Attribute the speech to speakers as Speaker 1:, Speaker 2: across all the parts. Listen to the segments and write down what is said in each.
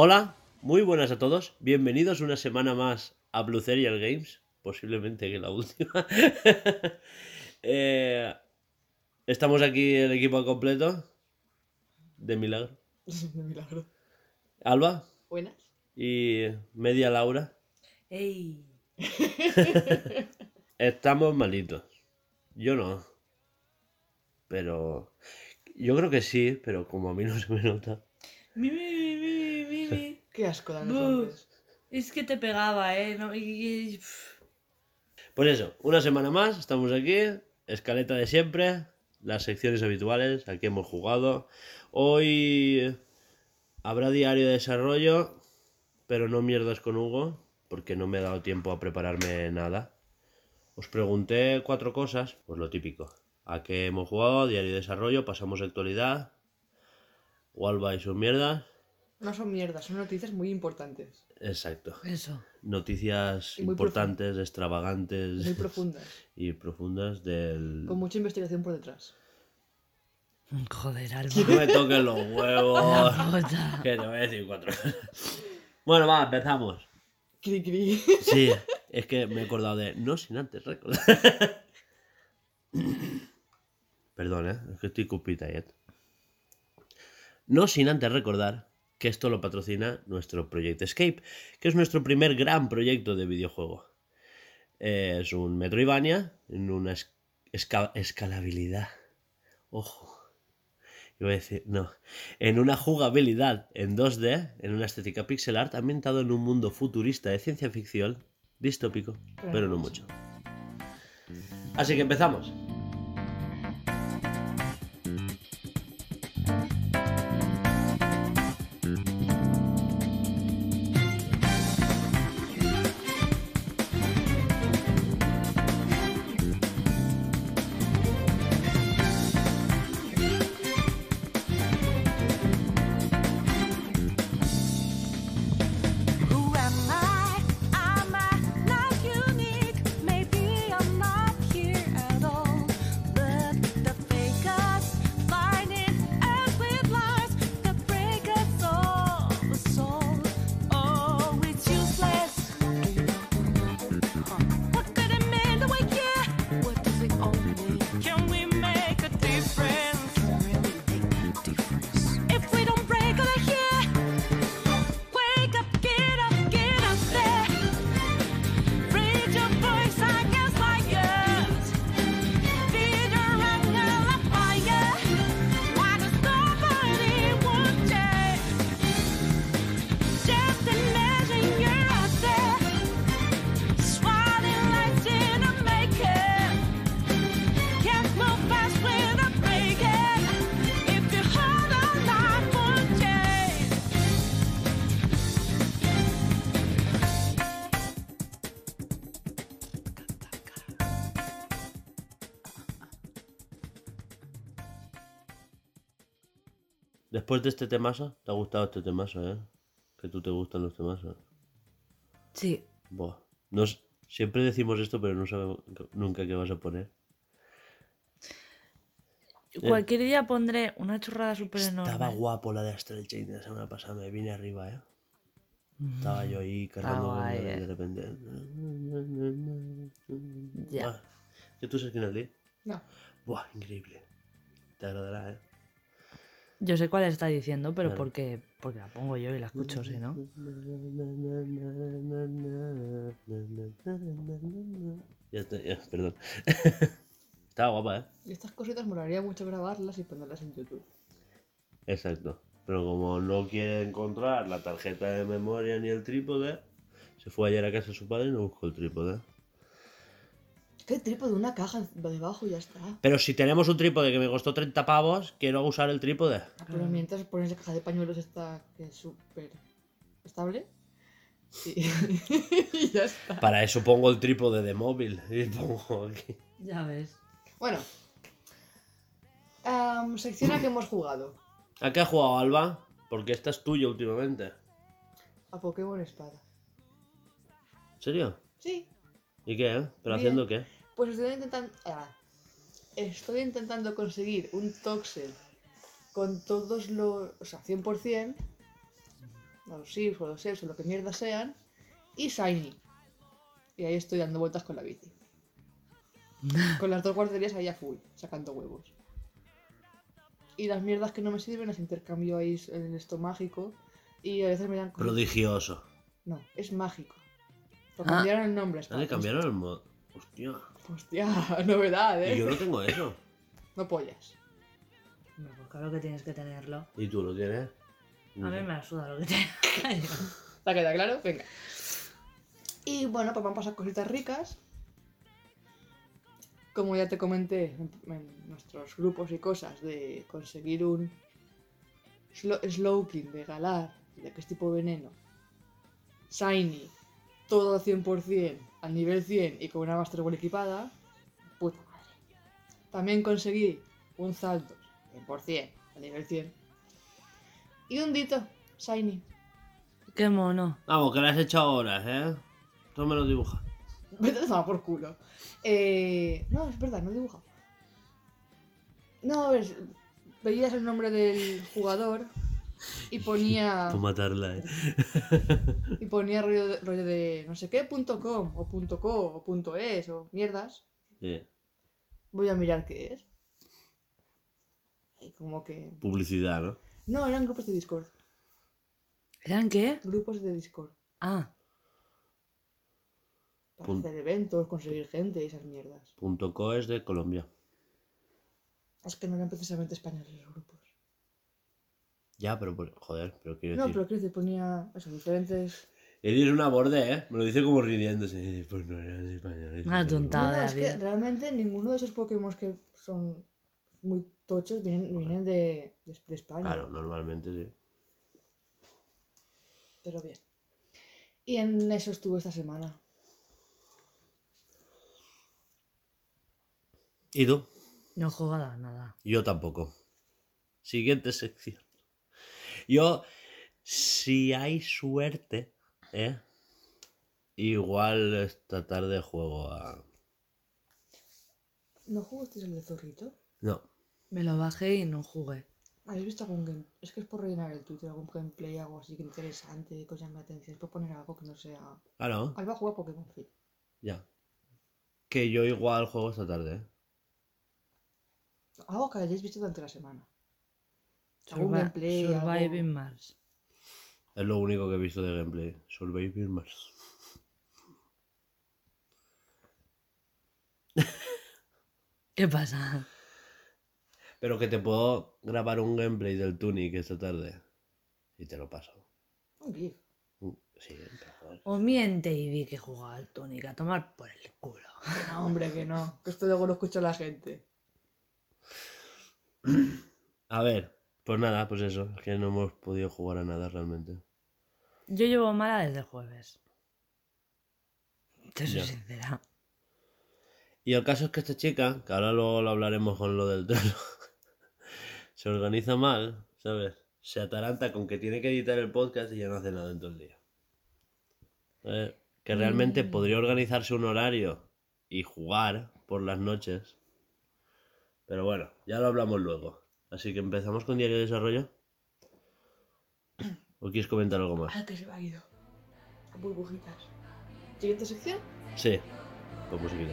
Speaker 1: Hola, muy buenas a todos. Bienvenidos una semana más a Blue Serial Games. Posiblemente que la última. Eh, estamos aquí el equipo completo. De milagro.
Speaker 2: De milagro.
Speaker 1: Alba
Speaker 2: Buenas.
Speaker 1: y media Laura.
Speaker 3: ¡Ey!
Speaker 1: Estamos malitos. Yo no. Pero. Yo creo que sí, pero como a mí no se me nota.
Speaker 3: Mi, mi, mi, mi, mi.
Speaker 2: Qué asco dan los.
Speaker 3: Es que te pegaba, ¿eh? No, y- y-.
Speaker 1: Pues eso, una semana más, estamos aquí, escaleta de siempre, las secciones habituales, aquí hemos jugado. Hoy habrá diario de desarrollo, pero no mierdas con Hugo, porque no me he dado tiempo a prepararme nada. Os pregunté cuatro cosas, pues lo típico. ¿A qué hemos jugado? Diario de desarrollo, pasamos a actualidad, Walva y sus mierdas.
Speaker 2: No son mierdas, son noticias muy importantes.
Speaker 1: Exacto.
Speaker 3: Eso.
Speaker 1: Noticias importantes, extravagantes
Speaker 2: Muy profundas.
Speaker 1: y profundas del...
Speaker 2: Con mucha investigación por detrás.
Speaker 3: Joder, Alba.
Speaker 1: No me toques los huevos. Que te voy a decir cuatro. bueno, va, empezamos.
Speaker 2: Cri cri.
Speaker 1: Sí, es que me he acordado de. No sin antes recordar. Perdón, ¿eh? Es que estoy cupita, ¿eh? No sin antes recordar que esto lo patrocina nuestro Project Escape, que es nuestro primer gran proyecto de videojuego. Eh, es un Metroidvania en una es- esca- escalabilidad. Ojo. Iba a decir, no. En una jugabilidad en 2D, en una estética pixel art, ambientado en un mundo futurista de ciencia ficción, distópico, pero no mucho. Así que empezamos. Después de este temazo, ¿te ha gustado este temazo, eh? Que tú te gustan los temazos.
Speaker 3: Sí.
Speaker 1: Buah. Siempre decimos esto, pero no sabemos nunca qué vas a poner.
Speaker 3: Cualquier día pondré una chorrada súper enorme.
Speaker 1: Estaba guapo la de Astral Chain de la semana pasada, me vine arriba, eh. Estaba yo ahí cargando
Speaker 3: eh.
Speaker 1: de repente.
Speaker 3: Ya.
Speaker 1: ¿Que tú sabes quién es?
Speaker 2: No.
Speaker 1: Buah, increíble. Te agradará, eh.
Speaker 3: Yo sé cuál está diciendo, pero
Speaker 1: Claro.
Speaker 3: porque, porque la pongo yo y la escucho, si no.
Speaker 1: Ya está, ya, perdón. Estaba guapa, ¿eh?
Speaker 2: Y estas cositas molaría mucho grabarlas y ponerlas en YouTube.
Speaker 1: Exacto. Pero como no quiere encontrar la tarjeta de memoria ni el trípode, se fue ayer a casa de su padre y no buscó el trípode.
Speaker 2: ¿Qué trípode? Una caja debajo y ya está.
Speaker 1: Pero si tenemos un trípode que me costó 30 pavos, quiero usar el trípode.
Speaker 2: Pero mientras pones la caja de pañuelos esta que es súper estable. Sí. y ya está.
Speaker 1: Para eso pongo el trípode de móvil. Y pongo aquí.
Speaker 3: Ya ves.
Speaker 2: Bueno. Am, sección a que hemos jugado.
Speaker 1: ¿A qué has jugado, Alba? Porque esta es tuya últimamente.
Speaker 2: A Pokémon Espada.
Speaker 1: ¿En serio?
Speaker 2: Sí.
Speaker 1: ¿Y qué? eh? ¿Pero
Speaker 2: Bien.
Speaker 1: haciendo qué?
Speaker 2: Pues estoy intentando. ah, estoy intentando conseguir un Toxel con todos los. O sea, 100%. o Los Sims o los Seps o lo que mierda sean. Y Shiny. Y ahí estoy dando vueltas con la bici. con las dos guarderías ahí a full, sacando huevos. Y las mierdas que no me sirven las intercambio ahí en esto mágico. Y a veces me dan.
Speaker 1: Prodigioso.
Speaker 2: No, es mágico. Lo
Speaker 3: Ah.
Speaker 2: cambiaron el nombre.
Speaker 1: Ah, le cambiaron el modo. Hostia.
Speaker 2: Hostia, novedad, eh.
Speaker 1: Y yo no tengo eso.
Speaker 2: No pollas.
Speaker 3: Hombre, pues claro que tienes que tenerlo.
Speaker 1: ¿Y tú lo tienes?
Speaker 3: A mí me la suda lo que tengo.
Speaker 2: ¿Te queda claro? Venga. Y bueno, pues van a pasar cositas ricas. Como ya te comenté en, nuestros grupos y cosas, de conseguir un Slo- Slowking de Galar, de que es tipo veneno. Shiny, todo al 100%, al nivel 100 y con una Master Ball equipada. Puta madre. También conseguí un Saltos, 100%, al nivel 100. Y un Dito, Shiny.
Speaker 3: Qué mono.
Speaker 1: Vamos, que le has echado horas, ¿eh? Tú me lo dibujas.
Speaker 2: Vete a tomar por culo. Eh, no, es verdad, no he dibujado. No, a ver, veías el nombre del jugador y ponía
Speaker 1: Por matarla, ¿eh?
Speaker 2: y ponía rollo de, rollo de no sé qué punto com o punto co o punto es o mierdas. Voy a mirar qué es. Y como que
Speaker 1: Publicidad, ¿no?
Speaker 2: no, eran grupos de Discord,
Speaker 3: ¿Eran qué?
Speaker 2: grupos de Discord
Speaker 3: Ah,
Speaker 2: para
Speaker 1: Pun-
Speaker 2: hacer eventos, conseguir gente y esas mierdas.
Speaker 1: Punto co es de Colombia.
Speaker 2: Es que no eran precisamente españoles los grupos.
Speaker 1: Ya, pero joder, pero quiero
Speaker 2: No,
Speaker 1: decir.
Speaker 2: pero quiero decir, ponía eso, diferentes
Speaker 1: Eres una borde, ¿eh? Me lo dice como riéndose. Pues no eran españoles.
Speaker 3: Una tonta.
Speaker 2: No, es que realmente ninguno de esos Pokémon que son muy tochos vienen, vienen de, de- de España.
Speaker 1: Claro, normalmente sí.
Speaker 2: Pero bien. Y en eso estuve esta semana.
Speaker 1: ¿Y tú?
Speaker 3: no he jugado a nada.
Speaker 1: Yo tampoco. Siguiente sección. Yo, si hay suerte, ¿eh? Igual esta tarde juego a...
Speaker 2: ¿No jugasteis el de Zorrito?
Speaker 1: No,
Speaker 3: Me lo bajé y no jugué.
Speaker 2: ¿Habéis visto algún game? Es que es por rellenar el Twitter, algún gameplay, algo así que interesante, que os llame la atención. Es por poner algo que no sea.
Speaker 1: claro,
Speaker 2: Alba juega Pokémon, fin.
Speaker 1: ya. Que yo igual juego esta tarde, ¿eh?
Speaker 2: Algo que hayáis visto durante la semana. Gameplay,
Speaker 3: Surviving
Speaker 2: algo-
Speaker 3: Mars.
Speaker 1: Es lo único que he visto de gameplay. Surviving Mars.
Speaker 3: ¿Qué pasa?
Speaker 1: Pero que te puedo grabar un gameplay del Tunic esta tarde. Y te lo paso.
Speaker 2: Un GIF.
Speaker 1: Mm, Sí,
Speaker 3: miente y di que jugaba al Tunic a tomar por el culo.
Speaker 2: No, hombre, que no. Que esto luego lo escucha la gente.
Speaker 1: A ver, pues nada, pues eso. Es que no hemos podido jugar a nada realmente.
Speaker 3: Yo llevo mala desde el jueves. Te soy
Speaker 1: Ya.
Speaker 3: sincera.
Speaker 1: Y el caso es que esta chica, que ahora luego lo hablaremos con lo del trono, se organiza mal, ¿sabes? Se ataranta con que tiene que editar el podcast y ya no hace nada en todo el día. ¿Sabes? Que realmente
Speaker 2: Mm.
Speaker 1: podría organizarse un horario y jugar por las noches. Pero bueno, ya lo hablamos luego. Así que empezamos con Diario de Desarrollo. ¿O quieres comentar algo más?
Speaker 2: Ah, que se me ha ido. Burbujitas. Siguiente sección.
Speaker 1: Sí, con musiquita.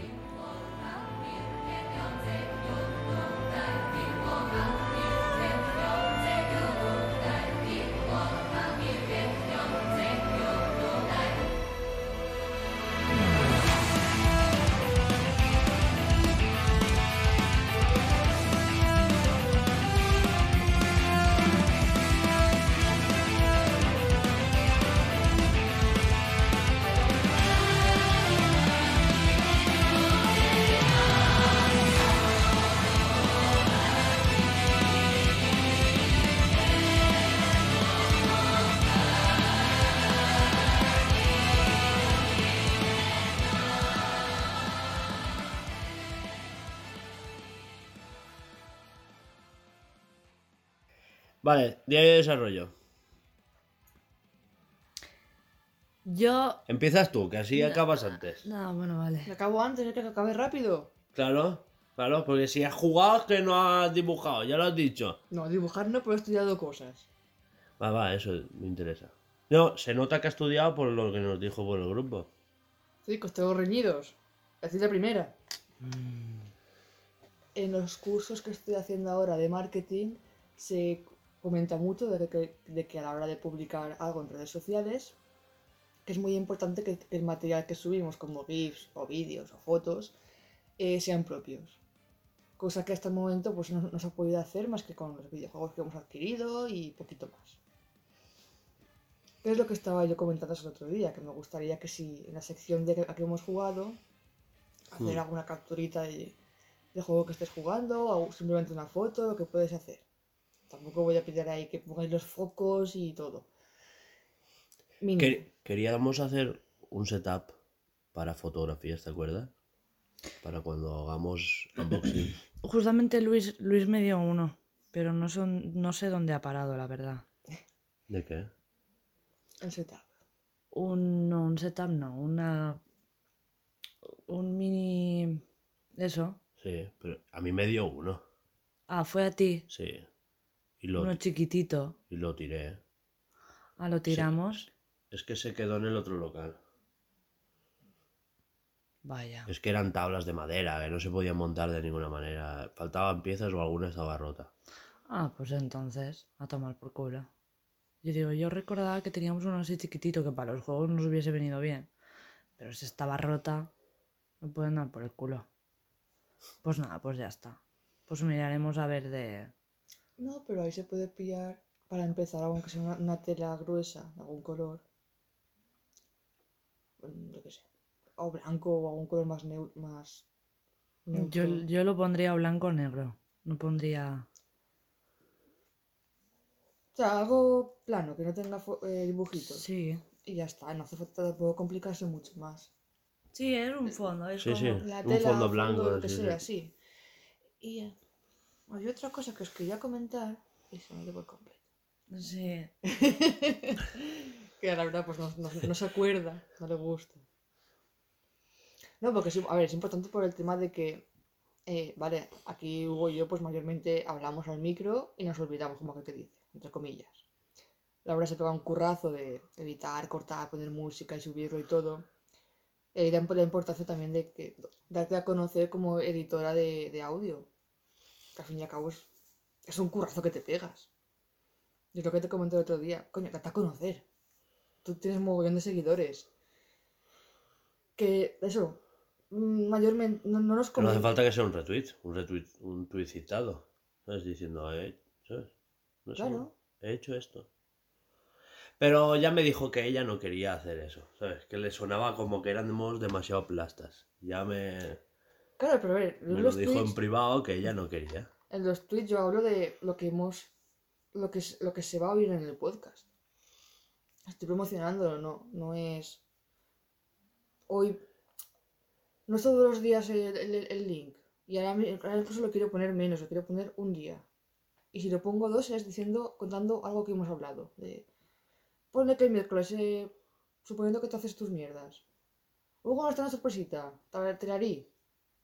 Speaker 1: Diario de desarrollo.
Speaker 3: Yo.
Speaker 1: Empiezas tú, que así acabas antes.
Speaker 3: No, bueno, vale.
Speaker 2: Me acabo antes, es que acabe rápido.
Speaker 1: Claro, claro, porque si has jugado es que no has dibujado, ya lo has dicho.
Speaker 2: No, dibujar no, pero he estudiado cosas.
Speaker 1: Va, va, eso me interesa. No, se nota que ha estudiado por lo que nos dijo por el grupo.
Speaker 2: Chicos, tengo reñidos. Decid la primera. En los cursos que estoy haciendo ahora de marketing se comenta mucho de que, de que a la hora de publicar algo en redes sociales, que es muy importante que el material que subimos, como GIFs o vídeos o fotos, eh, sean propios. Cosa que hasta el momento pues, no, no se ha podido hacer más que con los videojuegos que hemos adquirido y poquito más. ¿Qué es lo que estaba yo comentando el otro día? Que me gustaría que si en la sección de a que hemos jugado, hacer
Speaker 1: Mm.
Speaker 2: alguna capturita de, del juego que estés jugando, o simplemente una foto, lo que puedes hacer. Tampoco voy a pedir ahí que pongáis los focos y todo. Mínimo.
Speaker 1: Queríamos hacer un setup para fotografías, ¿te acuerdas? Para cuando hagamos unboxing.
Speaker 3: Justamente Luis, Luis me dio uno, pero no, son, no sé dónde ha parado, la verdad.
Speaker 1: ¿De qué?
Speaker 2: El setup.
Speaker 3: Un, no, un setup no, una. Un mini. Eso.
Speaker 1: Sí, pero a mí me dio uno.
Speaker 3: Ah, fue a ti.
Speaker 1: Sí. Y lo,
Speaker 3: Uno chiquitito.
Speaker 1: y lo tiré.
Speaker 3: Ah, lo tiramos.
Speaker 1: Es que se quedó en el otro local.
Speaker 3: Vaya.
Speaker 1: Es que eran tablas de madera, que no se podían montar de ninguna manera. Faltaban piezas o alguna estaba rota.
Speaker 3: Ah, pues entonces, a tomar por culo. Yo digo, yo recordaba que teníamos uno así chiquitito que para los juegos nos hubiese venido bien. Pero si estaba rota, me pueden dar por el culo. Pues nada, pues ya está. Pues miraremos a ver de.
Speaker 2: No, pero ahí se puede pillar, para empezar, aunque sea una, una tela gruesa, de algún color. Mm, Yo qué sé. O blanco o algún color más neu- más neutro.
Speaker 3: Yo, yo lo pondría blanco o negro. No pondría.
Speaker 2: O sea, algo plano, que no tenga eh, dibujitos.
Speaker 3: Sí.
Speaker 2: Y ya está, no hace falta tampoco complicarse mucho más.
Speaker 3: Sí, es un fondo. Es
Speaker 1: Sí,
Speaker 3: como...
Speaker 1: sí.
Speaker 2: La
Speaker 1: Un
Speaker 2: tela,
Speaker 1: fondo blanco,
Speaker 2: lo que
Speaker 1: sí,
Speaker 2: sea,
Speaker 1: sí.
Speaker 2: sí. Y hay otra cosa que os quería comentar y se me dio por completo.
Speaker 3: Sí.
Speaker 2: que la verdad pues no, no- no se acuerda, no le gusta. No, porque sí, a ver, es importante por el tema de que, eh, vale, aquí Hugo y yo pues mayormente hablamos al micro y nos olvidamos como que te dice, entre comillas. Laura se pega un currazo de editar, cortar, poner música y subirlo y todo. Eh, la importancia también de que darte a conocer como editora de, de audio. Que al fin y al cabo es, es un currazo que te pegas. Y es lo que te comenté el otro día. Coño, date a conocer. Tú tienes un mogollón de seguidores. Que eso, mm, mayormente, no, no nos
Speaker 1: No hace falta que sea un retweet, un retweet, un tweet citado. ¿Sabes? Diciendo, eh, ¿sabes? No sé,
Speaker 2: Claro.
Speaker 1: he hecho esto. Pero ya me dijo que ella no quería hacer eso, ¿sabes? Que le sonaba como que éramos demasiado plastas. Ya me,
Speaker 2: Claro, pero a ver,
Speaker 1: me lo dijo
Speaker 2: tweets,
Speaker 1: en privado que ella no quería.
Speaker 2: en los tweets yo hablo de lo que hemos, lo que, es- lo que se va a oír en el podcast. Estoy promocionándolo, no, no es hoy, no es todos los días el, el- el link. Y ahora, incluso lo quiero poner menos, lo quiero poner un día. Y si lo pongo dos es diciendo, contando algo que hemos hablado. De, ponle que el miércoles, eh, suponiendo que te haces tus mierdas. Hugo nos trae una sorpresita, te te la haré.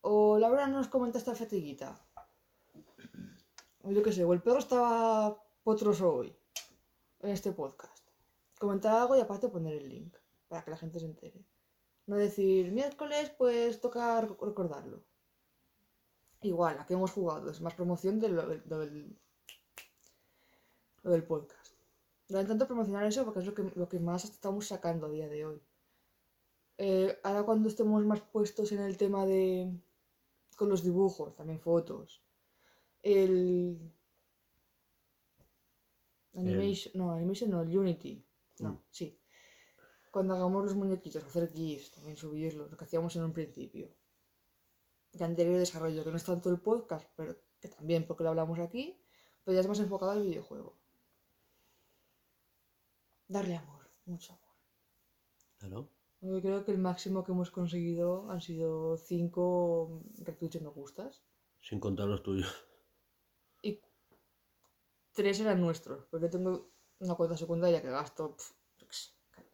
Speaker 2: O Laura nos comenta esta fatiguita. Yo qué sé, o el perro estaba potroso hoy. En este podcast. Comentar algo y aparte poner el link. Para que la gente se entere. No decir, miércoles, pues toca rec- recordarlo. Igual, a que hemos jugado. Es más promoción de lo, del, lo del podcast. No intento promocionar eso porque es lo que, lo que más estamos sacando a día de hoy. Eh, ahora cuando estemos más puestos en el tema de... con los dibujos, también fotos. El... Animation, no, Animation no, el Unity. No,
Speaker 1: Mm.
Speaker 2: sí. Cuando hagamos los muñequitos, hacer GIFs, también subirlos, lo que hacíamos en un principio. De anterior desarrollo, que no es tanto el podcast, pero que también, porque lo hablamos aquí, pero ya es más enfocado al videojuego. Darle amor, mucho amor.
Speaker 1: Claro.
Speaker 2: Yo creo que el máximo que hemos conseguido han sido 5 retweets y me gustas.
Speaker 1: Sin contar los tuyos.
Speaker 2: Y tres eran nuestros. Porque tengo una cuenta secundaria que gasto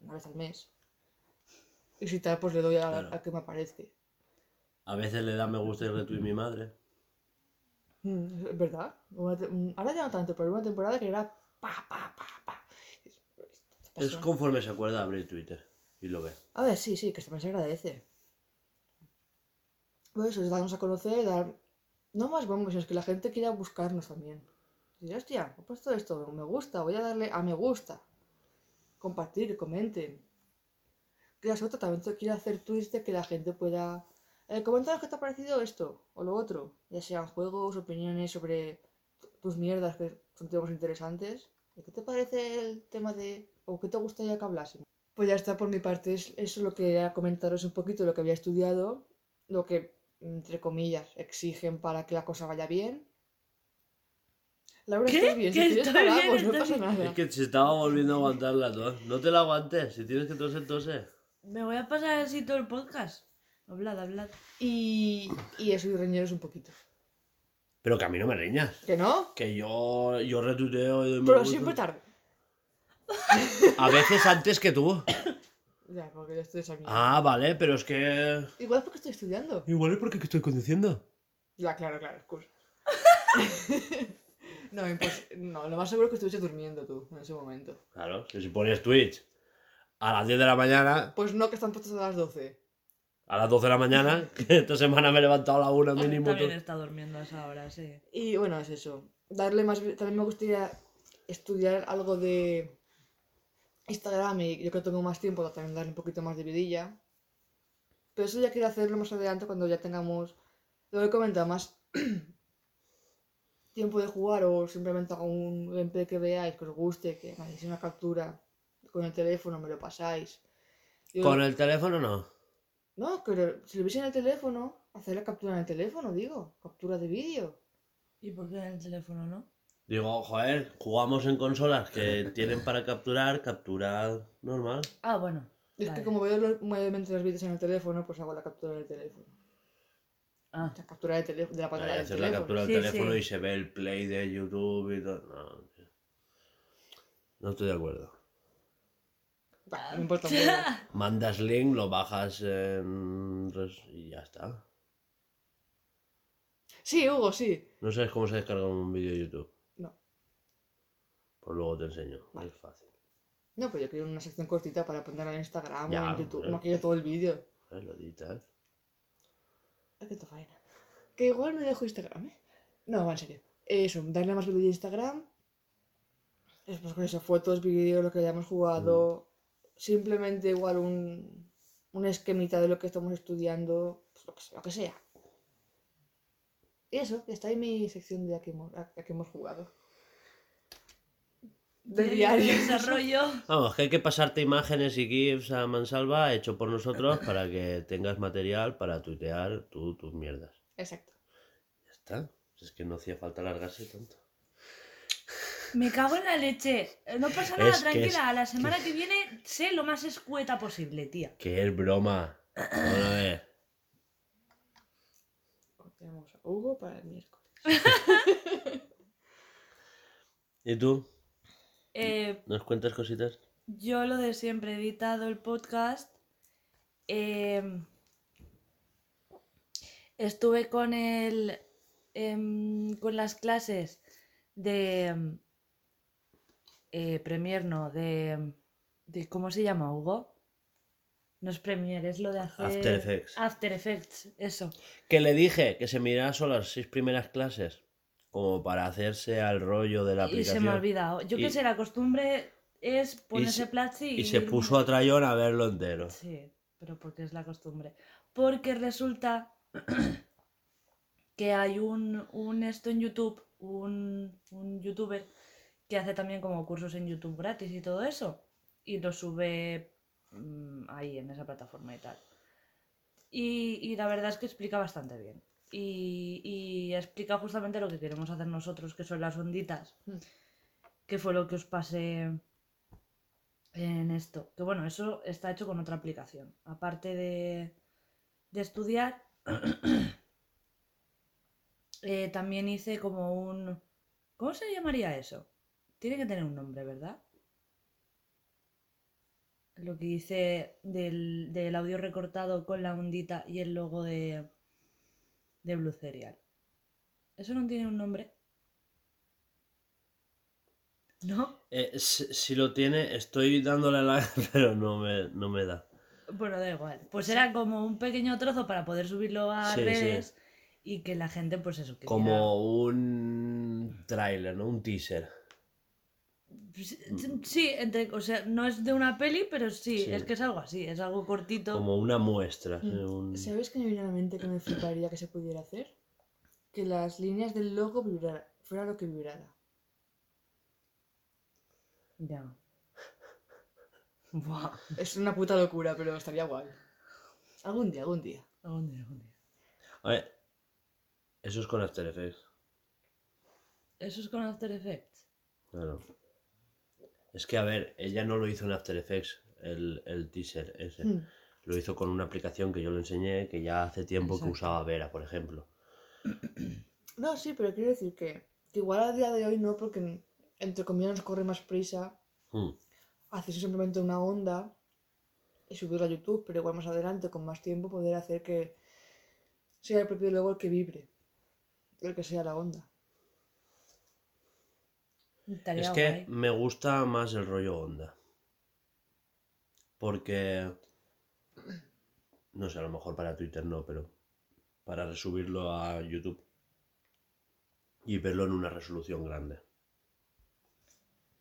Speaker 2: una vez al mes. Y si tal, pues le doy a,
Speaker 1: Claro.
Speaker 2: a que me aparezca.
Speaker 1: A veces le da me gusta y retweet mi madre.
Speaker 2: Mm, es verdad. Mm, ahora ya no tanto, pero una temporada que era pa, pa, pa, pa.
Speaker 1: Es
Speaker 2: pasó.
Speaker 1: conforme se acuerda abrir Twitter y lo ve.
Speaker 2: A ver, sí, sí, que también se agradece. Pues eso, es darnos a conocer, dar... No más sino es que la gente quiera buscarnos también. Hostia, he puesto esto, me gusta, voy a darle a me gusta. Compartir, comenten. Que la otra también te quiere hacer tweets de que la gente pueda... Eh, coméntanos qué te ha parecido esto o lo otro. Ya sean juegos, opiniones sobre tu- tus mierdas, que son temas interesantes. ¿Y ¿Qué te parece el tema de... o qué te gustaría que hablásemos? Pues ya está por mi parte, es eso lo que quería comentaros un poquito, lo que había estudiado, lo que, entre comillas, exigen para que la cosa vaya bien. Laura,
Speaker 3: ¿Qué?
Speaker 2: ¿estás bien? Si no
Speaker 3: ¿Estás
Speaker 2: pasa
Speaker 3: bien?
Speaker 2: nada.
Speaker 1: Es que se estaba volviendo a aguantar la tos. No te la aguantes. Si tienes que toser, tose.
Speaker 3: Me voy a pasar así todo el podcast. Hablad, hablad.
Speaker 2: Y, y eso, y reñeros un poquito.
Speaker 1: Pero que a mí no me riñas.
Speaker 2: ¿Que no?
Speaker 1: Que yo, yo retuiteo y doy me
Speaker 2: Pero siempre tarde.
Speaker 1: A veces antes que tú.
Speaker 2: Ya, porque yo estoy mierda.
Speaker 1: Ah, vale, pero es que.
Speaker 2: Igual es porque estoy estudiando.
Speaker 1: Igual es porque estoy conduciendo.
Speaker 2: Ya, claro, claro, excusa. no, impos- no, lo más seguro es que estuviese durmiendo tú en ese momento.
Speaker 1: Claro, que si pones Twitch a las 10 de la mañana,
Speaker 2: Pues no, que están puestos a las 12.
Speaker 1: a las 12 de la mañana, que esta semana me he levantado a la 1 mínimo.
Speaker 3: También está durmiendo a esa hora, sí.
Speaker 2: Y bueno, es eso. Darle más. También me gustaría estudiar algo de Instagram y yo que tengo más tiempo, también darle un poquito más de vidilla. Pero eso ya quiero hacerlo más adelante cuando ya tengamos. Lo he comentado más tiempo de jugar o simplemente hago un gameplay que veáis, que os guste, que me hacéis una captura con el teléfono, me lo pasáis. Yo-
Speaker 1: Con el teléfono no.
Speaker 2: No, que si lo veis en el teléfono, hacer la captura en el teléfono, digo. Captura de vídeo.
Speaker 3: ¿Y por qué en el teléfono no?
Speaker 1: Digo, joder, jugamos en consolas que tienen para capturar, captura normal.
Speaker 3: Ah, bueno.
Speaker 2: Es
Speaker 3: vale.
Speaker 2: que como veo los movimientos de los vídeos en el teléfono, pues hago la captura del teléfono.
Speaker 3: Ah,
Speaker 2: La captura teléfono, de la pantalla
Speaker 1: Vale,
Speaker 2: del
Speaker 1: hacer la
Speaker 2: teléfono.
Speaker 1: captura del
Speaker 3: Sí,
Speaker 1: teléfono
Speaker 3: sí.
Speaker 1: y se ve el play de YouTube y todo. No, tío. no estoy de acuerdo.
Speaker 2: Bah, no importa.
Speaker 1: Mandas link, lo bajas en... y ya está.
Speaker 2: Sí, Hugo, sí.
Speaker 1: ¿No sabes cómo se descarga un vídeo de YouTube? Pues luego te enseño.
Speaker 2: Vale.
Speaker 1: Es fácil.
Speaker 2: No, pero yo quiero una sección cortita para ponerla en Instagram
Speaker 1: Ya,
Speaker 2: o en YouTube.
Speaker 1: hombre.
Speaker 2: No quiero todo el vídeo.
Speaker 1: ¿Sabes? Lo editas.
Speaker 2: Qué faena. Que igual me dejo Instagram, ¿eh? No, va en serio. Eso, darle más vídeo de Instagram. Después con eso, fotos, vídeos, lo que hayamos jugado. Simplemente igual un, un esquemita de lo que estamos estudiando. Pues lo, que, sea- lo que sea. Y eso, está ahí mi sección de a que hemos, a que hemos jugado. De diario.
Speaker 3: Desarrollo.
Speaker 1: Vamos, que hay que pasarte imágenes y GIFs a mansalva hecho por nosotros para que tengas material para tuitear tú tus mierdas.
Speaker 2: Exacto.
Speaker 1: Ya está. Es que no hacía falta alargarse tanto.
Speaker 3: Me cago en la leche. Eh, No pasa nada,
Speaker 1: Es
Speaker 3: tranquila.
Speaker 1: es-
Speaker 3: A la semana que viene sé lo más escueta posible, tía.
Speaker 1: Que es broma. Bueno, a ver.
Speaker 2: Tenemos a Hugo para el miércoles.
Speaker 1: ¿Y tú?
Speaker 3: Eh,
Speaker 1: ¿Nos cuentas cositas?
Speaker 3: yo lo de siempre he editado el podcast. eh, estuve con el. em, con las clases de. eh, Premier, no, de, de. ¿Cómo se llama, Hugo? No es Premiere, es lo de hacer.
Speaker 1: After Effects.
Speaker 3: After Effects, eso.
Speaker 1: Que le dije que se mirara solo las seis primeras clases como para hacerse al rollo de la
Speaker 3: Y
Speaker 1: aplicación.
Speaker 3: se me ha olvidado. Yo
Speaker 1: Y-
Speaker 3: qué sé, la costumbre es ponerse
Speaker 1: se-
Speaker 3: Platzi y.
Speaker 1: Y se puso a trayón a verlo entero.
Speaker 3: Sí, pero porque es la costumbre. Porque resulta que hay un, un esto en YouTube, un, un youtuber que hace también como cursos en YouTube gratis y todo eso. Y lo sube mm, ahí en esa plataforma y tal. Y, y la verdad es que explica bastante bien. Y, y explica justamente lo que queremos hacer nosotros, que son las onditas.
Speaker 2: Mm.
Speaker 3: Que fue lo que os pasé en esto. Que bueno, eso está hecho con otra aplicación. Aparte de, de estudiar, eh, también hice como un, ¿Cómo se llamaría eso? Tiene que tener un nombre, ¿verdad? Lo que dice del, del audio recortado con la ondita y el logo de, de Blue Cereal. ¿Eso no tiene un nombre? ¿No?
Speaker 1: Eh, si, si lo tiene, estoy dándole la... pero no me, no me da.
Speaker 3: Bueno, da igual. Pues era como un pequeño trozo para poder subirlo a
Speaker 1: Sí, sí.
Speaker 3: redes y que la gente, pues eso, que
Speaker 1: Como un tráiler, ¿no? Un teaser.
Speaker 3: Sí, Sí, entre, o sea, no es de una peli, pero sí,
Speaker 1: Sí.
Speaker 3: es que es algo así, es algo cortito.
Speaker 1: Como una muestra.
Speaker 2: Mm.
Speaker 1: eh, un-
Speaker 2: ¿Sabes qué me viene a la mente que me fliparía que se pudiera hacer? Que las líneas del logo vibrara, fuera lo que vibrara.
Speaker 3: Ya. Buah.
Speaker 2: Es una puta locura, pero estaría guay. Algún día, algún día.
Speaker 3: Algún día, algún día.
Speaker 1: A ver, eso es con After Effects.
Speaker 3: Eso es con After Effects.
Speaker 1: Claro. Es que, a ver, ella no lo hizo en After Effects, el, el teaser ese.
Speaker 2: Hmm.
Speaker 1: Lo hizo con una aplicación que yo le enseñé, que ya hace tiempo que usaba Vera, por ejemplo.
Speaker 2: No, sí, pero quiero decir que, que igual a día de hoy no, porque entre comillas nos corre más prisa
Speaker 1: Hmm.
Speaker 2: hacerse simplemente una onda y subirla a YouTube, pero igual más adelante, con más tiempo, poder hacer que sea el propio logo el que vibre, el que sea la onda.
Speaker 3: Estaría
Speaker 1: Es que
Speaker 3: guay.
Speaker 1: me gusta más el rollo onda. Porque... No sé, a lo mejor para Twitter no, pero para resubirlo a YouTube y verlo en una resolución grande.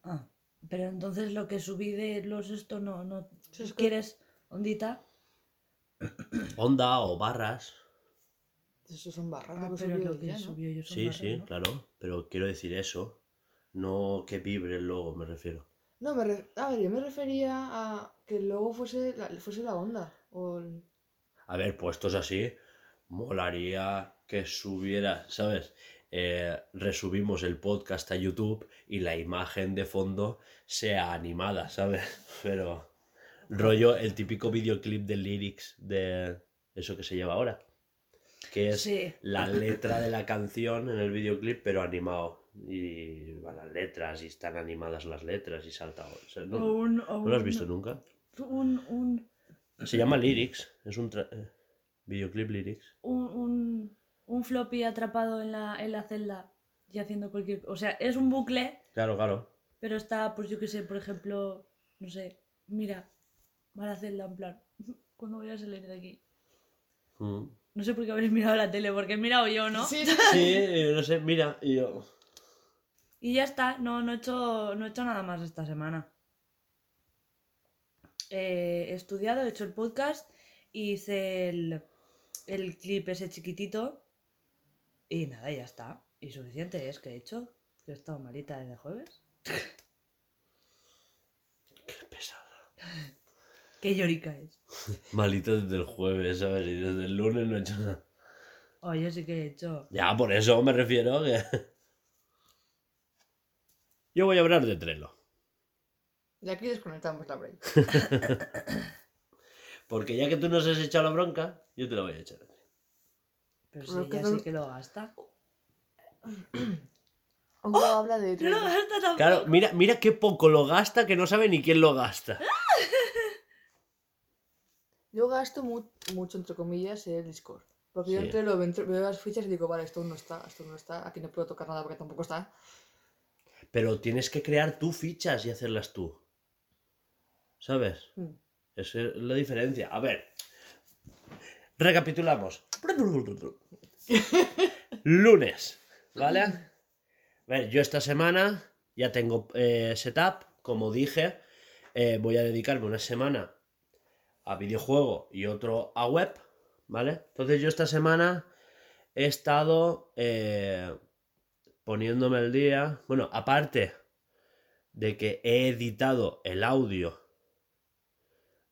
Speaker 3: Ah, pero entonces lo que subí de los esto no, no
Speaker 2: es que-
Speaker 3: quieres ondita.
Speaker 1: Onda o barras.
Speaker 2: Eso son barras,
Speaker 3: Ah,
Speaker 2: lo que
Speaker 3: pero lo que subió yo son
Speaker 1: Sí,
Speaker 3: barras,
Speaker 1: sí,
Speaker 3: ¿no?
Speaker 1: claro. Pero quiero decir eso. No que vibre el logo, me refiero.
Speaker 2: No, me re- a ver, yo me refería a que el logo fuese la, fuese la onda. O el-
Speaker 1: A ver, puestos así, molaría que subiera, ¿sabes? Eh, resubimos el podcast a YouTube y la imagen de fondo sea animada, ¿sabes? Pero rollo el típico videoclip de lyrics de eso que se lleva ahora. Que es
Speaker 3: Sí.
Speaker 1: la letra de la canción en el videoclip, pero animado. Y van las letras y están animadas las letras y salta. o sea, ¿no,
Speaker 3: O un, o
Speaker 1: ¿no lo has
Speaker 3: un-
Speaker 1: visto nunca?
Speaker 3: Un, un,
Speaker 1: Se llama Lyrics, es un tra- eh, videoclip Lyrics.
Speaker 3: un, un, un floppy atrapado en la, en la celda y haciendo cualquier... O sea, es un bucle,
Speaker 1: Claro, claro.
Speaker 3: pero está, pues yo qué sé, por ejemplo, no sé, mira, va a la celda en plan, ¿cuándo voy a salir de aquí?
Speaker 1: Mm.
Speaker 3: No sé por qué habréis mirado la tele, porque he mirado yo, ¿no?
Speaker 2: Sí,
Speaker 1: Sí, eh, no sé, mira, y yo.
Speaker 3: Y ya está, no, no, he hecho, no he hecho nada más esta semana. Eh, he estudiado, he hecho el podcast, hice el, el clip ese chiquitito y nada, ya está. Y suficiente es que he hecho. Que he estado malita desde jueves.
Speaker 1: Qué pesada.
Speaker 3: Qué llorica es.
Speaker 1: Malito desde el jueves, ¿sabes? Y desde el lunes no he hecho nada.
Speaker 3: Oye, sí que he hecho.
Speaker 1: Ya, por eso me refiero que. Yo voy a hablar de Trello.
Speaker 2: Y aquí desconectamos la break.
Speaker 1: Porque ya que tú nos has echado la bronca, yo te la voy a echar. a ti.
Speaker 3: Pero si
Speaker 2: que
Speaker 3: ella sí que lo gasta.
Speaker 2: Aunque habla de...
Speaker 3: No lo gasta tampoco.
Speaker 1: Claro, mira, mira qué poco lo gasta que no sabe ni quién lo gasta.
Speaker 2: Yo gasto mu- mucho, entre comillas, el Discord. Porque yo entre lo veo las fichas y digo, vale, esto no está, esto no está, aquí no puedo tocar nada porque tampoco está.
Speaker 1: Pero tienes que crear tú fichas y hacerlas tú. ¿Sabes?
Speaker 2: Mm.
Speaker 1: Esa es la diferencia. A ver. Recapitulamos. Lunes. ¿Vale? A ver, yo esta semana ya tengo eh, setup. Como dije, eh, voy a dedicarme una semana a videojuego y otro a web. ¿Vale? Entonces yo esta semana he estado eh, poniéndome el día. Bueno, aparte de que he editado el audio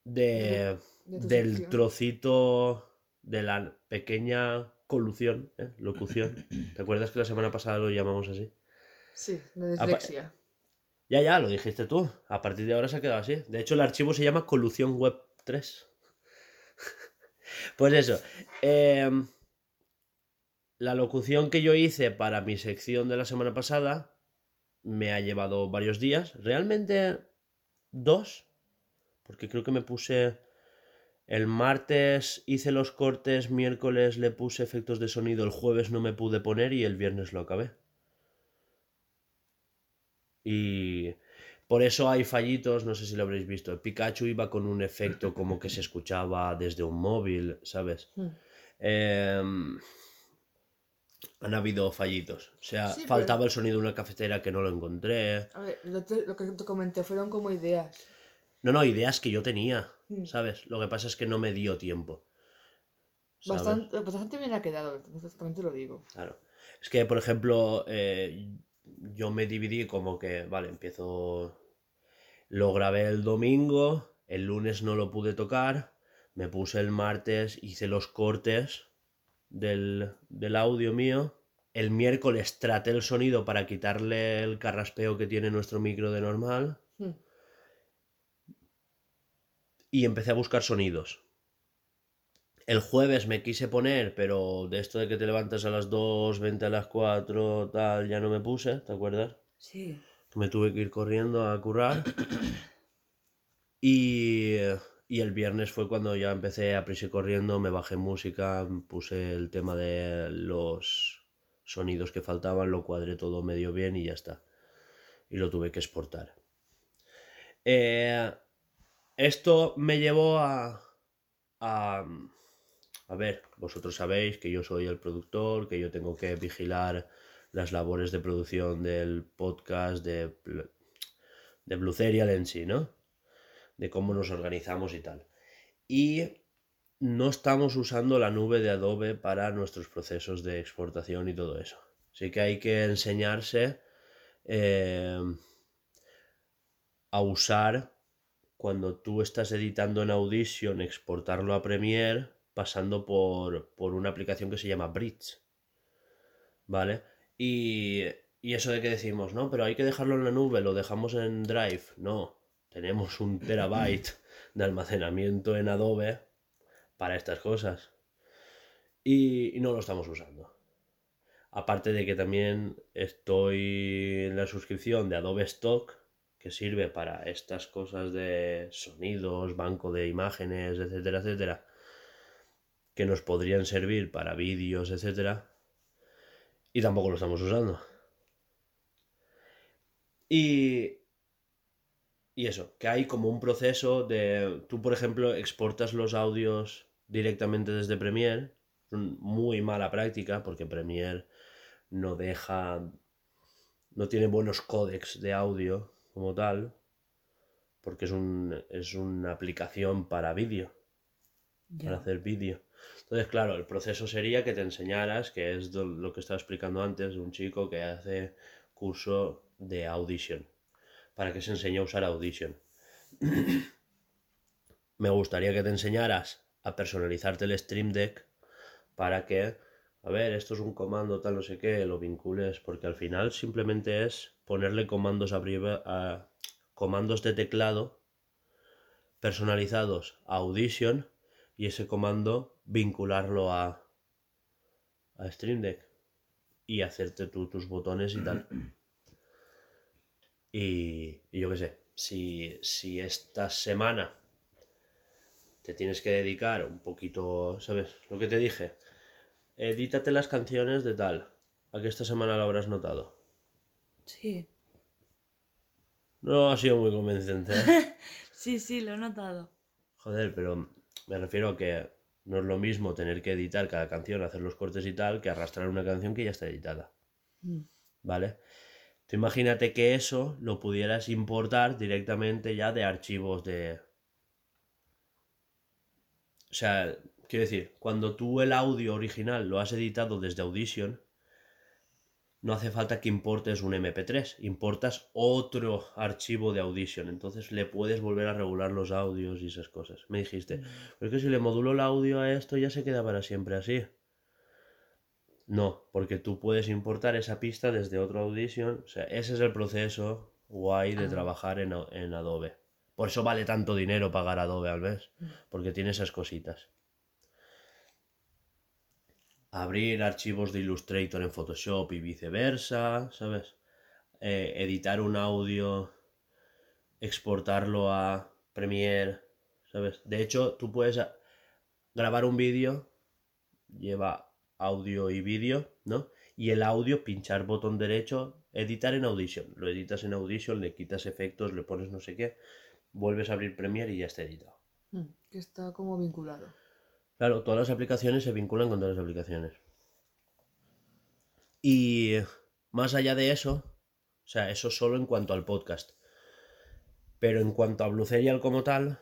Speaker 1: de, del
Speaker 2: sección.
Speaker 1: trocito de la pequeña colución, ¿eh? locución. ¿Te acuerdas que la semana pasada lo llamamos así?
Speaker 2: Sí, de dislexia.
Speaker 1: Ya, ya, lo dijiste tú. A partir de ahora se ha quedado así. De hecho, el archivo se llama Colución Web 3. pues eso. em, la locución que yo hice para mi sección de la semana pasada me ha llevado varios días. Realmente dos. Porque creo que me puse... El martes hice los cortes, miércoles le puse efectos de sonido, el jueves no me pude poner y el viernes lo acabé. Y por eso hay fallitos, no sé si lo habréis visto. El Pikachu iba con un efecto como que se escuchaba desde un móvil, ¿sabes? Em, han habido fallitos. O sea,
Speaker 2: Sí, pero-
Speaker 1: faltaba el sonido de una cafetera que no lo encontré.
Speaker 2: A ver, lo, te- lo que te comenté fueron como ideas.
Speaker 1: No, no, ideas que yo tenía,
Speaker 2: Mm.
Speaker 1: ¿sabes? Lo que pasa es que no me dio tiempo.
Speaker 2: Bastante, bastante bien ha quedado, también te lo digo.
Speaker 1: Claro. Es que, por ejemplo, eh, yo me dividí como que, vale, empiezo. Lo grabé el domingo, el lunes no lo pude tocar, me puse el martes, hice los cortes del, del audio mío. El miércoles traté el sonido para quitarle el carraspeo que tiene nuestro micro de normal
Speaker 2: Hmm.
Speaker 1: y empecé a buscar sonidos. El jueves me quise poner, pero de esto de que te levantas a las 2, 20 a las 4, tal, ya no me puse, ¿te acuerdas?
Speaker 3: Sí.
Speaker 1: Me tuve que ir corriendo a currar. Y, y el viernes fue cuando ya empecé a prisa corriendo, me bajé música, puse el tema de los sonidos que faltaban, lo cuadré todo medio bien y ya está. Y lo tuve que exportar. Eh, esto me llevó a, a... A ver, vosotros sabéis que yo soy el productor, que yo tengo que vigilar las labores de producción del podcast de, de Blue Serial en sí, ¿no? De cómo nos organizamos y tal. Y no estamos usando la nube de Adobe para nuestros procesos de exportación y todo eso. Así que hay que enseñarse eh, a usar cuando tú estás editando en Audition, exportarlo a Premiere pasando por, por una aplicación que se llama Bridge. ¿Vale? Y, y eso de que decimos, no, pero hay que dejarlo en la nube, lo dejamos en Drive. No, tenemos un terabyte de almacenamiento en Adobe para estas cosas. Y, no lo estamos usando. Aparte de que también estoy en la suscripción de Adobe Stock, que sirve para estas cosas de sonidos, banco de imágenes, etcétera, etcétera, que nos podrían servir para vídeos, etcétera, y tampoco lo estamos usando. Y, y eso, que hay como un proceso de, tú por ejemplo exportas los audios directamente desde Premiere, muy mala práctica porque Premiere no deja, no tiene buenos códecs de audio como tal, porque es, un, es una aplicación para vídeo, para hacer vídeo. Entonces, claro, el proceso sería que te enseñaras, que es lo que estaba explicando antes, de un chico que hace curso de Audition, para que se enseñe a usar Audition. Me gustaría que te enseñaras a personalizarte el Stream Deck para que, a ver, esto es un comando tal, no sé qué, lo vincules, porque al final simplemente es ponerle comandos a, comandos de teclado personalizados a Audition y ese comando vincularlo a, a Stream Deck y hacerte tú tus botones y tal. Y, y yo qué sé, si, si esta semana te tienes que dedicar un poquito, ¿sabes? Lo que te dije, edítate las canciones de tal, a que esta semana lo habrás notado.
Speaker 3: Sí.
Speaker 1: No ha sido muy convincente. ¿eh?
Speaker 3: Sí, sí, lo he notado.
Speaker 1: Joder, pero me refiero a que no es lo mismo tener que editar cada canción, hacer los cortes y tal, que arrastrar una canción que ya está editada.
Speaker 3: Mm.
Speaker 1: ¿Vale? Tú imagínate que eso lo pudieras importar directamente ya de archivos de... O sea, quiero decir, cuando tú el audio original lo has editado desde Audition, no hace falta que importes un MP3, importas otro archivo de Audition, entonces le puedes volver a regular los audios y esas cosas. Me dijiste, pero es que si le modulo el audio a esto ya se queda para siempre así. No, porque tú puedes importar esa pista desde otro Audition. O sea, ese es el proceso guay de
Speaker 3: Ah.
Speaker 1: trabajar en, en Adobe. Por eso vale tanto dinero pagar Adobe al mes, porque tiene esas cositas. Abrir archivos de Illustrator en Photoshop y viceversa, ¿sabes? eh, editar un audio, exportarlo a Premiere, ¿sabes? De hecho, tú puedes grabar un vídeo, lleva audio y vídeo, ¿no? Y el audio, pinchar botón derecho, editar en Audition. Lo editas en Audition, le quitas efectos, le pones no sé qué, vuelves a abrir Premiere y ya está editado.
Speaker 2: Mm, Que está como vinculado.
Speaker 1: Claro, todas las aplicaciones se vinculan con todas las aplicaciones. Y más allá de eso, o sea, eso solo en cuanto al podcast. Pero en cuanto a Blue Serial como tal,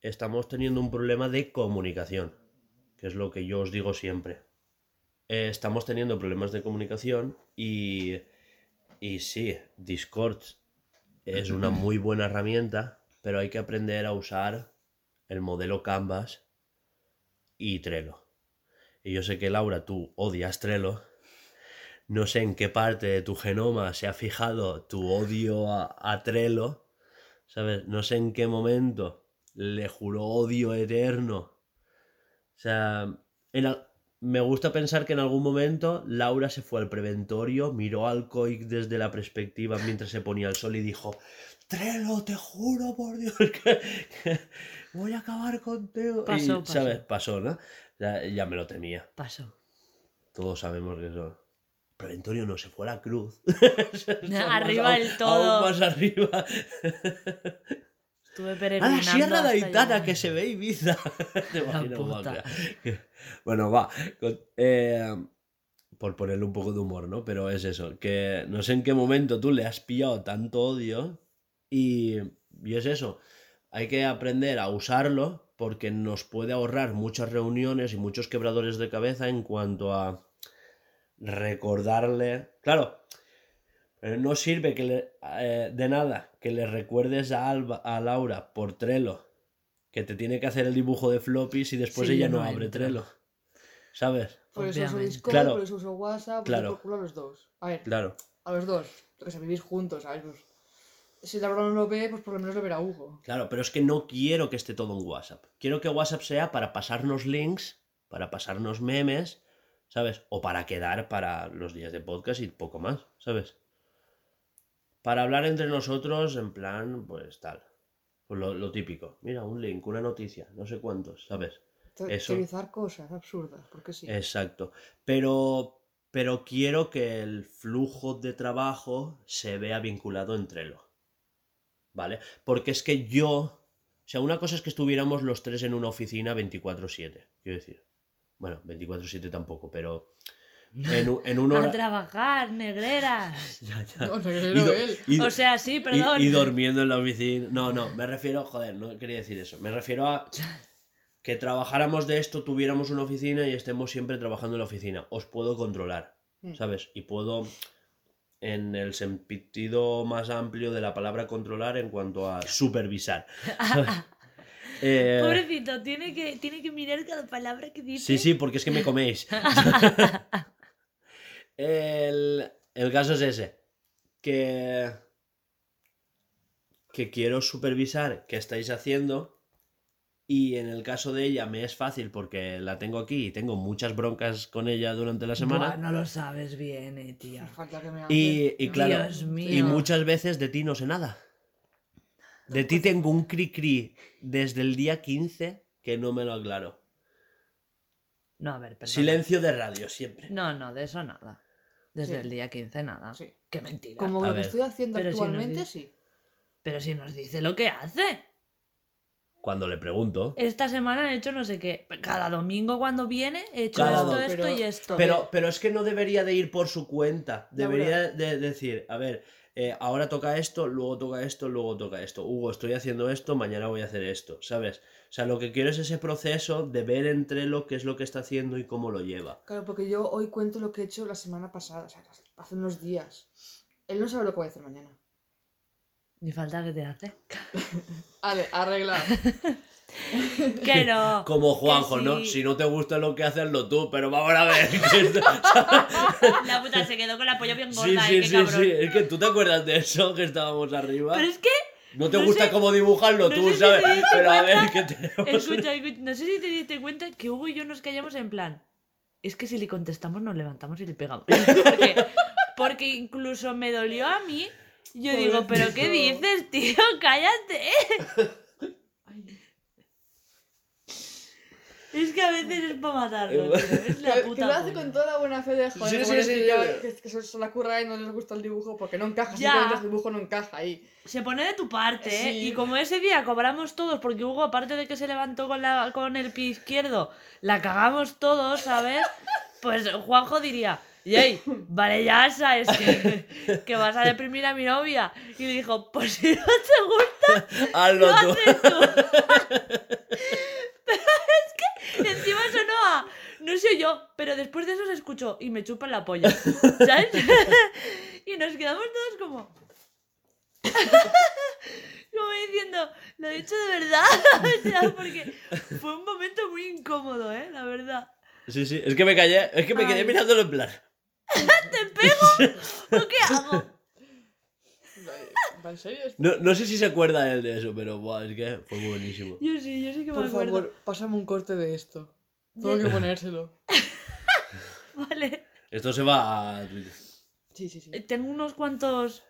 Speaker 1: estamos teniendo un problema de comunicación, que es lo que yo os digo siempre. Eh, estamos teniendo problemas de comunicación y, y sí, Discord es una muy buena herramienta, pero hay que aprender a usar el modelo Canvas y Trello. Y yo sé que Laura, tú odias Trello. No sé en qué parte de tu genoma se ha fijado tu odio a, a Trello. ¿Sabes? No sé en qué momento le juró odio eterno. O sea, en al- me gusta pensar que en algún momento Laura se fue al preventorio, miró al COIC desde la perspectiva mientras se ponía el sol y dijo: Trello, te juro por Dios que, que voy a acabar contigo. Y,
Speaker 3: Pasó, pasó.
Speaker 1: ¿Sabes? Pasó, ¿no? Ya, ya me lo temía.
Speaker 3: Pasó.
Speaker 1: Todos sabemos que eso. Preventorio no, se fue a la cruz.
Speaker 3: Arriba del
Speaker 1: Aún
Speaker 3: todo.
Speaker 1: más arriba.
Speaker 3: Estuve
Speaker 1: A
Speaker 3: peregrinando.
Speaker 1: la Sierra de Aitana, que se ve Ibiza. Te que- Bueno, va. con- eh, por ponerle un poco de humor, ¿no? Pero es eso, que no sé en qué momento tú le has pillado tanto odio y, y es eso. Hay que aprender a usarlo porque nos puede ahorrar muchas reuniones y muchos quebradores de cabeza en cuanto a recordarle. Claro, no sirve que le- eh, de nada que le recuerdes a, Alba, a Laura por Trello que te tiene que hacer el dibujo de floppies y después
Speaker 3: Sí,
Speaker 1: ella no
Speaker 3: no
Speaker 1: abre. Trello. ¿Sabes?
Speaker 2: Por eso uso
Speaker 3: Obviamente.
Speaker 2: Discord,
Speaker 1: Claro.
Speaker 2: por eso uso WhatsApp,
Speaker 1: Claro.
Speaker 2: por culo a los dos. A ver,
Speaker 1: Claro.
Speaker 2: a los dos. Que se vivís juntos, ¿sabes? Pues, si la verdad no lo ve, pues por lo menos lo verá Hugo.
Speaker 1: Claro, pero es que no quiero que esté todo en WhatsApp. Quiero que WhatsApp sea para pasarnos links, para pasarnos memes, ¿sabes? O para quedar para los días de podcast y poco más, ¿sabes? Para hablar entre nosotros, en plan, pues tal. Pues lo, lo típico. Mira, un link, una noticia, no sé cuántos, ¿sabes? Eso.
Speaker 2: Teorizar cosas absurdas, porque sí.
Speaker 1: Exacto. Pero, pero quiero que el flujo de trabajo se vea vinculado entre lo. ¿Vale? Porque es que yo. O sea, una cosa es que estuviéramos los tres en una oficina 24-7. Quiero decir. Bueno, 24-7 tampoco, pero. En, en una
Speaker 3: A
Speaker 1: hora.
Speaker 3: trabajar, negreras.
Speaker 1: Ya, ya.
Speaker 2: No,
Speaker 1: Y
Speaker 2: negrero él.
Speaker 1: y-
Speaker 3: O sea, sí,
Speaker 1: y-
Speaker 3: perdón.
Speaker 1: Y, dormiendo en la oficina. No, no, me refiero, joder, no quería decir eso. Me refiero a que trabajáramos de esto, tuviéramos una oficina y estemos siempre trabajando en la oficina. Os puedo controlar,
Speaker 2: Mm.
Speaker 1: ¿sabes? Y puedo, en el sentido más amplio de la palabra controlar, en cuanto a supervisar. Eh,
Speaker 3: Pobrecito, tiene que, tiene que mirar cada palabra que dice.
Speaker 1: Sí, sí, porque es que me coméis. el, el caso es ese. Que. Que quiero supervisar qué estáis haciendo. Y en el caso de ella me es fácil porque la tengo aquí y tengo muchas broncas con ella durante la semana.
Speaker 3: Buah, no lo sabes bien, eh, tía.
Speaker 2: Falta que me hable.
Speaker 1: Y, y claro,
Speaker 3: Dios mío.
Speaker 1: y muchas veces de ti no sé nada. De ti tengo un cri-cri desde el día 15 que no me lo aclaro.
Speaker 3: No, a ver, perdón.
Speaker 1: Silencio de radio, siempre.
Speaker 3: No, no, de eso nada. Desde
Speaker 2: Sí.
Speaker 3: el día 15 nada.
Speaker 2: Sí.
Speaker 3: Qué mentira.
Speaker 2: Como
Speaker 1: A
Speaker 2: lo que
Speaker 1: ver.
Speaker 2: estoy haciendo
Speaker 3: Pero si nos
Speaker 2: actualmente,
Speaker 3: dice-
Speaker 2: sí.
Speaker 3: Pero si nos dice lo que hace.
Speaker 1: Cuando le pregunto.
Speaker 3: Esta semana he hecho no sé qué. Cada domingo cuando viene he hecho
Speaker 1: Cada
Speaker 3: esto,
Speaker 1: do-
Speaker 3: esto
Speaker 2: pero-
Speaker 3: y esto.
Speaker 1: Pero, pero es que no debería de ir por su cuenta. Debería de decir, a ver, eh, ahora toca esto, luego toca esto, luego toca esto. Hugo, estoy haciendo esto, mañana voy a hacer esto, ¿sabes? O sea, lo que quiero es ese proceso de ver entre lo que es lo que está haciendo y cómo lo lleva.
Speaker 2: Claro, porque yo hoy cuento lo que he hecho la semana pasada, o sea, hace unos días. Él no sabe lo que voy a hacer mañana.
Speaker 3: Ni falta que te hace.
Speaker 2: Vale, arreglado.
Speaker 3: Que no.
Speaker 1: Como Juanjo,
Speaker 3: que
Speaker 1: ¿no?
Speaker 3: sí.
Speaker 1: Si no te gusta lo que haces, lo tú, pero vamos a ver.
Speaker 3: La puta se quedó con la polla bien
Speaker 1: sí,
Speaker 3: gorda,
Speaker 1: sí,
Speaker 3: eh,
Speaker 1: sí,
Speaker 3: cabrón.
Speaker 1: sí. Es que tú te acuerdas de eso, que estábamos arriba.
Speaker 3: Pero es que,
Speaker 1: No te
Speaker 3: no
Speaker 1: gusta
Speaker 3: sé-
Speaker 1: cómo dibujarlo
Speaker 3: no
Speaker 1: tú,
Speaker 3: sé si
Speaker 1: ¿sabes?
Speaker 3: te diste
Speaker 1: Pero a ver, que tenemos...
Speaker 3: escucha, escucha, no sé si te diste cuenta que Hugo y yo nos callamos en plan. Es que si le contestamos nos levantamos y le pegamos. Porque, Porque incluso me dolió a mí. Yo digo, ¿pero qué dices, tío? Cállate. Es que a veces es para matarlo, tío. Es la
Speaker 2: Que,
Speaker 3: puta
Speaker 2: que lo hace con toda la buena fe de joder,
Speaker 1: Sí, sí, sí.
Speaker 2: que, que se, se la curra y no les gusta el dibujo porque no encaja,
Speaker 3: Ya.
Speaker 2: simplemente el dibujo no encaja ahí.
Speaker 3: Se pone de tu parte, ¿eh? Y como ese día cobramos todos, porque Hugo, aparte de que se levantó con, la, con el pie izquierdo, la cagamos todos, ¿sabes? Pues Juanjo diría, ¡Yey! Vale, ya sabes que, que vas a deprimir a mi novia. Y le dijo, pues si no te gusta,
Speaker 1: Hazlo
Speaker 3: lo
Speaker 1: tú.
Speaker 3: haces tú. Es que encima sonó a. No sé yo, pero después de eso se escuchó y me chupan la polla. ¿Sabes? y nos quedamos todos como. como diciendo, lo he dicho de verdad. O sea, porque fue un momento muy incómodo, ¿eh? La verdad.
Speaker 1: Sí, sí, es que me callé, es que me quedé mirándolo en plan.
Speaker 3: ¿Te pego? ¿O qué hago?
Speaker 2: ¿Va en serio?
Speaker 1: No, no sé si se acuerda él de eso, pero buah, es que fue buenísimo.
Speaker 3: Yo sí, yo sí que me
Speaker 2: Por
Speaker 3: acuerdo.
Speaker 2: favor, pásame un corte de esto. Tengo que ponérselo.
Speaker 3: Vale.
Speaker 1: Esto se va a Twitter.
Speaker 2: Sí, sí, sí.
Speaker 3: Eh, Tengo unos cuantos.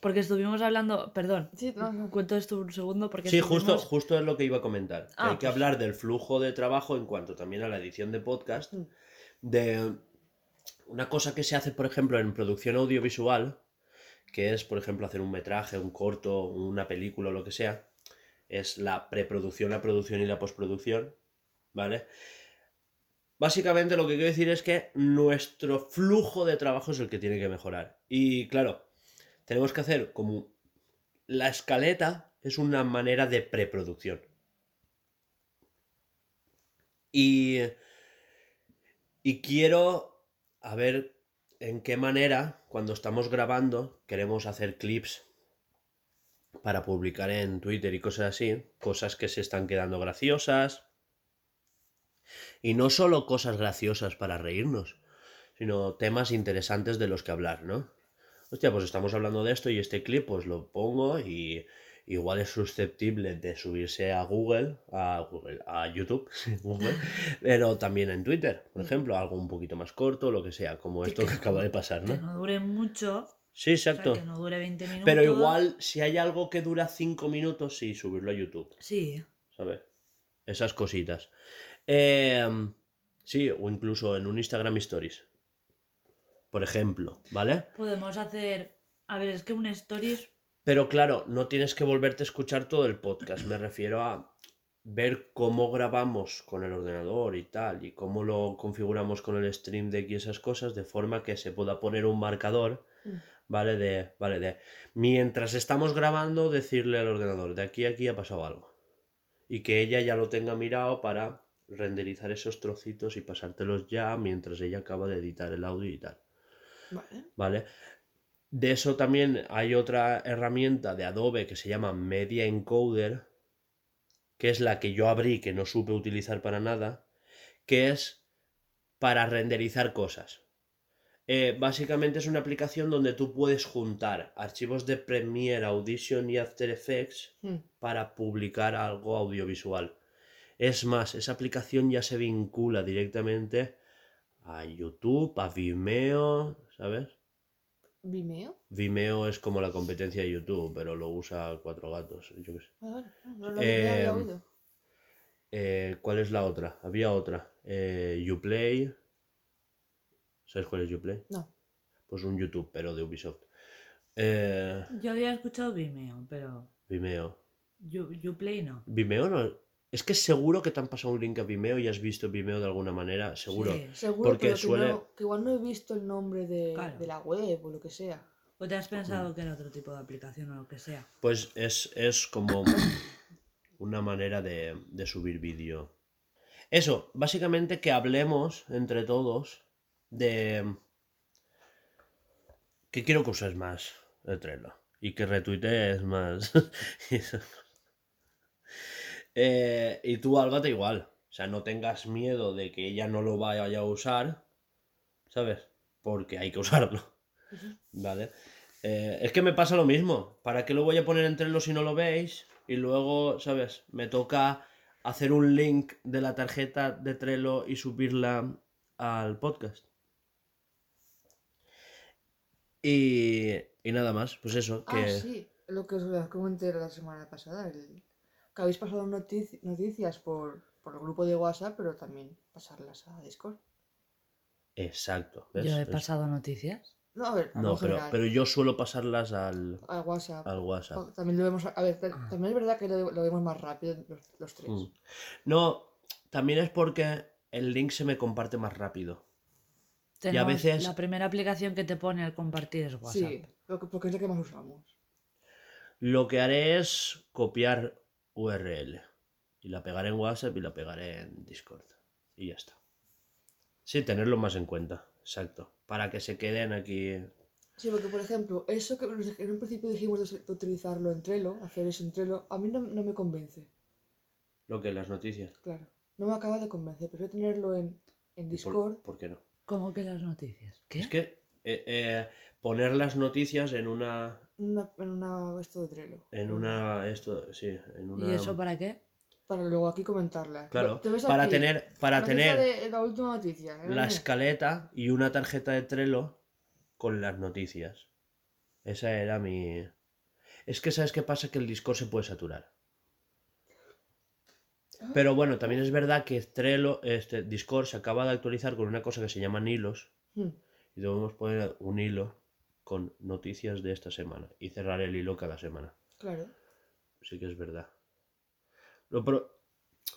Speaker 3: Porque estuvimos hablando. Perdón.
Speaker 2: Sí, no, no.
Speaker 3: Cuento esto un segundo porque.
Speaker 1: Sí, justo,
Speaker 3: estuvimos-
Speaker 1: justo es lo que iba a comentar.
Speaker 3: Ah,
Speaker 1: hay que
Speaker 3: pues.
Speaker 1: hablar del flujo de trabajo en cuanto también a la edición de podcast.
Speaker 2: Mm.
Speaker 1: De una cosa que se hace, por ejemplo, en producción audiovisual, que es, por ejemplo, hacer un metraje, un corto, una película o lo que sea, es la preproducción, la producción y la postproducción. ¿Vale? Básicamente lo que quiero decir es que nuestro flujo de trabajo es el que tiene que mejorar. Y claro, tenemos que hacer como la escaleta es una manera de preproducción. Y, y quiero a ver en qué manera, cuando estamos grabando, queremos hacer clips para publicar en Twitter y cosas así, cosas que se están quedando graciosas. Y no solo cosas graciosas para reírnos, sino temas interesantes de los que hablar, ¿no? Hostia, pues estamos hablando de esto y este clip pues lo pongo y igual es susceptible de subirse a Google, a Google, a YouTube, Google, pero también en Twitter, por ejemplo, algo un poquito más corto, lo que sea, como esto que acaba de pasar,
Speaker 3: Que
Speaker 1: ¿no?
Speaker 3: no dure mucho.
Speaker 1: Sí,
Speaker 3: O sea,
Speaker 1: exacto.
Speaker 3: que no dure 20 minutos.
Speaker 1: Pero igual, si hay algo que dura 5 minutos, sí, subirlo a YouTube,
Speaker 3: Sí.
Speaker 1: ¿sabes? Esas cositas. Em, sí, o incluso en un Instagram Stories. Por ejemplo, ¿vale?
Speaker 3: Podemos hacer. A ver, es que un stories.
Speaker 1: Pero claro, no tienes que volverte a escuchar todo el podcast. Me refiero a ver cómo grabamos con el ordenador y tal, y cómo lo configuramos con el Stream Deck y esas cosas, de forma que se pueda poner un marcador,
Speaker 2: Mm.
Speaker 1: ¿vale? De, vale, de mientras estamos grabando, decirle al ordenador, de aquí a aquí ha pasado algo. Y que ella ya lo tenga mirado para renderizar esos trocitos y pasártelos ya mientras ella acaba de editar el audio y tal.
Speaker 2: Vale.
Speaker 1: ¿vale? De eso también hay otra herramienta de Adobe que se llama Media Encoder, que es la que yo abrí que no supe utilizar para nada, que es para renderizar cosas. Eh, básicamente es una aplicación donde tú puedes juntar archivos de Premiere, Audition y After Effects
Speaker 2: Mm.
Speaker 1: para publicar algo audiovisual. Es más, esa aplicación ya se vincula directamente a YouTube, a Vimeo, ¿sabes?
Speaker 2: ¿Vimeo?
Speaker 1: Vimeo es como la competencia de YouTube, pero lo usa Cuatro Gatos. yo qué sé.
Speaker 2: Vale, vale. No, no lo había
Speaker 1: Eh,
Speaker 2: oído.
Speaker 1: Eh, ¿Cuál es la otra? Había otra. Eh, Uplay. ¿Sabes cuál es Uplay?
Speaker 2: No.
Speaker 1: Pues un YouTube, pero de Ubisoft. Eh,
Speaker 3: Yo había escuchado Vimeo, pero.
Speaker 1: Vimeo.
Speaker 3: You, Uplay no.
Speaker 1: Vimeo no. Es que seguro que te han pasado un link a Vimeo y has visto Vimeo de alguna manera, seguro.
Speaker 3: Sí.
Speaker 2: Seguro
Speaker 1: porque
Speaker 2: pero que,
Speaker 1: suele-
Speaker 2: no- que igual no he visto el nombre de,
Speaker 3: Claro.
Speaker 2: de la web o lo que sea.
Speaker 3: ¿O te has
Speaker 1: Mm.
Speaker 3: pensado que era otro tipo de aplicación o lo que sea?
Speaker 1: Pues es, es como una manera de, de subir vídeo. Eso, básicamente que hablemos entre todos de que quiero que uses más el Trello y que retuitees más. Eh, y tú, Álvate, igual. O sea, no tengas miedo de que ella no lo vaya a usar, ¿sabes? Porque hay que usarlo. ¿Vale? Eh, es que me pasa lo mismo. ¿Para qué lo voy a poner en Trello si no lo veis? Y luego, ¿sabes? Me toca hacer un link de la tarjeta de Trello y subirla al podcast. Y, y nada más, pues eso, que...
Speaker 2: Ah, sí, lo que os comenté la semana pasada, el- que habéis pasado notici- noticias por, por el grupo de WhatsApp, pero también pasarlas a Discord.
Speaker 1: Exacto. ¿ves?
Speaker 3: Yo he pasado noticias.
Speaker 2: No, a ver, a
Speaker 1: No, pero, pero yo suelo pasarlas al,
Speaker 2: a WhatsApp.
Speaker 1: al WhatsApp.
Speaker 2: O- También lo vemos, a ver, ta- también es verdad que lo, lo vemos más rápido los, los tres.
Speaker 1: Mm. No, también es porque el link se me comparte más rápido.
Speaker 3: Tenemos
Speaker 1: veces-
Speaker 3: La primera aplicación que te pone al compartir es WhatsApp.
Speaker 2: Sí, porque es lo que más usamos.
Speaker 1: Lo que haré es copiar URL. Y la pegaré en WhatsApp y la pegaré en Discord. Y ya está. Sí, tenerlo más en cuenta. Exacto. Para que se queden aquí.
Speaker 2: Sí, porque por ejemplo, eso que nos- en un principio dijimos de, utilizarlo en Trello, hacer eso en Trello, a mí no, no me convence,
Speaker 1: Lo que las noticias.
Speaker 2: claro. No me acaba de convencer, prefiero tenerlo en, en
Speaker 1: ¿Y por-
Speaker 2: Discord.
Speaker 1: ¿Por, qué no?
Speaker 3: ¿Cómo que las noticias? ¿Qué?
Speaker 1: Es que eh, eh, poner las noticias en una.
Speaker 2: En una, en una esto de Trello.
Speaker 1: En una. Esto, sí, en una.
Speaker 3: ¿Y eso para qué?
Speaker 2: Para luego aquí comentarla.
Speaker 1: Claro,
Speaker 2: ¿Te ves
Speaker 1: para
Speaker 2: aquí?
Speaker 1: tener, para tener
Speaker 2: de la última noticia. ¿eh?
Speaker 1: la escaleta y una tarjeta de Trello con las noticias. Esa era mi... Es que sabes qué pasa que el Discord se puede saturar. Pero bueno, también es verdad que Trello, este Discord se acaba de actualizar con una cosa que se llaman hilos
Speaker 2: Hmm.
Speaker 1: y debemos poner un hilo con noticias de esta semana y cerrar el hilo cada semana.
Speaker 2: Claro.
Speaker 1: Sí que es verdad. Lo pro-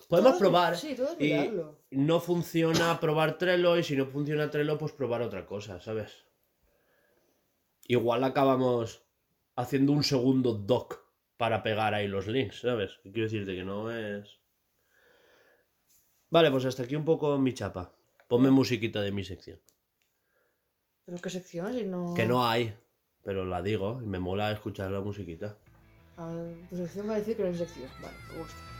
Speaker 1: Podemos
Speaker 2: Todo es-
Speaker 1: probar.
Speaker 2: Sí, todo es
Speaker 1: y no funciona probar Trello y si no funciona Trello, pues probar otra cosa, ¿sabes? Igual acabamos haciendo un segundo doc para pegar ahí los links, ¿sabes? Quiero decirte que no es... Vale, pues hasta aquí un poco mi chapa. Ponme musiquita de mi sección.
Speaker 2: ¿Pero qué sección? Si no...
Speaker 1: Que no hay, pero la digo y me mola escuchar la musiquita.
Speaker 2: A ver, tu sección va a decir que no es sección. Vale, me gusta.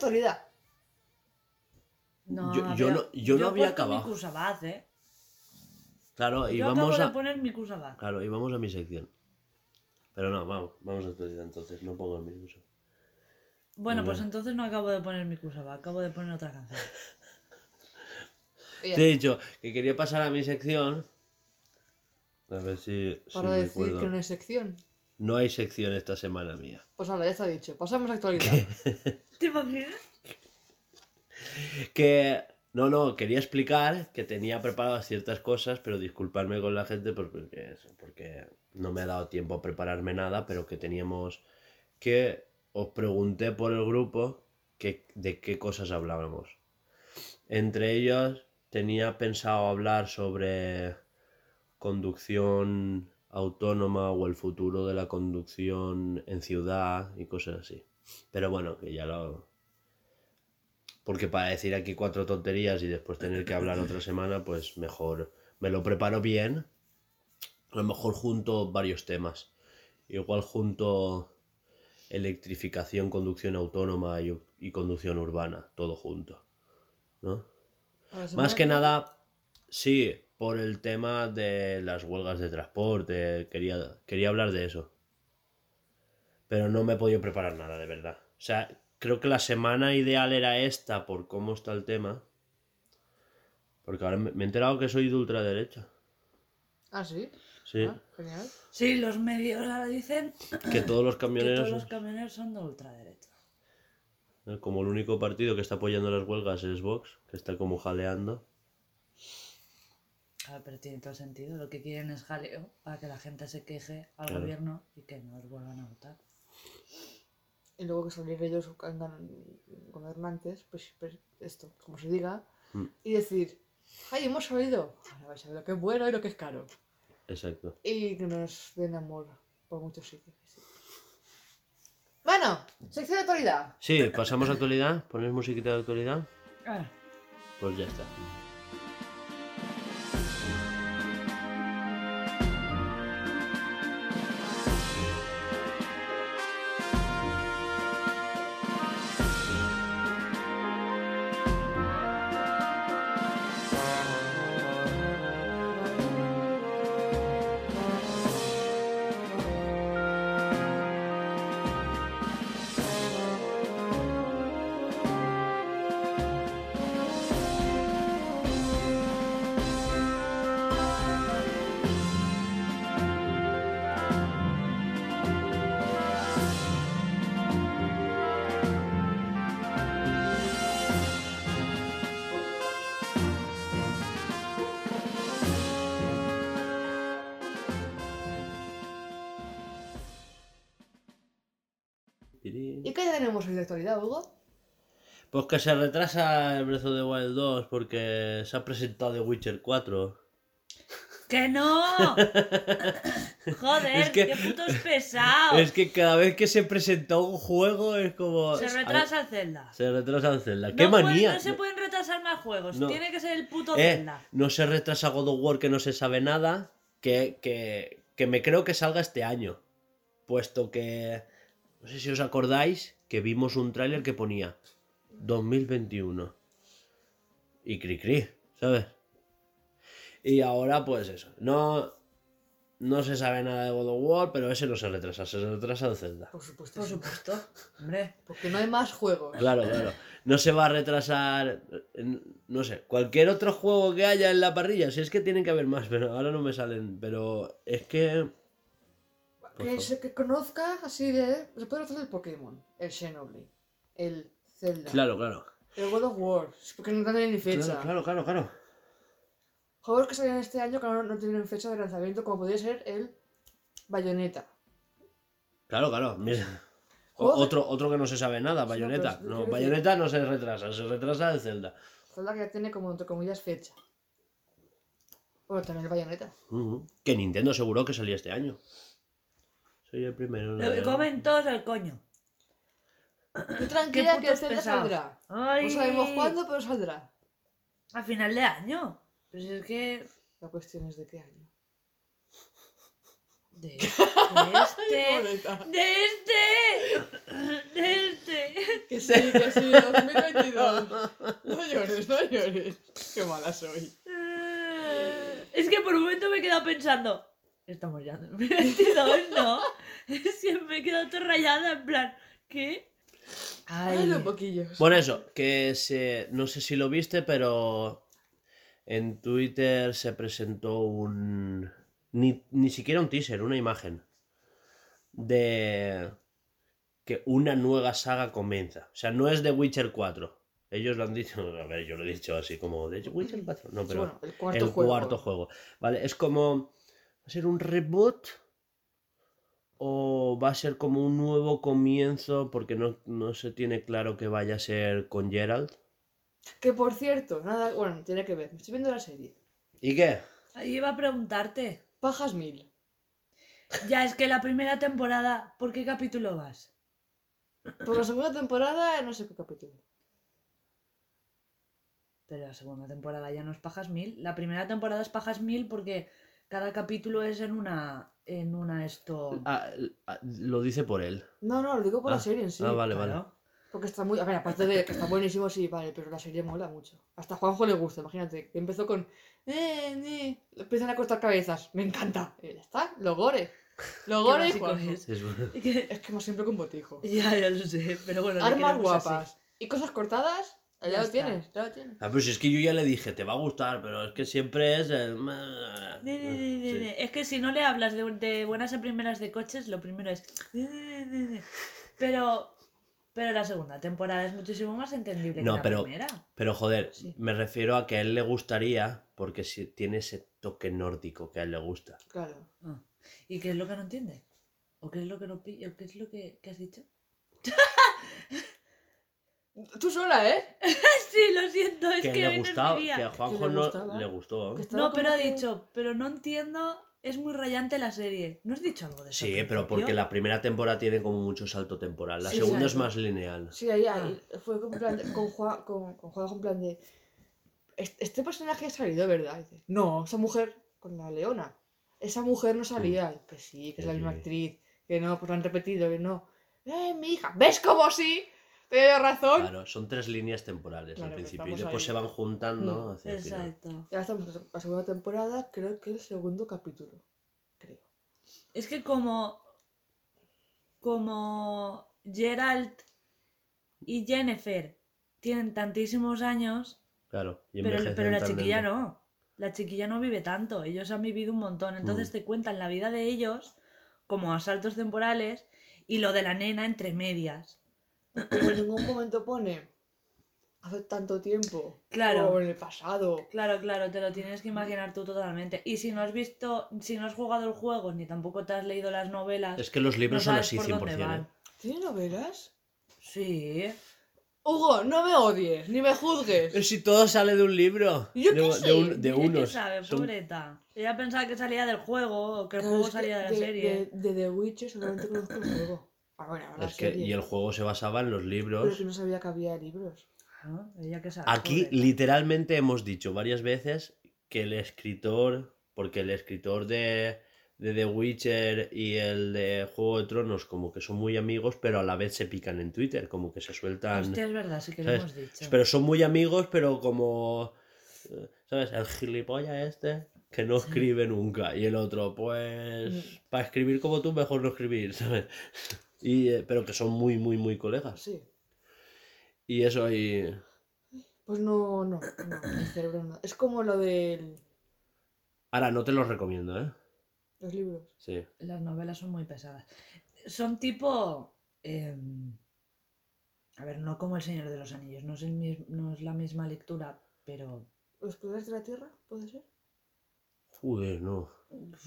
Speaker 2: Actualidad.
Speaker 3: No,
Speaker 1: Yo- yo
Speaker 3: había-
Speaker 1: no- yo no había acabado.
Speaker 3: mi ¿eh?
Speaker 1: Claro, y
Speaker 3: Yo
Speaker 1: vamos
Speaker 3: acabo
Speaker 1: a...
Speaker 3: de poner mi Kusabaz.
Speaker 1: Claro, y vamos a mi sección. Pero no, vamos, vamos a actualizar entonces, no pongo el mismo.
Speaker 3: Bueno, pues entonces no acabo de poner mi Kusabaz, acabo de poner otra canción.
Speaker 1: Te he dicho que quería pasar a mi sección. A ver si, si
Speaker 2: para
Speaker 1: me
Speaker 2: decir que no es sección.
Speaker 1: No hay sección esta semana mía.
Speaker 2: Pues ahora ya está dicho. Pasamos a actualidad.
Speaker 3: ¿Te imaginas?
Speaker 1: Que. No, no, quería explicar que tenía preparadas ciertas cosas, pero disculparme con la gente porque, porque no me ha dado tiempo a prepararme nada, pero que teníamos que os pregunté por el grupo que, de qué cosas hablábamos. Entre ellos tenía pensado hablar sobre conducción autónoma o el futuro de la conducción en ciudad y cosas así. Pero bueno, que ya lo, porque para decir aquí cuatro tonterías y después tener que hablar otra semana, pues mejor me lo preparo bien. A lo mejor junto varios temas. Igual junto electrificación, conducción autónoma y, y conducción urbana, todo junto. ¿No?
Speaker 2: Semana
Speaker 1: Más que nada, sí, por el tema de las huelgas de transporte, quería, quería hablar de eso. Pero no me he podido preparar nada, de verdad. O sea, creo que la semana ideal era esta por cómo está el tema. Porque ahora me he enterado que soy de ultraderecha.
Speaker 2: Ah, sí.
Speaker 1: Sí,
Speaker 2: Ah, genial.
Speaker 3: Sí, los medios ahora dicen
Speaker 1: que todos los camioneros,
Speaker 3: todos los camioneros son de ultraderecha.
Speaker 1: como el único partido que está apoyando las huelgas es Vox, que está como jaleando.
Speaker 3: Pero tiene todo sentido. Lo que quieren es jaleo para que la gente se queje al
Speaker 1: Claro.
Speaker 3: gobierno y que no los vuelvan a votar.
Speaker 2: Y luego que salir ellos gobernantes, pues, pues esto, como se diga,
Speaker 1: Mm.
Speaker 2: y decir, ¡ay, hemos salido! Ahora vais a ver lo que es bueno y lo que es caro.
Speaker 1: Exacto.
Speaker 2: Y que nos den amor por muchos sitios. sí. Bueno, sección de actualidad.
Speaker 1: Sí, pasamos a actualidad. ¿Pones musiquita de actualidad?
Speaker 3: Ah,
Speaker 1: Pues ya está.
Speaker 2: ¿Y qué tenemos hoy de actualidad, Hugo?
Speaker 1: Pues que se retrasa el Breath of the Wild 2 porque se ha presentado The Witcher 4.
Speaker 3: ¡Que no! Joder,
Speaker 1: Es que-
Speaker 3: qué putos pesados.
Speaker 1: Es que cada vez que se presenta un juego es como...
Speaker 3: Se retrasa el Zelda.
Speaker 1: Se retrasa el Zelda.
Speaker 3: No
Speaker 1: ¡Qué
Speaker 3: puede-
Speaker 1: manía!
Speaker 3: no se pueden retrasar más juegos.
Speaker 1: No.
Speaker 3: Tiene que ser el puto
Speaker 1: Eh,
Speaker 3: Zelda.
Speaker 1: no se retrasa God of War que no se sabe nada, que, que, que me creo que salga este año. Puesto que, no sé si os acordáis, que vimos un tráiler que ponía 2021. Y cri cri, ¿sabes? Y ahora pues eso, no, no se sabe nada de God of War, pero ese no se retrasa, se retrasa el Zelda.
Speaker 2: Por supuesto.
Speaker 3: Por supuesto. Hombre.
Speaker 2: Porque no hay más juegos.
Speaker 1: Claro, claro. No se va a retrasar, no sé, cualquier otro juego que haya en la parrilla. Si es que tienen que haber más, pero ahora no me salen. Pero es que...
Speaker 2: Que, se, que conozca así de. Se puede hacer el Pokémon, el Xenoblade, el Zelda,
Speaker 1: Claro, claro.
Speaker 2: el God of War. Porque no tienen ni fecha.
Speaker 1: Claro, claro, claro, claro.
Speaker 2: Juegos que salían este año que no, no tienen fecha de lanzamiento, como podría ser el Bayonetta.
Speaker 1: Claro, claro. Mira. O- Otro, otro que no se sabe nada, Bayonetta. No, Bayonetta no se retrasa, se retrasa el Zelda.
Speaker 2: Zelda que ya tiene como entre comillas fecha. Bueno, también el Bayonetta.
Speaker 1: Que Nintendo aseguró que salía este año. Soy el primero.
Speaker 3: Lo que comen todos el coño.
Speaker 2: Tú tranquila que el
Speaker 3: pesados.
Speaker 2: saldrá.
Speaker 3: Ay.
Speaker 2: No sabemos cuándo, pero saldrá.
Speaker 3: A final de año. Pero si es que.
Speaker 2: La cuestión es de qué año.
Speaker 3: De, de este. De este. De este.
Speaker 2: Que sí, que sí, 2022. No llores, no llores. Qué mala soy.
Speaker 3: Es que por un momento me he quedado pensando. Estamos ya en 2022, ¿no? Me he quedado todo rayada, en plan. ¿Qué?
Speaker 2: Ay, los poquillos.
Speaker 1: Bueno, eso, que se. No sé si lo viste, pero. En Twitter se presentó un. Ni, ni siquiera un teaser, una imagen. De. Que una nueva saga comienza. O sea, no es de Witcher 4. Ellos lo han dicho. A ver, yo lo he dicho así como. ¿De Witcher 4? No, pero.
Speaker 2: bueno, el cuarto
Speaker 1: el
Speaker 2: juego.
Speaker 1: cuarto juego. ¿Vale? Es como. ¿Va a ser un reboot? ¿O va a ser como un nuevo comienzo? Porque no, no se tiene claro que vaya a ser con Geralt.
Speaker 2: Que por cierto, nada, bueno, tiene que ver. Me estoy viendo la serie.
Speaker 1: ¿Y qué?
Speaker 3: Ahí iba a preguntarte.
Speaker 2: Pajas mil.
Speaker 3: Ya, es que la primera temporada, ¿por qué capítulo vas?
Speaker 2: Por la segunda temporada, no sé qué capítulo.
Speaker 3: Pero la segunda temporada ya no es Pajas Mil. La primera temporada es Pajas Mil porque cada capítulo es en una. En una esto.
Speaker 1: Ah, ah, lo dice por él.
Speaker 2: No, no, lo digo por
Speaker 1: Ah,
Speaker 2: la serie en sí.
Speaker 1: ah, vale,
Speaker 3: Claro.
Speaker 1: vale.
Speaker 2: Porque está muy. A ver, aparte de que está buenísimo, sí, vale, pero la serie mola mucho. Hasta a Juanjo le gusta, imagínate. Empezó con. Eh, eh, empiezan a cortar cabezas. Me encanta. Y ya está, lo gore. Lo gore y
Speaker 3: básico
Speaker 2: Juanjo.
Speaker 3: es.
Speaker 1: Es bueno.
Speaker 2: Es que más siempre con botijo.
Speaker 3: Ya, ya lo sé, pero bueno.
Speaker 2: Armas
Speaker 3: queremos así.
Speaker 2: guapas. Y cosas cortadas,
Speaker 3: Ya
Speaker 2: ya lo tienes, ya lo tienes.
Speaker 1: Ah, pues es que yo ya le dije, te va a gustar, pero es que siempre es el...
Speaker 3: Ne, ne, ne,
Speaker 1: Sí.
Speaker 3: Es que si no le hablas de, de buenas a primeras de coches, lo primero es. Pero. Pero la segunda temporada es muchísimo más entendible
Speaker 1: No,
Speaker 3: que la
Speaker 1: pero-
Speaker 3: primera.
Speaker 1: Pero joder,
Speaker 3: Sí.
Speaker 1: me refiero a que a él le gustaría, porque si tiene ese toque nórdico que a él le gusta.
Speaker 2: Claro.
Speaker 3: Ah. ¿Y qué es lo que no entiende? ¿O qué es lo que no pi- o qué es lo que, que has dicho?
Speaker 2: Tú sola, ¿eh?
Speaker 3: Sí, lo siento, es
Speaker 1: Que,
Speaker 3: que,
Speaker 1: le
Speaker 3: no es
Speaker 1: gustaba,
Speaker 3: día.
Speaker 1: que a Juanjo
Speaker 2: Que le
Speaker 1: no le gustó.
Speaker 2: Estaba
Speaker 3: No, pero ha dicho, pero no entiendo, es muy rayante la serie. ¿No has dicho algo de eso?
Speaker 1: Sí, pero porque la primera temporada tiene como mucho salto temporal. La
Speaker 2: Sí,
Speaker 1: segunda es
Speaker 2: exacto.
Speaker 1: más lineal.
Speaker 2: Sí, ahí, ahí. Fue con, plan de- con Juan, con, con Juan, en plan de. "Este- personaje ha salido, ¿verdad? Dice, no, esa mujer con la leona. Esa mujer no salía. Y, Que sí, que es la misma
Speaker 1: sí.
Speaker 2: actriz. Que no, pues lo han repetido, que no. ¡Eh, mi hija! ¿Ves cómo sí? Tenía razón.
Speaker 1: Claro, son tres líneas temporales
Speaker 2: Claro,
Speaker 1: al principio y después
Speaker 2: ahí.
Speaker 1: se van juntando
Speaker 2: Mm,
Speaker 1: hacia el final.
Speaker 3: Exacto.
Speaker 2: Ya estamos en la segunda temporada, creo que el segundo capítulo. Creo.
Speaker 3: Es que como. Como Gerald y Jennifer tienen tantísimos años,
Speaker 1: Claro, y
Speaker 3: pero, pero la chiquilla no. La chiquilla no vive tanto. Ellos han vivido un montón. Entonces
Speaker 1: Mm.
Speaker 3: te cuentan la vida de ellos como asaltos temporales y lo de la nena entre medias.
Speaker 2: Como en ningún momento pone hace tanto tiempo.
Speaker 3: Claro.
Speaker 2: O en el pasado.
Speaker 3: Claro, claro, te lo tienes que imaginar tú totalmente. Y si no has visto, si no has jugado el juego ni tampoco te has leído las novelas,
Speaker 1: Es que los libros
Speaker 3: no
Speaker 1: son así
Speaker 3: por
Speaker 1: 100%.
Speaker 3: dónde van.
Speaker 1: ¿eh?
Speaker 2: ¿Tiene novelas?
Speaker 3: Sí.
Speaker 2: Hugo, no me odies, ni me juzgues.
Speaker 1: Pero si todo sale de un libro.
Speaker 2: ¿Yo
Speaker 1: de,
Speaker 2: qué
Speaker 1: de
Speaker 2: sé?
Speaker 1: un- de
Speaker 3: Ella qué
Speaker 1: unos.
Speaker 3: sabe,
Speaker 1: Son-
Speaker 3: pobreta. Ella pensaba que salía del juego o que el juego salía de la
Speaker 2: de,
Speaker 3: serie.
Speaker 2: De, de The Witcher solamente conozco el juego. Ah, bueno, ahora
Speaker 1: Es que, y el juego se basaba en los
Speaker 2: Pero
Speaker 1: libros.
Speaker 2: que no sabía que había libros.
Speaker 3: ¿no? Ella qué sabe.
Speaker 1: Aquí literalmente hemos dicho varias veces que el escritor, porque el escritor de, de The Witcher y el de Juego de Tronos como que son muy amigos, pero a la vez se pican en Twitter, como que se sueltan...
Speaker 3: Hostia, es verdad, sí que lo hemos dicho.
Speaker 1: Pero son muy amigos, pero como... ¿Sabes? El gilipollas este que no escribe nunca. Y el otro, pues...
Speaker 2: Mm.
Speaker 1: Para escribir como tú, mejor no escribir, ¿sabes? Y, eh, pero que son muy, muy, muy colegas.
Speaker 2: Sí.
Speaker 1: Y eso ahí...
Speaker 2: Pues no, no, no, mi cerebro no. Es como lo de
Speaker 1: Ahora, no te los recomiendo, ¿eh?
Speaker 2: los libros.
Speaker 1: Sí.
Speaker 3: Las novelas son muy pesadas. Son tipo. em, a ver, no como El Señor de los Anillos, no es, el no es la misma lectura, pero.
Speaker 2: ¿Los pilares de la tierra? ¿Puede ser?
Speaker 1: Joder, no.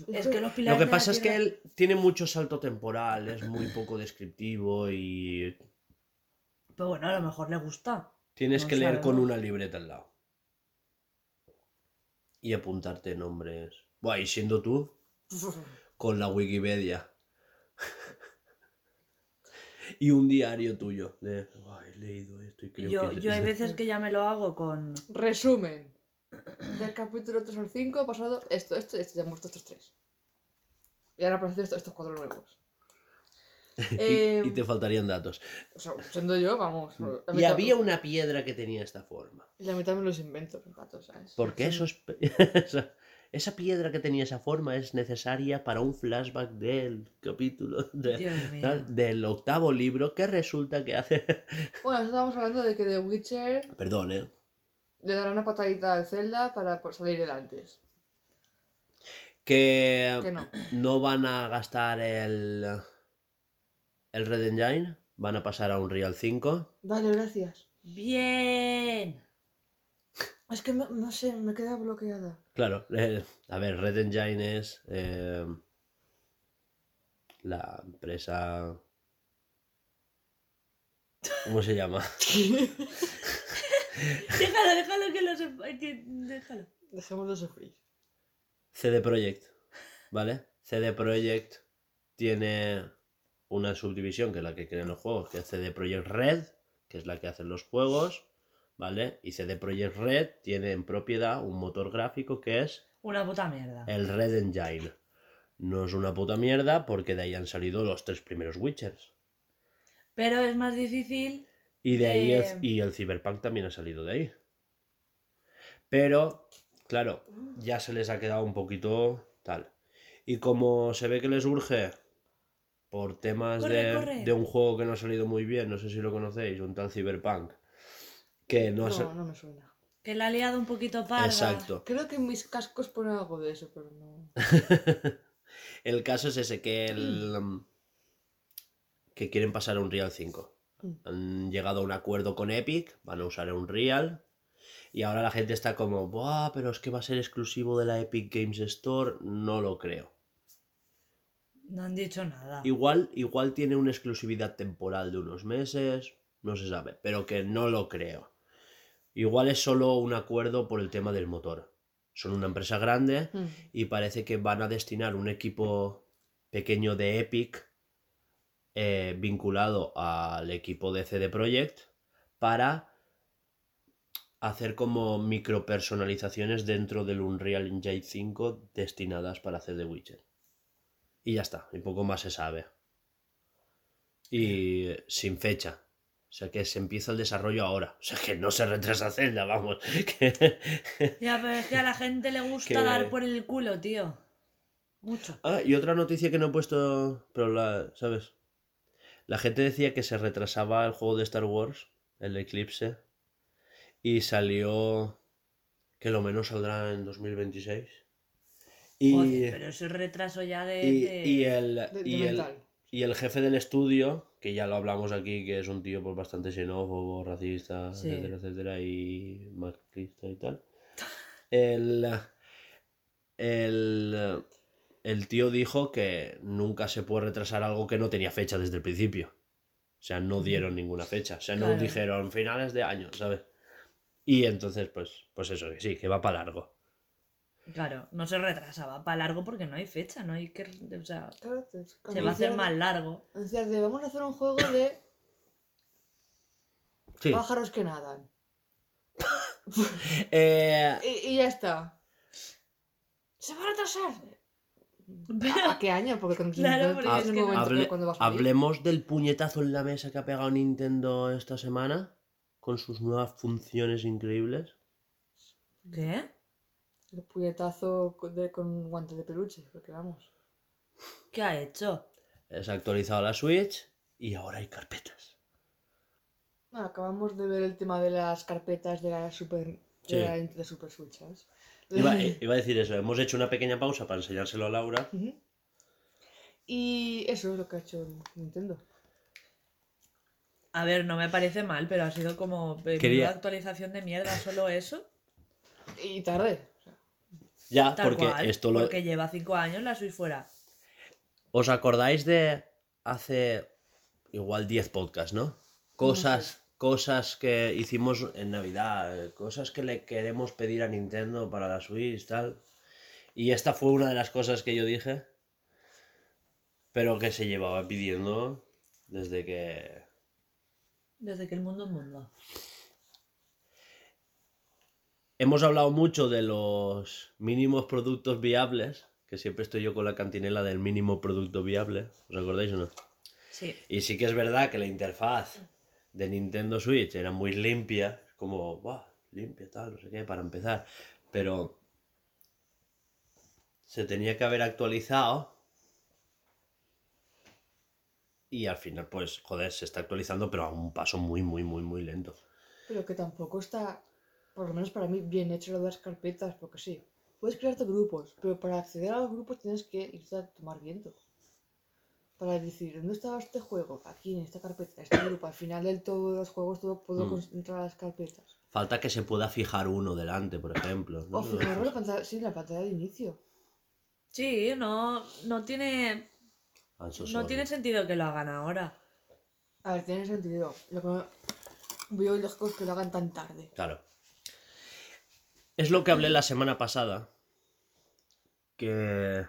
Speaker 3: Es que los
Speaker 1: Lo que pasa es que él tiene mucho salto temporal, es muy poco descriptivo y
Speaker 3: Pero bueno, a lo mejor le gusta.
Speaker 1: tienes
Speaker 3: No
Speaker 1: que leer con una libreta al lado. Y apuntarte nombres. Buah, y siendo tú, con la Wikipedia. y un diario tuyo. De, "Buah, he leído esto y creo
Speaker 3: Yo,
Speaker 1: que...
Speaker 3: yo hay veces que ya me lo hago con.
Speaker 2: Resumen. Del capítulo 3 al 5 ha pasado esto, esto y esto. Ya hemos visto estos tres. Y ahora aparecen estos, estos cuatro nuevos.
Speaker 1: y,
Speaker 2: Eh,
Speaker 1: y te faltarían datos.
Speaker 2: O sea, siendo yo, vamos. la
Speaker 1: Y
Speaker 2: mitad-
Speaker 1: había una piedra que tenía esta forma.
Speaker 2: Y la mitad me los invento, los gatos, ¿sabes?
Speaker 1: Porque eso es... esa, piedra que tenía esa forma es necesaria para un flashback del capítulo de- del octavo libro que resulta que hace...
Speaker 2: Bueno, estábamos hablando de que The Witcher
Speaker 1: Perdón, ¿eh?
Speaker 2: Le dará una patadita al Zelda para por salir el antes.
Speaker 1: Que
Speaker 2: Que no.
Speaker 1: no van a gastar el... El Red Engine. Van a pasar a un Real 5.
Speaker 2: Vale, gracias.
Speaker 3: Bien.
Speaker 2: Es que me- no sé, me queda bloqueada.
Speaker 1: Claro, eh, a ver, Red Engine es eh, la empresa... ¿Cómo se llama?
Speaker 3: Déjalo, déjalo que lo sepa. que- Déjalo.
Speaker 2: Dejémoslo sufrir.
Speaker 1: CD Projekt, ¿vale? CD Projekt tiene una subdivisión que es la que crea los juegos, que es CD Projekt Red, que es la que hace los juegos, ¿vale? Y CD Projekt Red tiene en propiedad un motor gráfico que es
Speaker 3: Una puta mierda.
Speaker 1: el Red Engine. No es una puta mierda porque de ahí han salido los tres primeros Witchers.
Speaker 3: Pero es más difícil.
Speaker 1: Y de ahí el,
Speaker 3: Eh.
Speaker 1: y el Cyberpunk también ha salido de ahí. Pero, claro, ya se les ha quedado un poquito tal. Y como se ve que les urge por temas
Speaker 3: Corre,
Speaker 1: de,
Speaker 3: corre.
Speaker 1: de un juego que no ha salido muy bien, no sé si lo conocéis, un tal Cyberpunk, que no,
Speaker 2: No,
Speaker 1: ha
Speaker 2: no me suena.
Speaker 3: Que la ha liado un poquito parda.
Speaker 1: Exacto.
Speaker 2: Creo que en mis cascos pone algo de eso, pero no.
Speaker 1: El caso es ese, que el... um, que quieren pasar a un Real 5. Han llegado a un acuerdo con Epic, van a usar un Real. Y ahora la gente está como, Buah, pero es que va a ser exclusivo de la Epic Games Store. No lo creo.
Speaker 3: No han dicho nada.
Speaker 1: Igual, igual tiene una exclusividad temporal de unos meses. no se sabe, pero que no lo creo. Igual es solo un acuerdo por el tema del motor. Son una empresa grande
Speaker 2: Mm.
Speaker 1: y parece que van a destinar un equipo pequeño de Epic eh, vinculado al equipo de CD Projekt para hacer como micropersonalizaciones dentro del Unreal Engine 5 destinadas para hacer The Witcher. Y ya está, y poco más se sabe. Y sin fecha. O sea que se empieza el desarrollo ahora. O sea que no se retrasa Zelda, vamos. Que-
Speaker 3: Ya, pero es que a la gente le gusta
Speaker 1: Que-
Speaker 3: dar por el culo, tío. Mucho.
Speaker 1: Ah, y otra noticia que no he puesto, pero la, ¿sabes? La gente decía que se retrasaba el juego de Star Wars, el Eclipse, y salió que lo menos saldrá en 2026. Y,
Speaker 3: Joder, pero eso es retraso ya de.
Speaker 1: y,
Speaker 3: de-
Speaker 1: y el,
Speaker 2: De, de
Speaker 1: y, el, y el jefe del estudio, que ya lo hablamos aquí, que es un tío pues, bastante xenófobo, racista,
Speaker 3: Sí.
Speaker 1: etcétera, etcétera, y marxista y tal. El, el, el tío dijo que nunca se puede retrasar algo que no tenía fecha desde el principio. O sea, no dieron ninguna fecha. O sea, no
Speaker 3: Claro.
Speaker 1: dijeron finales de año, ¿sabes? Y entonces, pues, pues eso, que sí, que va para largo.
Speaker 3: Claro, no se retrasaba para largo porque no hay fecha, no hay que. O sea,
Speaker 2: Claro,
Speaker 3: se va a hacer más largo.
Speaker 2: decías de, vamos a hacer un juego de
Speaker 1: Sí.
Speaker 2: pájaros que nadan.
Speaker 1: Eh,
Speaker 2: Y, y ya está. ¿Se va a retrasar? ¿A qué año? Porque cuando
Speaker 3: Claro,
Speaker 2: no
Speaker 3: porque
Speaker 2: tienes
Speaker 3: es que no-
Speaker 2: momento
Speaker 1: Hable-
Speaker 2: cuando vas
Speaker 1: hablemos del puñetazo en la mesa que ha pegado Nintendo esta semana con sus nuevas funciones increíbles.
Speaker 3: ¿Qué?
Speaker 2: El puñetazo con, de- con guantes de peluche, porque vamos.
Speaker 3: ¿Qué ha hecho?
Speaker 1: Se ha actualizado la Switch y ahora hay carpetas.
Speaker 2: Bueno, acabamos de ver el tema de las carpetas de la Super,
Speaker 1: Sí.
Speaker 2: de la Super Switch, ¿sabes?
Speaker 1: Iba, eh, iba a decir eso, hemos hecho una pequeña pausa para enseñárselo a Laura.
Speaker 2: Y eso es lo que ha hecho Nintendo.
Speaker 3: A ver, no me parece mal, pero ha sido como. eh,
Speaker 1: Quería-
Speaker 3: actualización de mierda, solo eso.
Speaker 2: Y tarde.
Speaker 1: Ya,
Speaker 3: Tal
Speaker 1: porque
Speaker 3: cual,
Speaker 1: esto lo...
Speaker 3: Porque lleva cinco años la Switch fuera.
Speaker 1: ¿Os acordáis de hace igual 10 podcasts, no? Cosas, cosas que hicimos en Navidad, cosas que le queremos pedir a Nintendo para la Switch, tal. Y esta fue una de las cosas que yo dije, pero que se llevaba pidiendo desde que...
Speaker 3: Desde que el mundo es mundo.
Speaker 1: Hemos hablado mucho de los mínimos productos viables, que siempre estoy yo con la cantinela del mínimo producto viable, ¿os acordáis o no?
Speaker 3: Sí.
Speaker 1: Y sí que es verdad que la interfaz de Nintendo Switch era muy limpia, como, ¡buah! Limpia, tal, no sé qué, para empezar. Pero se tenía que haber actualizado. Y al final, pues, joder, se está actualizando, pero a un paso muy, muy, muy, muy lento.
Speaker 2: Pero que tampoco está, por lo menos para mí, bien hecho lo de las carpetas, porque sí. Puedes crearte grupos, pero para acceder a los grupos tienes que irte a tomar viento. Para decir, ¿dónde estaba este juego? Aquí, en esta carpeta, este grupo. Al final del todo de los juegos todo puedo
Speaker 1: Mm.
Speaker 2: concentrar las carpetas.
Speaker 1: Falta que se pueda fijar uno delante, por ejemplo. ¿no?
Speaker 2: O fijarlo en la pantalla, sí, en la pantalla de inicio.
Speaker 3: Sí, no, no tiene.
Speaker 1: So
Speaker 3: No tiene sentido que lo hagan ahora.
Speaker 2: A ver, tiene sentido. Lo que veo lógico es que lo hagan tan tarde.
Speaker 1: Claro. Es lo que hablé la semana pasada. Que.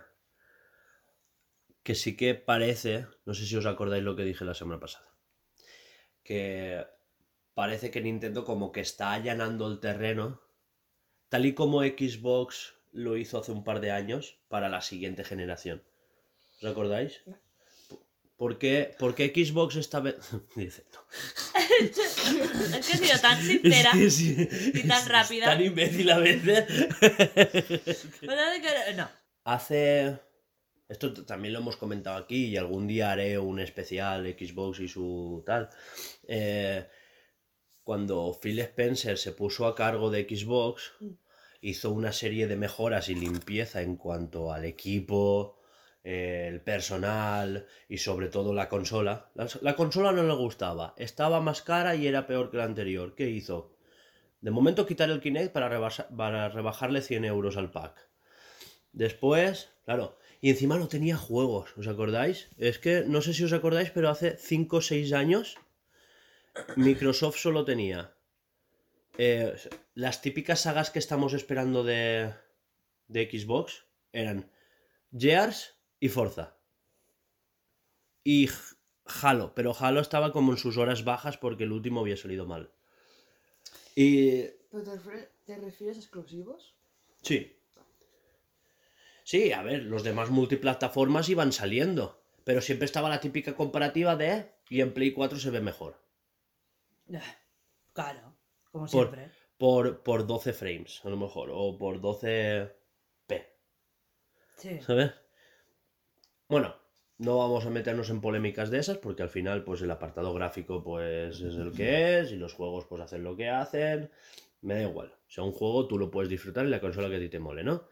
Speaker 1: Que sí que parece. No sé si os acordáis lo que dije la semana pasada. Que parece que Nintendo como que está allanando el terreno. Tal y como Xbox lo hizo hace un par de años para la siguiente generación. ¿Os acordáis? ¿Por qué, por qué Xbox esta vez.? Dice, no.
Speaker 3: Es que he sido tan sincera.
Speaker 1: Es que sí.
Speaker 3: y tan rápida.
Speaker 1: Tan imbécil a veces.
Speaker 3: Que- No.
Speaker 1: Hace. Esto también lo hemos comentado aquí y algún día haré un especial Xbox y su tal. Eh, cuando Phil Spencer se puso a cargo de Xbox, hizo una serie de mejoras y limpieza en cuanto al equipo, eh, el personal y sobre todo la consola. La, la consola no le gustaba, estaba más cara y era peor que la anterior. ¿Qué hizo? De momento quitar el Kinect para, para rebajarle 100 euros al pack. Después, claro, y encima no tenía juegos, ¿os acordáis? Es que no sé si os acordáis, pero hace 5 o 6 años Microsoft solo tenía eh, las típicas sagas que estamos esperando de, de Xbox eran Gears y Forza. Y Halo, pero Halo estaba como en sus horas bajas porque el último había salido mal. Y
Speaker 2: ¿Pero te, refieres- te refieres a exclusivos?
Speaker 1: Sí. Sí, a ver, los demás multiplataformas iban saliendo. Pero siempre estaba la típica comparativa de y en Play 4 se ve mejor.
Speaker 3: Eh, Claro, como
Speaker 1: Por,
Speaker 3: siempre.
Speaker 1: por, por 12 frames, a lo mejor. O por 12p.
Speaker 3: Sí.
Speaker 1: ¿Sabes? Bueno, no vamos a meternos en polémicas de esas porque al final pues el apartado gráfico pues es el que es y los juegos pues hacen lo que hacen. Me da igual. O sea, un juego tú lo puedes disfrutar en la consola que a ti te mole, ¿no?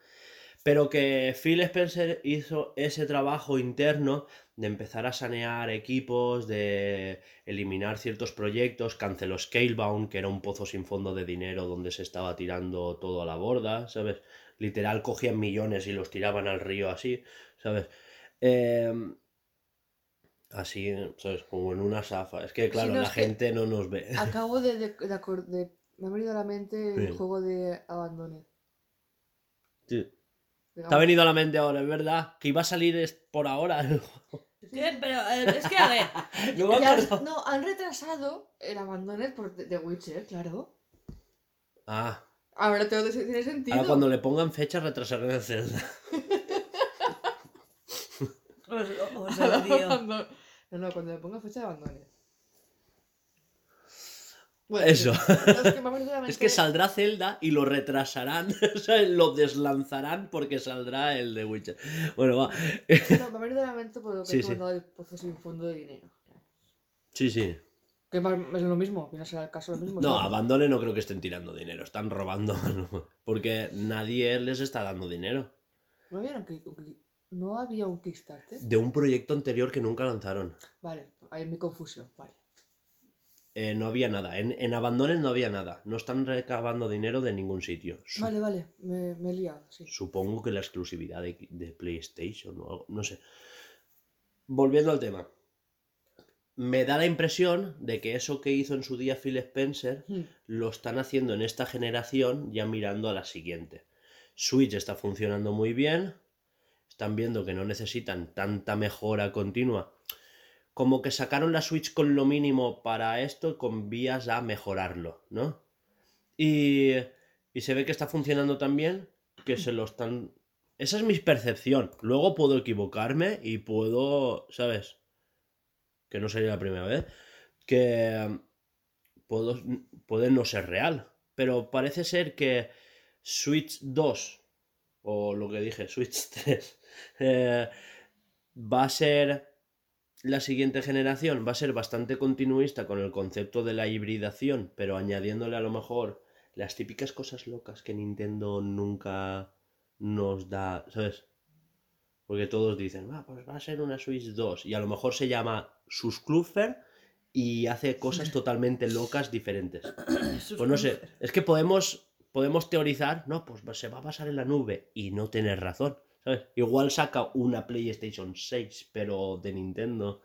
Speaker 1: Pero que Phil Spencer hizo ese trabajo interno de empezar a sanear equipos, de eliminar ciertos proyectos, canceló Scalebound, que era un pozo sin fondo de dinero donde se estaba tirando todo a la borda, ¿sabes? Literal cogían millones y los tiraban al río así, ¿sabes? Eh, así, ¿sabes? Como en una zafa. Es que, claro,
Speaker 2: no,
Speaker 1: la gente no nos ve.
Speaker 2: Acabo de, de, de acor- de- Me ha venido a la mente el
Speaker 1: Sí.
Speaker 2: juego de Abandone.
Speaker 1: Sí. Te ha venido a la mente ahora, es verdad. Que iba a salir es- por ahora.
Speaker 3: ¿Qué? Pero eh, es que a ver.
Speaker 1: No me
Speaker 2: Ya-
Speaker 1: acuerdo.
Speaker 2: no, han retrasado el Abandone por The Witcher, claro.
Speaker 1: Ah,
Speaker 2: Ahora todo tiene tiene sentido.
Speaker 1: ahora cuando le pongan fecha retrasarán el Zelda.
Speaker 3: Os, os odio.
Speaker 2: Abandone. No, no, cuando le ponga fecha de Abandone. Bueno,
Speaker 1: Eso.
Speaker 2: No, es que
Speaker 1: Es que saldrá Zelda y lo retrasarán, o sea, lo deslanzarán porque saldrá el de Witcher. Bueno, va.
Speaker 2: No, me ha venido a la mente por lo que
Speaker 1: Sí, sí.
Speaker 2: del pozo sin fondo de dinero.
Speaker 1: Sí, sí.
Speaker 2: Que es lo mismo, viene a ser el caso lo mismo.
Speaker 1: No,
Speaker 2: ¿sabes?
Speaker 1: abandone no creo que estén tirando dinero, están robando. ¿no? Porque nadie les está dando dinero.
Speaker 2: ¿No había, Kick- ¿No había un Kickstarter?
Speaker 1: De un proyecto anterior que nunca lanzaron.
Speaker 2: Vale, ahí mi confusión, vale.
Speaker 1: Eh, no había nada. En, en Abandone no había nada. No están recabando dinero de ningún sitio.
Speaker 2: Vale, vale, me, me he liado, sí.
Speaker 1: Supongo que la exclusividad de, de PlayStation o algo, no sé. Volviendo al tema. Me da la impresión de que eso que hizo en su día Phil Spencer
Speaker 2: Hmm.
Speaker 1: lo están haciendo en esta generación ya mirando a la siguiente. Switch está funcionando muy bien. Están viendo que no necesitan tanta mejora continua. Como que sacaron la Switch con lo mínimo para esto con vías a mejorarlo, ¿no? Y, y se ve que está funcionando tan bien que se lo están... Esa es mi percepción. Luego puedo equivocarme y puedo, ¿sabes? Que no sería la primera vez. Que puedo, puede no ser real. Pero parece ser que Switch 2, o lo que dije, Switch 3, eh, va a ser la siguiente generación, va a ser bastante continuista con el concepto de la hibridación, pero añadiéndole a lo mejor las típicas cosas locas que Nintendo nunca nos da, ¿sabes? Porque todos dicen, ah, pues va a ser una Switch 2 y a lo mejor se llama Susclufer y hace cosas totalmente locas diferentes. Pues no sé, es que podemos, podemos teorizar, no, pues se va a pasar en la nube y no tener razón, ¿sabes? Igual saca una PlayStation 6, pero de Nintendo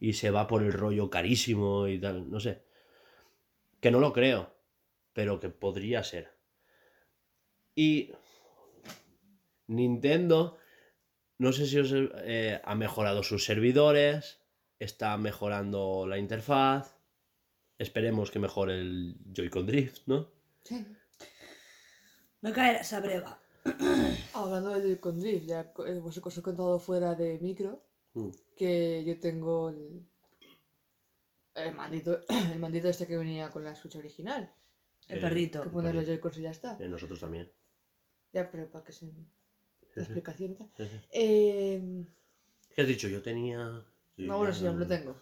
Speaker 1: y se va por el rollo carísimo y tal, no sé. Que no lo creo, pero que podría ser. Y Nintendo, no sé si os, eh, ha mejorado sus servidores, está mejorando la interfaz. Esperemos que mejore el Joy-Con Drift, ¿no?
Speaker 2: Sí.
Speaker 3: No caerá esa breva.
Speaker 2: Hablando del con Drift, ya co- eh, os os he contado fuera de micro
Speaker 1: Mm.
Speaker 2: que yo tengo el, el mandito, el mandito este que venía con la Switch original.
Speaker 3: El
Speaker 1: Eh,
Speaker 3: perrito.
Speaker 2: Que poner los Joy-Cons y ya está.
Speaker 1: Eh, nosotros también.
Speaker 2: Ya, pero para que se... La explicación tal. Eh,
Speaker 1: ¿Qué has dicho? Yo tenía. yo
Speaker 2: no, bueno, sí, ya lo tengo.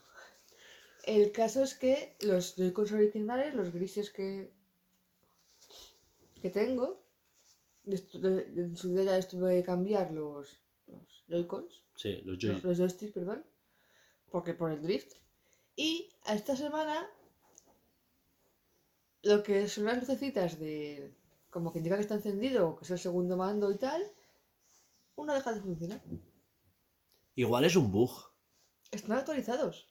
Speaker 2: El caso es que los Joy-Cons originales, los grises que, que tengo, de- de- en su día ya estuve cambiar los, los Joy-Cons,
Speaker 1: Sí, los Joy.
Speaker 2: los, los joysticks, perdón, porque por el drift. Y esta semana, lo que son las lucecitas de, como que indica que está encendido, o que es el segundo mando y tal, uno deja de funcionar.
Speaker 1: Igual es un bug.
Speaker 2: Están actualizados.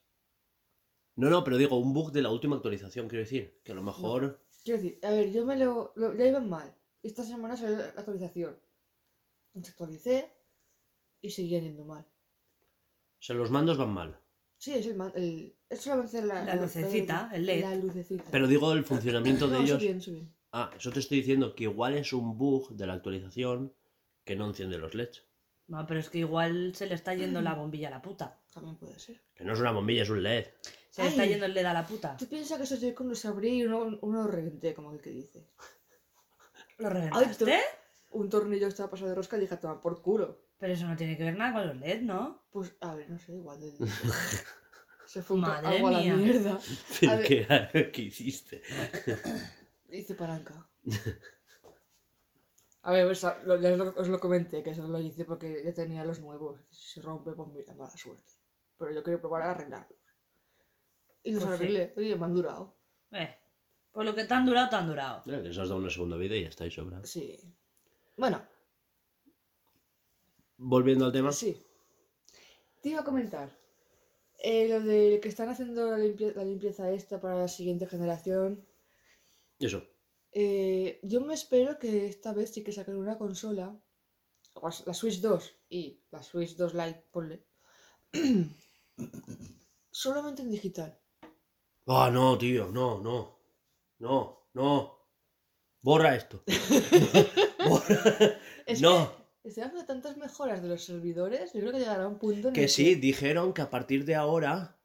Speaker 1: No, no, pero digo, un bug de la última actualización, quiero decir. Que a lo mejor.
Speaker 2: Quiero decir, a ver, yo me lo, lo- ya iban mal. Esta semana salió la actualización. Entonces actualicé y seguían yendo mal.
Speaker 1: O sea, los mandos van mal.
Speaker 2: Sí, es el, man- el es solamente la,
Speaker 3: La lucecita, el LED.
Speaker 2: La lucecita.
Speaker 1: Pero digo el funcionamiento de
Speaker 2: no,
Speaker 1: ellos.
Speaker 2: bien, eso bien.
Speaker 1: Ah, eso te estoy diciendo que igual es un bug de la actualización que no enciende los LEDs.
Speaker 3: No, pero es que igual se le está yendo la bombilla a la puta.
Speaker 2: También puede ser.
Speaker 1: Que no es una bombilla, es un LED.
Speaker 3: Se le está
Speaker 2: Ay.
Speaker 3: yendo el LED a la puta.
Speaker 2: ¿Tú piensas que esos Joy-Con los abrí y uno, uno los reventé, como el que dice?
Speaker 3: ¿Lo reventaste?
Speaker 2: Un tornillo estaba pasado de rosca y dije, toma por culo.
Speaker 3: Pero eso no tiene que ver nada con los LED, ¿no?
Speaker 2: Pues, a ver, no sé, igual. de- Se fue un
Speaker 3: Madre
Speaker 2: agua a la
Speaker 3: mía.
Speaker 2: mierda.
Speaker 1: ¿Pero
Speaker 2: ver.
Speaker 1: ¿Qué, ¿Qué hiciste?
Speaker 2: Hice palanca. A ver, pues, lo- ya os lo, os lo comenté, que eso lo hice porque ya tenía los nuevos. Si se rompe, pues mira, mala suerte. Pero yo quería probar a arreglarlos. Y los
Speaker 3: Pues sí.
Speaker 2: arreglé. Oye, me han durado.
Speaker 3: Eh, pues lo que te han durado, te han durado.
Speaker 1: Eh, Les has dado una segunda vida y ya estáis sobrados.
Speaker 2: Sí. Bueno,
Speaker 1: Volviendo al tema.
Speaker 2: sí. Te iba a comentar. eh, lo de que están haciendo la, limpie- la limpieza esta para la siguiente generación.
Speaker 1: Eso.
Speaker 2: Eh, yo me espero que esta vez sí que saquen una consola, la Switch 2 y la Switch 2 Lite, ponle, solamente en digital.
Speaker 1: Ah, no, tío, no, no. No, no. Borra esto. Borra.
Speaker 2: Es
Speaker 1: No.
Speaker 2: estoy haciendo tantas mejoras de los servidores, yo creo que llegará un punto en
Speaker 1: Que
Speaker 2: el
Speaker 1: sí, dijeron que a partir de ahora,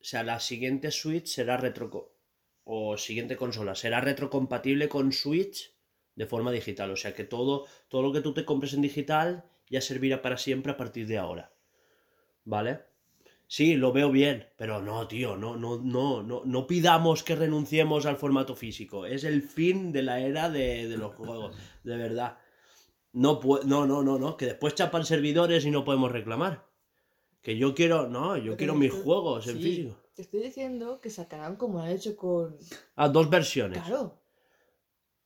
Speaker 1: o sea, la siguiente Switch será retro o siguiente consola será retrocompatible con Switch de forma digital, o sea que todo todo lo que tú te compres en digital ya servirá para siempre a partir de ahora. ¿Vale? Sí, lo veo bien, pero no, tío, no no no no no pidamos que renunciemos al formato físico, es el fin de la era de, de los juegos, de verdad. No, no, no, no, no, que después chapan servidores y no podemos reclamar. Que yo quiero, no, yo
Speaker 2: Pero
Speaker 1: quiero mis juegos en físico.
Speaker 2: Te estoy diciendo que sacarán como han hecho con...
Speaker 1: Ah, dos versiones.
Speaker 2: Claro.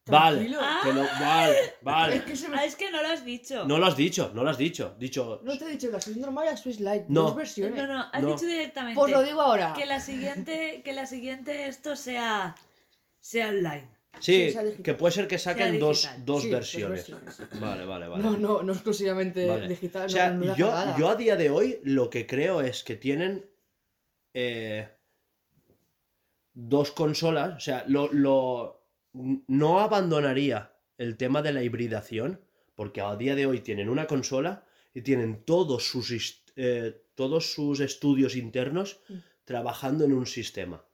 Speaker 1: Vale,
Speaker 2: Tranquilo.
Speaker 1: que lo- vale,
Speaker 2: Es
Speaker 1: vale.
Speaker 2: que se me...
Speaker 3: Ah, es que no lo has dicho.
Speaker 1: No lo has dicho, no lo has dicho. Dicho,
Speaker 2: No te he dicho la Switch normal y la Switch Lite.
Speaker 1: No.
Speaker 2: Dos versiones.
Speaker 3: No, no, has
Speaker 1: No.
Speaker 3: dicho directamente
Speaker 2: Pues lo digo ahora.
Speaker 3: que la siguiente, que la siguiente esto sea, sea online.
Speaker 1: sí,
Speaker 2: sí, sea digital.
Speaker 1: que puede ser que saquen dos,
Speaker 3: digital.
Speaker 1: dos
Speaker 2: Sí, dos
Speaker 1: versiones. Vale, vale, vale.
Speaker 2: No, no, no exclusivamente
Speaker 1: Vale.
Speaker 2: digital.
Speaker 1: O sea,
Speaker 2: no, no la
Speaker 1: yo,
Speaker 2: cagada.
Speaker 1: yo a día de hoy lo que creo es que tienen eh, dos consolas. O sea, lo, lo- no abandonaría el tema de la hibridación, porque a día de hoy tienen una consola y tienen todos sus, eh, todos sus estudios internos
Speaker 2: Mm.
Speaker 1: trabajando en un sistema.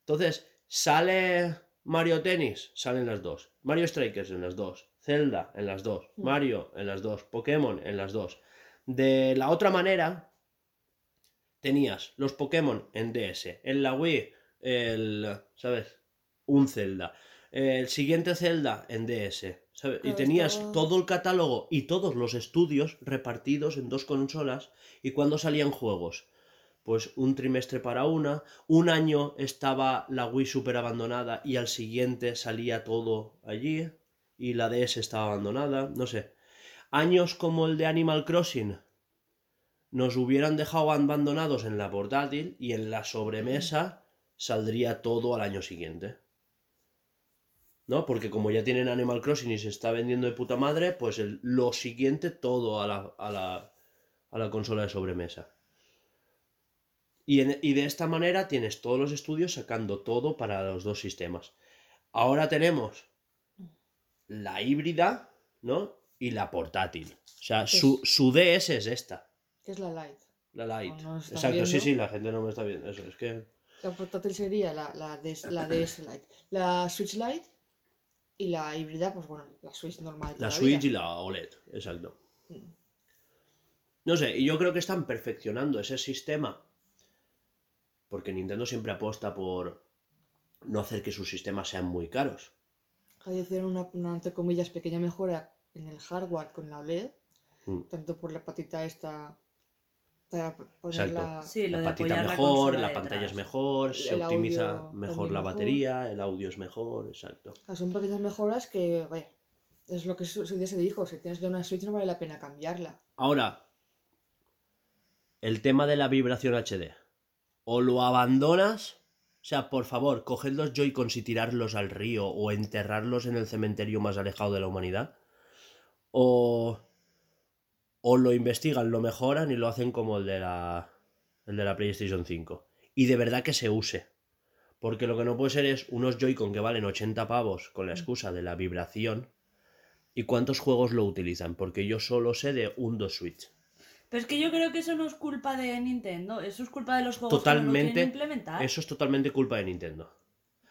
Speaker 1: Entonces, sale Mario Tennis, salen las dos. Mario Strikers en las dos. Zelda en las dos.
Speaker 2: Mm.
Speaker 1: Mario en las dos. Pokémon en las dos. De la otra manera, tenías los Pokémon en DS. En la Wii, el. ¿Sabes? Un Zelda. El siguiente Zelda en DS. ¿sabes? Y tenías
Speaker 2: estaba-
Speaker 1: todo el catálogo y todos los estudios repartidos en dos consolas. ¿Y cuando salían juegos? Pues un trimestre para una, un año estaba la Wii super abandonada y al siguiente salía todo allí y la DS estaba abandonada, no sé. Años como el de Animal Crossing nos hubieran dejado abandonados en la portátil y en la sobremesa saldría todo al año siguiente. ¿No? Porque como ya tienen Animal Crossing y se está vendiendo de puta madre, pues el- lo siguiente todo a la, a la, a la consola de sobremesa. Y, en- y de esta manera tienes todos los estudios sacando todo para los dos sistemas. Ahora tenemos la híbrida, ¿no? Y la portátil. O sea, su, su DS es esta,
Speaker 2: Que es la Lite.
Speaker 1: la Lite.
Speaker 2: No
Speaker 1: Exacto, sí, sí, la gente no me está viendo. Eso, es que.
Speaker 2: La portátil sería la, la, DS, la DS Lite. La Switch Lite y la híbrida, pues bueno, la Switch normal.
Speaker 1: La Switch y la OLED, exacto.
Speaker 2: Mm.
Speaker 1: No sé, y yo creo que están perfeccionando ese sistema. Porque Nintendo siempre apuesta por no hacer que sus sistemas sean muy caros.
Speaker 2: Hicieron una, una, entre comillas, pequeña mejora en el hardware con la OLED.
Speaker 1: Mm.
Speaker 2: Tanto por la patita esta para.
Speaker 3: Sí, lo
Speaker 1: la
Speaker 3: de
Speaker 1: patita
Speaker 3: la
Speaker 1: mejor, la,
Speaker 3: detrás.
Speaker 1: pantalla es mejor, se optimiza mejor la
Speaker 2: mejor.
Speaker 1: batería, el audio es mejor, exacto.
Speaker 2: O sea, son pequeñas mejoras que, vaya, es lo que su, su día se dijo. Si tienes ya una Switch no vale la pena cambiarla.
Speaker 1: Ahora, el tema de la vibración HD. o lo abandonas, o sea, por favor, coged los Joy-Cons y tirarlos al río o enterrarlos en el cementerio más alejado de la humanidad, o, o lo investigan, lo mejoran y lo hacen como el de la, el de la PlayStation 5. Y de verdad que se use. Porque lo que no puede ser es unos Joy-Con que valen 80 pavos con la excusa de la vibración. ¿Y cuántos juegos lo utilizan? Porque yo solo sé de un 2 Switch.
Speaker 3: Pero es que yo creo que eso no es culpa de Nintendo, eso es culpa de los juegos que no
Speaker 1: Totalmente.
Speaker 3: lo quieren implementar.
Speaker 1: Eso es totalmente culpa de Nintendo.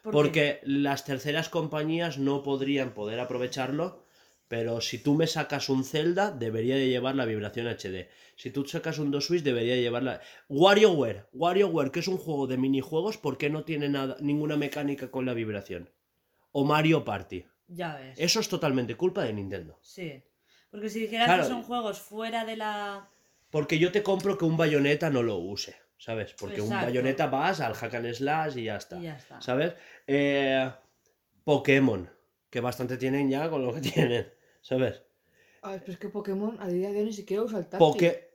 Speaker 3: ¿Por qué?
Speaker 1: Porque las terceras compañías no podrían poder aprovecharlo, pero si tú me sacas un Zelda, debería de llevar la vibración HD. Si tú sacas un 2 Switch, debería de llevar la... WarioWare, WarioWare, que es un juego de minijuegos, ¿por qué no tiene nada, ninguna mecánica con la vibración? O Mario Party.
Speaker 3: Ya ves.
Speaker 1: Eso es totalmente culpa de Nintendo.
Speaker 3: Sí. Porque si dijeras
Speaker 1: Claro.
Speaker 3: que son juegos fuera de la...
Speaker 1: Porque yo te compro que un bayoneta no lo use, ¿sabes? Porque un bayoneta vas al hack and slash y ya está.
Speaker 3: Y ya está.
Speaker 1: ¿Sabes? Eh, Pokémon, que bastante tienen ya con lo que tienen, ¿sabes?
Speaker 2: A ver, pero es que Pokémon a día de hoy ni siquiera usa el táctil.
Speaker 1: Poké...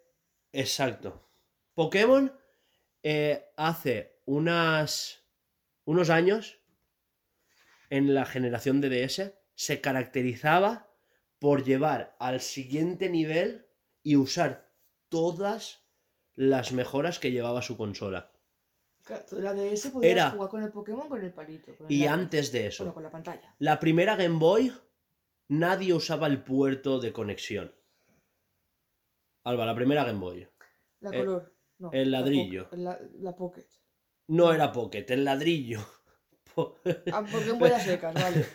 Speaker 1: Exacto. Pokémon eh, hace unas... unos años, en la generación de DS, se caracterizaba por llevar al siguiente nivel y usar todas las mejoras que llevaba su consola.
Speaker 2: La DS podías
Speaker 1: Era-
Speaker 2: jugar con el Pokémon con el palito. con el
Speaker 1: Y
Speaker 2: lápiz.
Speaker 1: antes de
Speaker 2: Bueno,
Speaker 1: eso,
Speaker 2: con la pantalla.
Speaker 1: la primera Game Boy, nadie usaba el puerto de conexión. Alba, la primera Game Boy.
Speaker 2: La
Speaker 1: Eh,
Speaker 2: color. No,
Speaker 1: el
Speaker 2: la
Speaker 1: ladrillo.
Speaker 2: La, la Pocket.
Speaker 1: No era Pocket, el ladrillo. Po-
Speaker 2: Ah, Pokémon bolas secas, vale.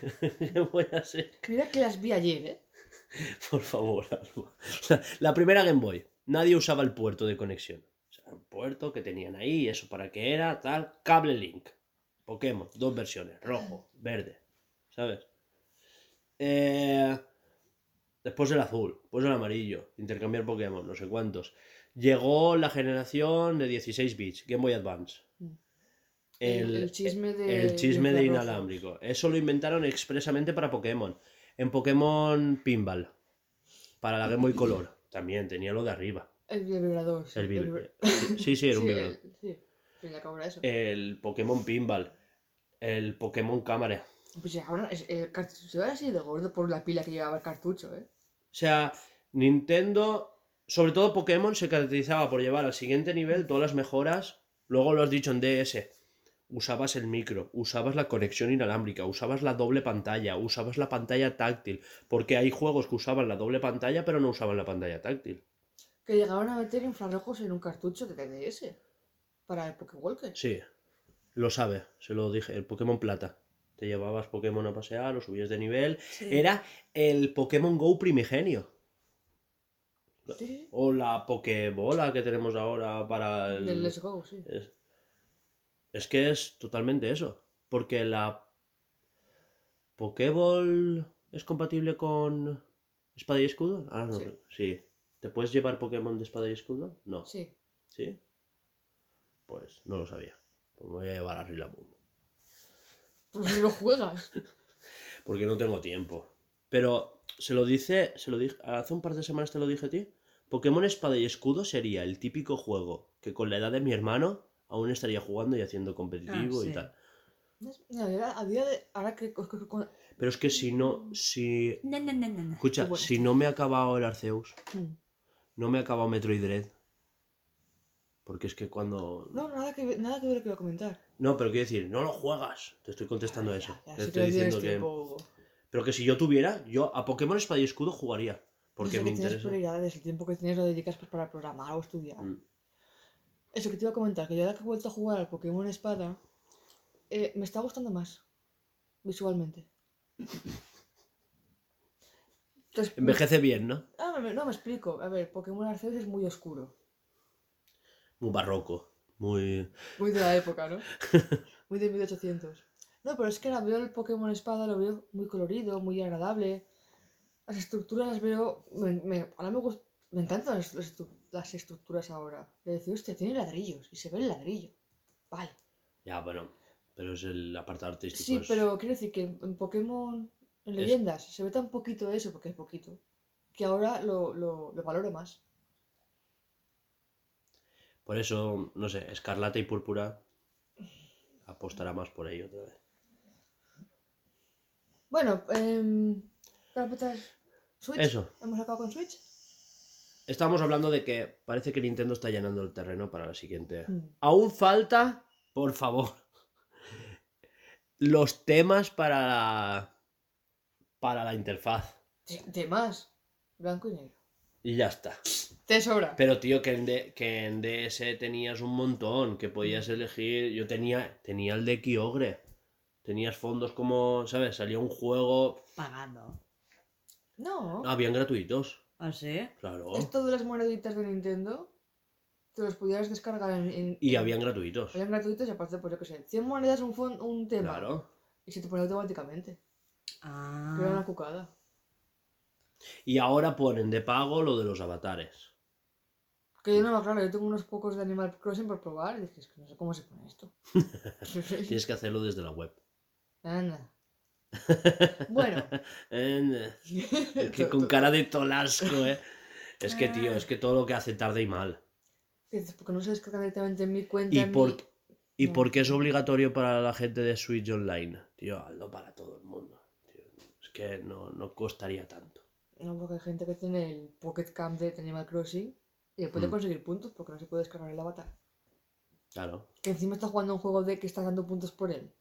Speaker 1: Voy a ser-
Speaker 2: Mira que las vi ayer, ¿eh?
Speaker 1: Por favor, Alba. La, la primera Game Boy, nadie usaba el puerto de conexión. O sea, un puerto que tenían ahí, eso para qué era, tal. Cable Link. Pokémon, dos versiones, rojo, verde. ¿Sabes? Eh, después el azul, después el amarillo, intercambiar Pokémon, no sé cuántos. Llegó la generación de 16 bits, Game Boy Advance.
Speaker 2: Mm. El- chisme de-
Speaker 1: el chisme de inalámbrico. Eso lo inventaron expresamente para Pokémon. En Pokémon Pinball. Para la Game Boy Color. También tenía lo de arriba.
Speaker 2: El vibrador. sí,
Speaker 1: El Sí, sí, era un
Speaker 2: sí,
Speaker 1: vibrador.
Speaker 2: el- Sí, eso.
Speaker 1: El Pokémon Pinball. El Pokémon Cámara.
Speaker 2: Pues ya, ahora es- el cartucho así de gordo por la pila que llevaba el cartucho, ¿eh?
Speaker 1: O sea, Nintendo, sobre todo Pokémon, se caracterizaba por llevar al siguiente nivel todas las mejoras. Luego lo has dicho en DS. Usabas el micro, usabas la conexión inalámbrica, usabas la doble pantalla, usabas la pantalla táctil. Porque hay juegos que usaban la doble pantalla pero no usaban la pantalla táctil.
Speaker 2: Que llegaron a meter infrarrojos en un cartucho de DDS. Para el Pokéwalker.
Speaker 1: Sí, lo sabe, se lo dije. El Pokémon Plata. Te llevabas Pokémon a pasear, lo subías de nivel. Era el Pokémon Go primigenio.
Speaker 2: Sí,
Speaker 1: O la Pokébola que tenemos ahora para el...
Speaker 2: del Let's Go, sí.
Speaker 1: Es, es que es totalmente eso. Porque la Pokéball es compatible con espada y escudo. Ah, no,
Speaker 2: Sí.
Speaker 1: sí. ¿Te puedes llevar Pokémon de espada y escudo? No.
Speaker 2: Sí.
Speaker 1: ¿Sí? Pues no lo sabía. Pues me voy a llevar a Rillaboom.
Speaker 2: Pues lo juegas.
Speaker 1: Porque no tengo tiempo. Pero se lo dice, se lo dije, hace un par de semanas te lo dije a ti. Pokémon Espada y Escudo sería el típico juego que con la edad de mi hermano aún estaría jugando y haciendo competitivo
Speaker 3: Ah,
Speaker 1: y tal.
Speaker 2: A día- a día de. Ahora que. que- que- que-
Speaker 1: Pero es que si no, si...
Speaker 3: No, no, no, no, no.
Speaker 1: Escucha,
Speaker 2: bueno.
Speaker 1: si no me ha acabado el Arceus,
Speaker 2: Mm.
Speaker 1: no me ha acabado Metroid Dread. Porque es que cuando...
Speaker 2: No, nada que, nada que ver lo que iba a comentar.
Speaker 1: No, pero quiero decir, no lo juegas. Te estoy contestando
Speaker 2: Ya,
Speaker 1: eso.
Speaker 2: ya,
Speaker 1: Te estoy diciendo que...
Speaker 2: tiempo.
Speaker 1: Pero que si yo tuviera, yo a Pokémon Espada y Escudo jugaría. Porque
Speaker 2: Eso
Speaker 1: me
Speaker 2: que tienes
Speaker 1: interesa.
Speaker 2: prioridades, el tiempo que tienes lo dedicas pues, para programar o estudiar.
Speaker 1: Mm.
Speaker 2: Eso que te iba a comentar, que yo ahora que he vuelto a jugar al Pokémon Espada, eh, me está gustando más. Visualmente. Entonces,
Speaker 1: Envejece bien, ¿no?
Speaker 2: Ah, me- no me explico. A ver, Pokémon Arceus es muy oscuro.
Speaker 1: Muy barroco. Muy...
Speaker 2: Muy de la época, ¿no? Muy de 1800. No, pero es que ahora veo el Pokémon Espada, lo veo muy colorido, muy agradable. Las estructuras las veo. Me, me- ahora me, gust- me encantan las, las estru- las estructuras ahora. Le decía, hostia, tiene ladrillos y se ve el ladrillo. Vale.
Speaker 1: Ya, bueno. Pero es el apartado artístico.
Speaker 2: Sí,
Speaker 1: es-
Speaker 2: pero quiero decir que en, en Pokémon, en
Speaker 1: Es-
Speaker 2: leyendas, se ve tan poquito eso, porque es poquito, que ahora lo, lo, lo valoro más.
Speaker 1: Por eso, no sé, Escarlata y Púrpura apostará más por ello otra vez.
Speaker 2: Bueno, eh, Switch.
Speaker 1: Eso.
Speaker 2: Hemos acabado con Switch.
Speaker 1: Estábamos hablando de que parece que Nintendo está llenando el terreno para la siguiente.
Speaker 2: Mm.
Speaker 1: Aún falta, por favor, los temas para la, para la interfaz.
Speaker 2: Te- Temas. Blanco y negro.
Speaker 1: Y ya está.
Speaker 2: Te sobra.
Speaker 1: Pero tío, que en, D- que en DS tenías un montón, que podías elegir. Yo tenía, tenía el de Kyogre. Tenías fondos como, ¿sabes? Salía un juego.
Speaker 3: Pagando.
Speaker 2: No.
Speaker 1: Ah, habían gratuitos.
Speaker 3: ¿Ah, sí?
Speaker 1: Claro.
Speaker 2: Esto de las moneditas de Nintendo, te los pudieras descargar en. en-
Speaker 1: Y habían gratuitos.
Speaker 2: Habían gratuitos y aparte, pues yo qué sé, 100 monedas un, un tema.
Speaker 1: Claro.
Speaker 2: Y se te pone automáticamente.
Speaker 3: Ah.
Speaker 2: Pero era una cucada.
Speaker 1: Y ahora ponen de pago lo de los avatares.
Speaker 2: Que yo no me claro, yo tengo unos pocos de Animal Crossing por probar y dije, es que no sé cómo se pone esto.
Speaker 1: Tienes que hacerlo desde la web.
Speaker 2: Anda. Bueno,
Speaker 1: Es que con cara de tolasco, eh. Es que, tío, es que todo lo que hace tarde y mal.
Speaker 2: porque no se descarga directamente en mi cuenta.
Speaker 1: ¿Y por,
Speaker 2: mi-
Speaker 1: ¿Y
Speaker 2: No.
Speaker 1: por qué es obligatorio para la gente de Switch Online? Tío, hazlo para todo el mundo. tío. Es que no, no costaría tanto.
Speaker 2: No, porque hay gente que tiene el Pocket Camp de Animal Crossing y puede
Speaker 1: Mm.
Speaker 2: conseguir puntos porque no se puede descargar el avatar.
Speaker 1: Claro.
Speaker 2: Que encima está jugando un juego de que está dando puntos por él.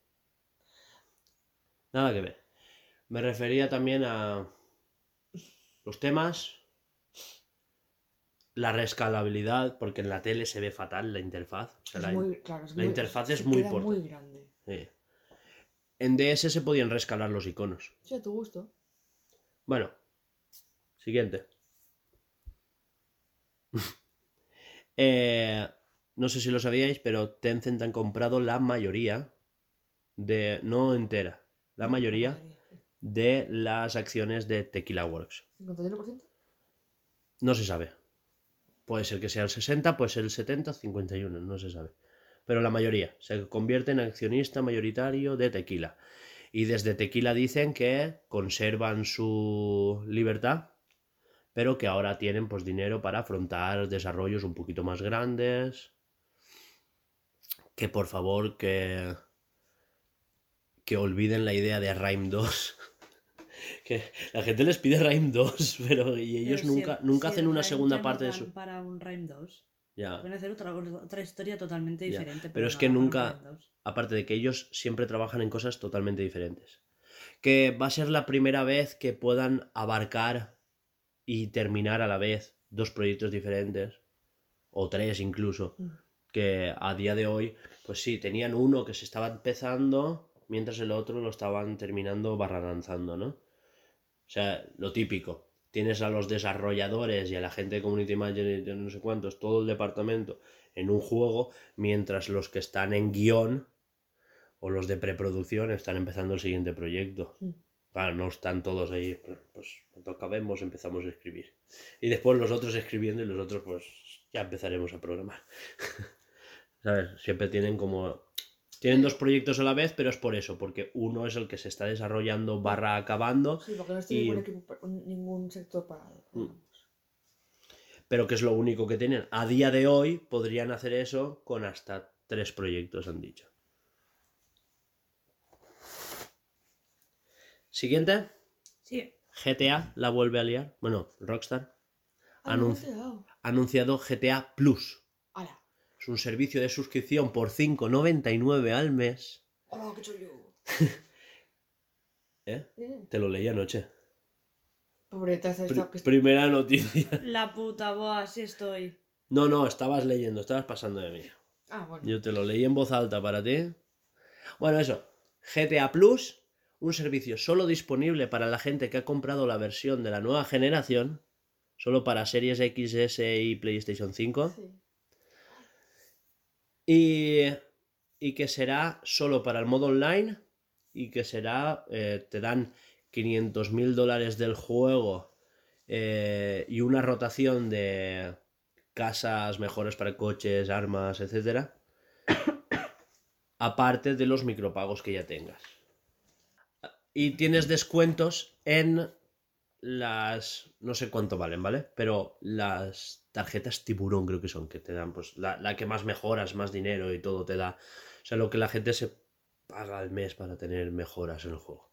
Speaker 1: Nada que ver. Me refería también a los temas, la rescalabilidad, porque en la tele se ve fatal la interfaz. O sea,
Speaker 2: Es
Speaker 1: la,
Speaker 2: muy, claro, es
Speaker 1: la
Speaker 2: muy-
Speaker 1: interfaz es muy importante.
Speaker 2: grande.
Speaker 1: sí. En DS se podían rescalar los iconos.
Speaker 2: Sí, a tu gusto.
Speaker 1: Bueno, siguiente. Eh, no sé si lo sabíais, pero Tencent han comprado la mayoría de, no entera, la mayoría de las acciones de Tequila Works.
Speaker 2: ¿51%?
Speaker 1: No se sabe. Puede ser que sea el 60, puede ser el 70, 51, no se sabe. Pero la mayoría se convierte en accionista mayoritario de Tequila. Y desde Tequila dicen que conservan su libertad, pero que ahora tienen pues dinero para afrontar desarrollos un poquito más grandes. Que por favor que que olviden la idea de Rhyme 2. que la gente les pide Rhyme 2, pero y ellos
Speaker 3: Pero si
Speaker 1: nunca
Speaker 3: el-
Speaker 1: nunca
Speaker 3: si
Speaker 1: hacen una segunda parte de su
Speaker 3: Para un Rhyme 2.
Speaker 1: ya.
Speaker 3: Pueden hacer otra, otra historia totalmente diferente.
Speaker 1: pero es
Speaker 3: no
Speaker 1: que nunca-
Speaker 3: Rhyme 2.
Speaker 1: aparte de que ellos siempre trabajan en cosas totalmente diferentes. Que va a ser la primera vez que puedan abarcar y terminar a la vez dos proyectos diferentes, o tres incluso,
Speaker 2: Mm.
Speaker 1: que a día de hoy, pues sí, tenían uno que se estaba empezando, mientras el otro lo estaban terminando barra lanzando, ¿no? O sea, lo típico. Tienes a los desarrolladores y a la gente de Community Manager y no sé cuántos, todo el departamento en un juego, mientras los que están en guion o los de preproducción están empezando el siguiente proyecto.
Speaker 2: Mm.
Speaker 1: Claro, no están todos ahí, pues cuando acabemos empezamos a escribir. Y después los otros escribiendo y los otros pues ya empezaremos a programar. ¿Sabes? Siempre tienen como... Tienen dos proyectos a la vez, pero es por eso, porque uno es el que se está desarrollando barra acabando,
Speaker 2: Sí, porque no estoy
Speaker 1: Y-
Speaker 2: ningún, ningún sector parado.
Speaker 1: Mm. pero que es lo único que tienen. A día de hoy podrían hacer eso con hasta tres proyectos, han dicho. Siguiente.
Speaker 3: Sí.
Speaker 1: GTA la vuelve a liar. Bueno, Rockstar
Speaker 2: Ah,
Speaker 1: ha anunciado GTA Plus.
Speaker 2: ¡Hala!
Speaker 1: Es un servicio de suscripción por 5,99 al mes.
Speaker 2: ¡Hola, qué chulo!
Speaker 1: ¿Eh?
Speaker 2: Eh,
Speaker 1: Te lo leí anoche.
Speaker 2: Pobreta, esta- que-
Speaker 1: primera noticia.
Speaker 3: La puta boa, así estoy.
Speaker 1: No, no, estabas leyendo, estabas pasando de mí.
Speaker 2: Ah, bueno.
Speaker 1: Yo te lo leí en voz alta para ti. Bueno, eso. GTA Plus, un servicio solo disponible para la gente que ha comprado la versión de la nueva generación, solo para series XS y PlayStation 5,
Speaker 2: Sí.
Speaker 1: y, y que será solo para el modo online y que será, eh, te dan 500 mil dólares del juego eh, y una rotación de casas mejores para coches, armas, etcétera, aparte de los micropagos que ya tengas. Y tienes descuentos en las. No sé cuánto valen, ¿vale? Pero las tarjetas tiburón creo que son, que te dan, pues, la, la que más mejoras, más dinero y todo te da. O sea, lo que la gente se paga al mes para tener mejoras en el juego.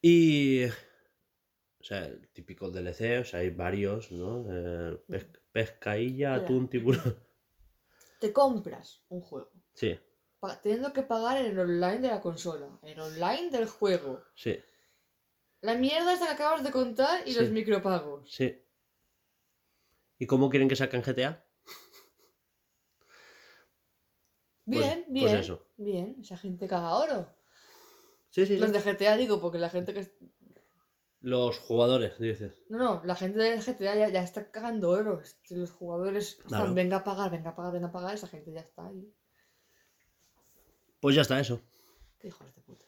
Speaker 1: Y. O sea, el típico DLC, o sea, hay varios, ¿no? Eh, pes- pescailla, atún, tiburón.
Speaker 2: Te compras un juego.
Speaker 1: Sí,
Speaker 2: teniendo que pagar en el online de la consola. En online del juego.
Speaker 1: sí,
Speaker 2: La mierda esta que acabas de contar y
Speaker 1: Sí.
Speaker 2: los micropagos.
Speaker 1: sí. ¿Y cómo quieren que saquen GTA?
Speaker 2: Bien,
Speaker 1: pues
Speaker 2: bien.
Speaker 1: eso.
Speaker 2: Bien, esa gente caga oro.
Speaker 1: Sí, sí, sí.
Speaker 2: Los de GTA digo, porque la gente que...
Speaker 1: Los jugadores, dices.
Speaker 2: No, no, la gente de GTA ya, ya está cagando oro. Si los jugadores están,
Speaker 1: Claro.
Speaker 2: venga a pagar, venga a pagar, venga a pagar, esa gente ya está ahí.
Speaker 1: Pues ya está eso.
Speaker 2: Qué hijos de puta.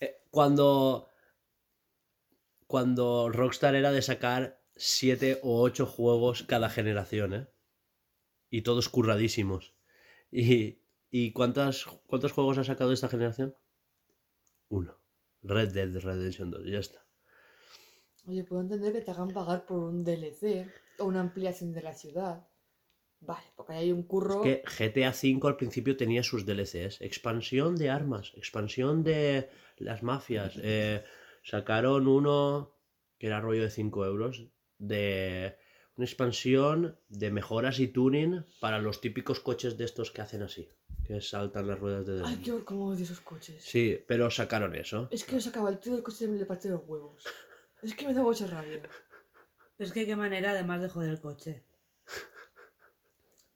Speaker 1: Eh, Cuando. Cuando Rockstar era de sacar 7 o 8 juegos cada generación, ¿eh? Y todos curradísimos. ¿Y, y cuántas, cuántos juegos ha sacado esta generación? Uno. Red Dead Redemption 2, ya está.
Speaker 2: Oye, puedo entender que te hagan pagar por un DLC o una ampliación de la ciudad. Vale, porque ahí hay un curro.
Speaker 1: Que GTA V al principio tenía sus DLCs. Expansión de armas, expansión de las mafias. eh, sacaron uno que era rollo de 5 euros. De una expansión de mejoras y tuning para los típicos coches de estos que hacen así. Que saltan las ruedas de
Speaker 2: Ay,
Speaker 1: delante.
Speaker 2: qué cómo odio esos coches.
Speaker 1: Sí, pero sacaron eso.
Speaker 2: Es que os acaba el tío del coche de le parte los huevos. Es que me da mucha rabia.
Speaker 3: Es que qué manera además de joder el coche.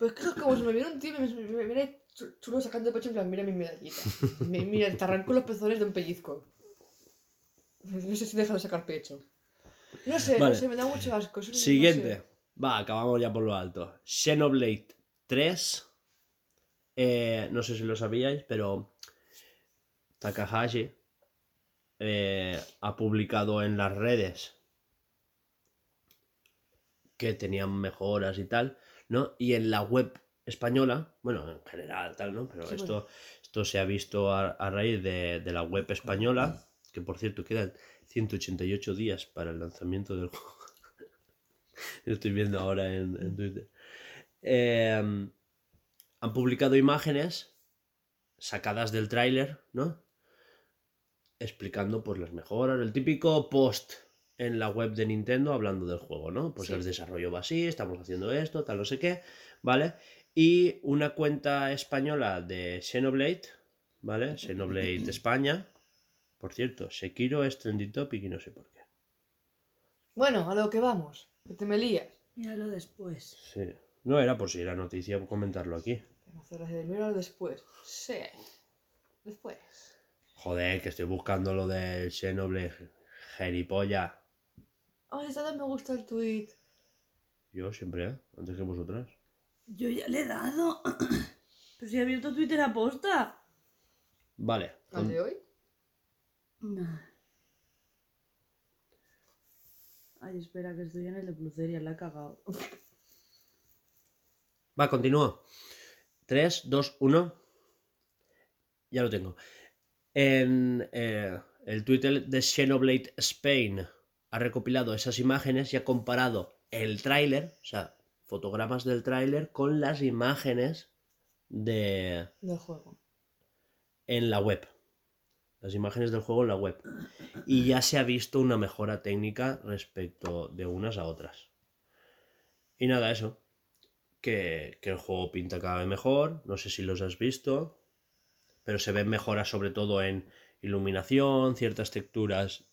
Speaker 2: Pues es que es como si me viera un tío y me, me, me chulo sacando el pecho en plan, mira mi medallita. Mi- mira, te arranco los pezones de un pellizco. No sé si deja de sacar pecho. No sé,
Speaker 1: Vale.
Speaker 2: no sé, me da mucho asco. eso no- no sé.
Speaker 1: Siguiente. Va, acabamos ya por lo alto. Xenoblade 3. Eh, no sé si lo sabíais, pero Takahashi eh, ha publicado en las redes que tenían mejoras y tal, ¿no? Y en la web española, bueno, en general tal, ¿no? Pero
Speaker 2: Sí,
Speaker 1: esto, esto se ha visto a, a raíz de, de la web española, que por cierto quedan 188 días para el lanzamiento del juego. Lo estoy viendo ahora en, en Twitter. Eh, han publicado imágenes sacadas del tráiler, ¿no? Explicando pues las mejoras, el típico post en la web de Nintendo hablando del juego, ¿no? Pues
Speaker 2: Sí.
Speaker 1: el desarrollo va así, estamos haciendo esto, tal no sé qué, ¿vale? Y una cuenta española de Xenoblade, ¿vale? Xenoblade España. Por cierto, Sekiro es trending topic y no sé por qué.
Speaker 2: Bueno, a lo que vamos. Que te me lías.
Speaker 3: Míralo después.
Speaker 1: Sí. No era por si era noticia comentarlo aquí.
Speaker 2: Míralo después. Sí. Después.
Speaker 1: Joder, que estoy buscando lo del Xenoblade Geripolla.
Speaker 2: Ay, esta me gusta el tweet.
Speaker 1: Yo siempre, ¿eh? Antes que vosotras.
Speaker 3: Yo ya le he dado. Pero si he abierto Twitter a posta.
Speaker 1: Vale.
Speaker 2: ¿Al de hoy?
Speaker 3: Ay, espera, que estoy en el de Pluceria, la he cagado.
Speaker 1: Va, continúo. 3, 2, 1. Ya lo tengo. En eh, el Twitter de Xenoblade Spain ha recopilado esas imágenes y ha comparado el tráiler, o sea, fotogramas del tráiler con las imágenes de
Speaker 2: Del juego.
Speaker 1: en la web. Las imágenes del juego en la web. Y ya se ha visto una mejora técnica respecto de unas a otras. Y nada, eso. Que, que el juego pinta cada vez mejor. No sé si los has visto. Pero se ven mejoras sobre todo en iluminación, ciertas texturas.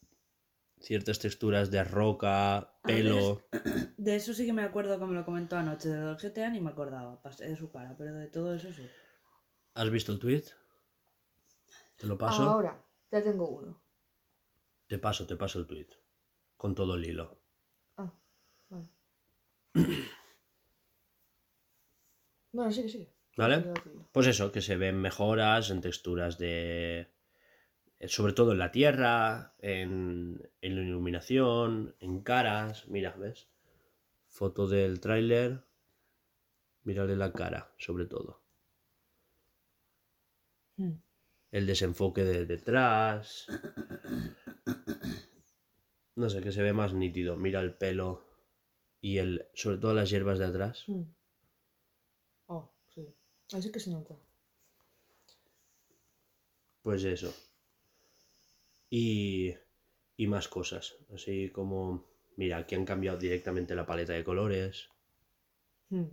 Speaker 1: Ciertas texturas de roca, pelo.
Speaker 3: De eso sí que me acuerdo que me lo comentó anoche. De GTA ni me acordaba. Pasé de su cara, pero de todo eso sí.
Speaker 1: ¿Has visto el tweet? Te lo paso.
Speaker 2: Ahora, ya tengo uno.
Speaker 1: Te paso, te paso el tweet. Con todo el hilo.
Speaker 2: Ah, vale. bueno, sigue, sigue.
Speaker 1: ¿Vale?
Speaker 2: Sigue lo tuyo.
Speaker 1: Pues eso, que se ven mejoras en texturas de... eh, Sobre todo en la tierra, en, en la iluminación, en caras. Mira, ¿ves? Foto del tráiler. Mírale la cara, sobre todo.
Speaker 2: Hmm.
Speaker 1: El desenfoque de detrás. No sé, que se ve más nítido. Mira el pelo y el. sobre todo las hierbas de atrás.
Speaker 2: Mm. Oh, sí. Así que se nota.
Speaker 1: Pues eso. Y. y más cosas. Así como. Mira, aquí han cambiado directamente la paleta de colores.
Speaker 2: Mm.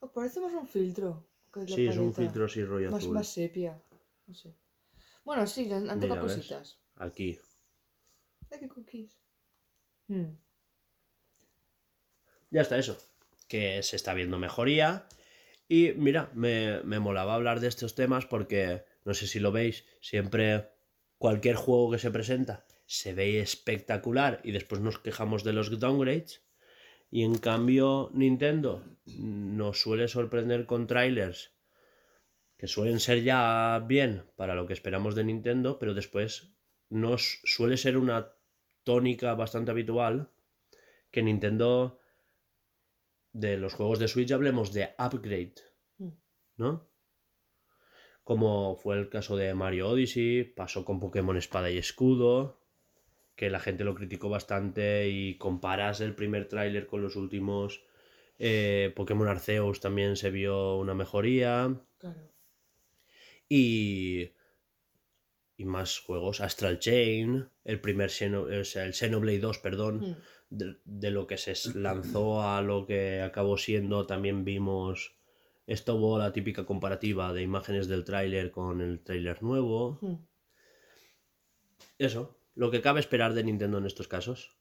Speaker 2: Oh, parece más un filtro. que la
Speaker 1: Sí, es un filtro así rollo
Speaker 2: Más,
Speaker 1: azul.
Speaker 2: más sepia. No sé. Bueno, sí, han, han
Speaker 1: Mira,
Speaker 2: tocado
Speaker 1: ¿ves?
Speaker 2: cositas.
Speaker 1: Aquí.
Speaker 2: Ay, qué cookies. Mm.
Speaker 1: Ya está eso. Que se está viendo mejoría. Y mira, me, me molaba hablar de estos temas porque, no sé si lo veis, siempre cualquier juego que se presenta se ve espectacular y después nos quejamos de los downgrades. Y en cambio, Nintendo nos suele sorprender con trailers que suelen ser ya bien para lo que esperamos de Nintendo, pero después nos suele ser una tónica bastante habitual que Nintendo de los juegos de Switch hablemos de upgrade,
Speaker 2: Mm.
Speaker 1: ¿no? Como fue el caso de Mario Odyssey, pasó con Pokémon Espada y Escudo, que la gente lo criticó bastante y comparas el primer tráiler con los últimos. eh, Pokémon Arceus también se vio una mejoría.
Speaker 2: Claro.
Speaker 1: Y. Y más juegos. Astral Chain, el primer Xeno- o sea, el Xenoblade 2, perdón.
Speaker 2: Mm.
Speaker 1: De, de lo que se lanzó a lo que acabó siendo, también vimos. Esto hubo la típica comparativa de imágenes del tráiler con el tráiler nuevo.
Speaker 2: Mm.
Speaker 1: Eso, lo que cabe esperar de Nintendo en estos casos.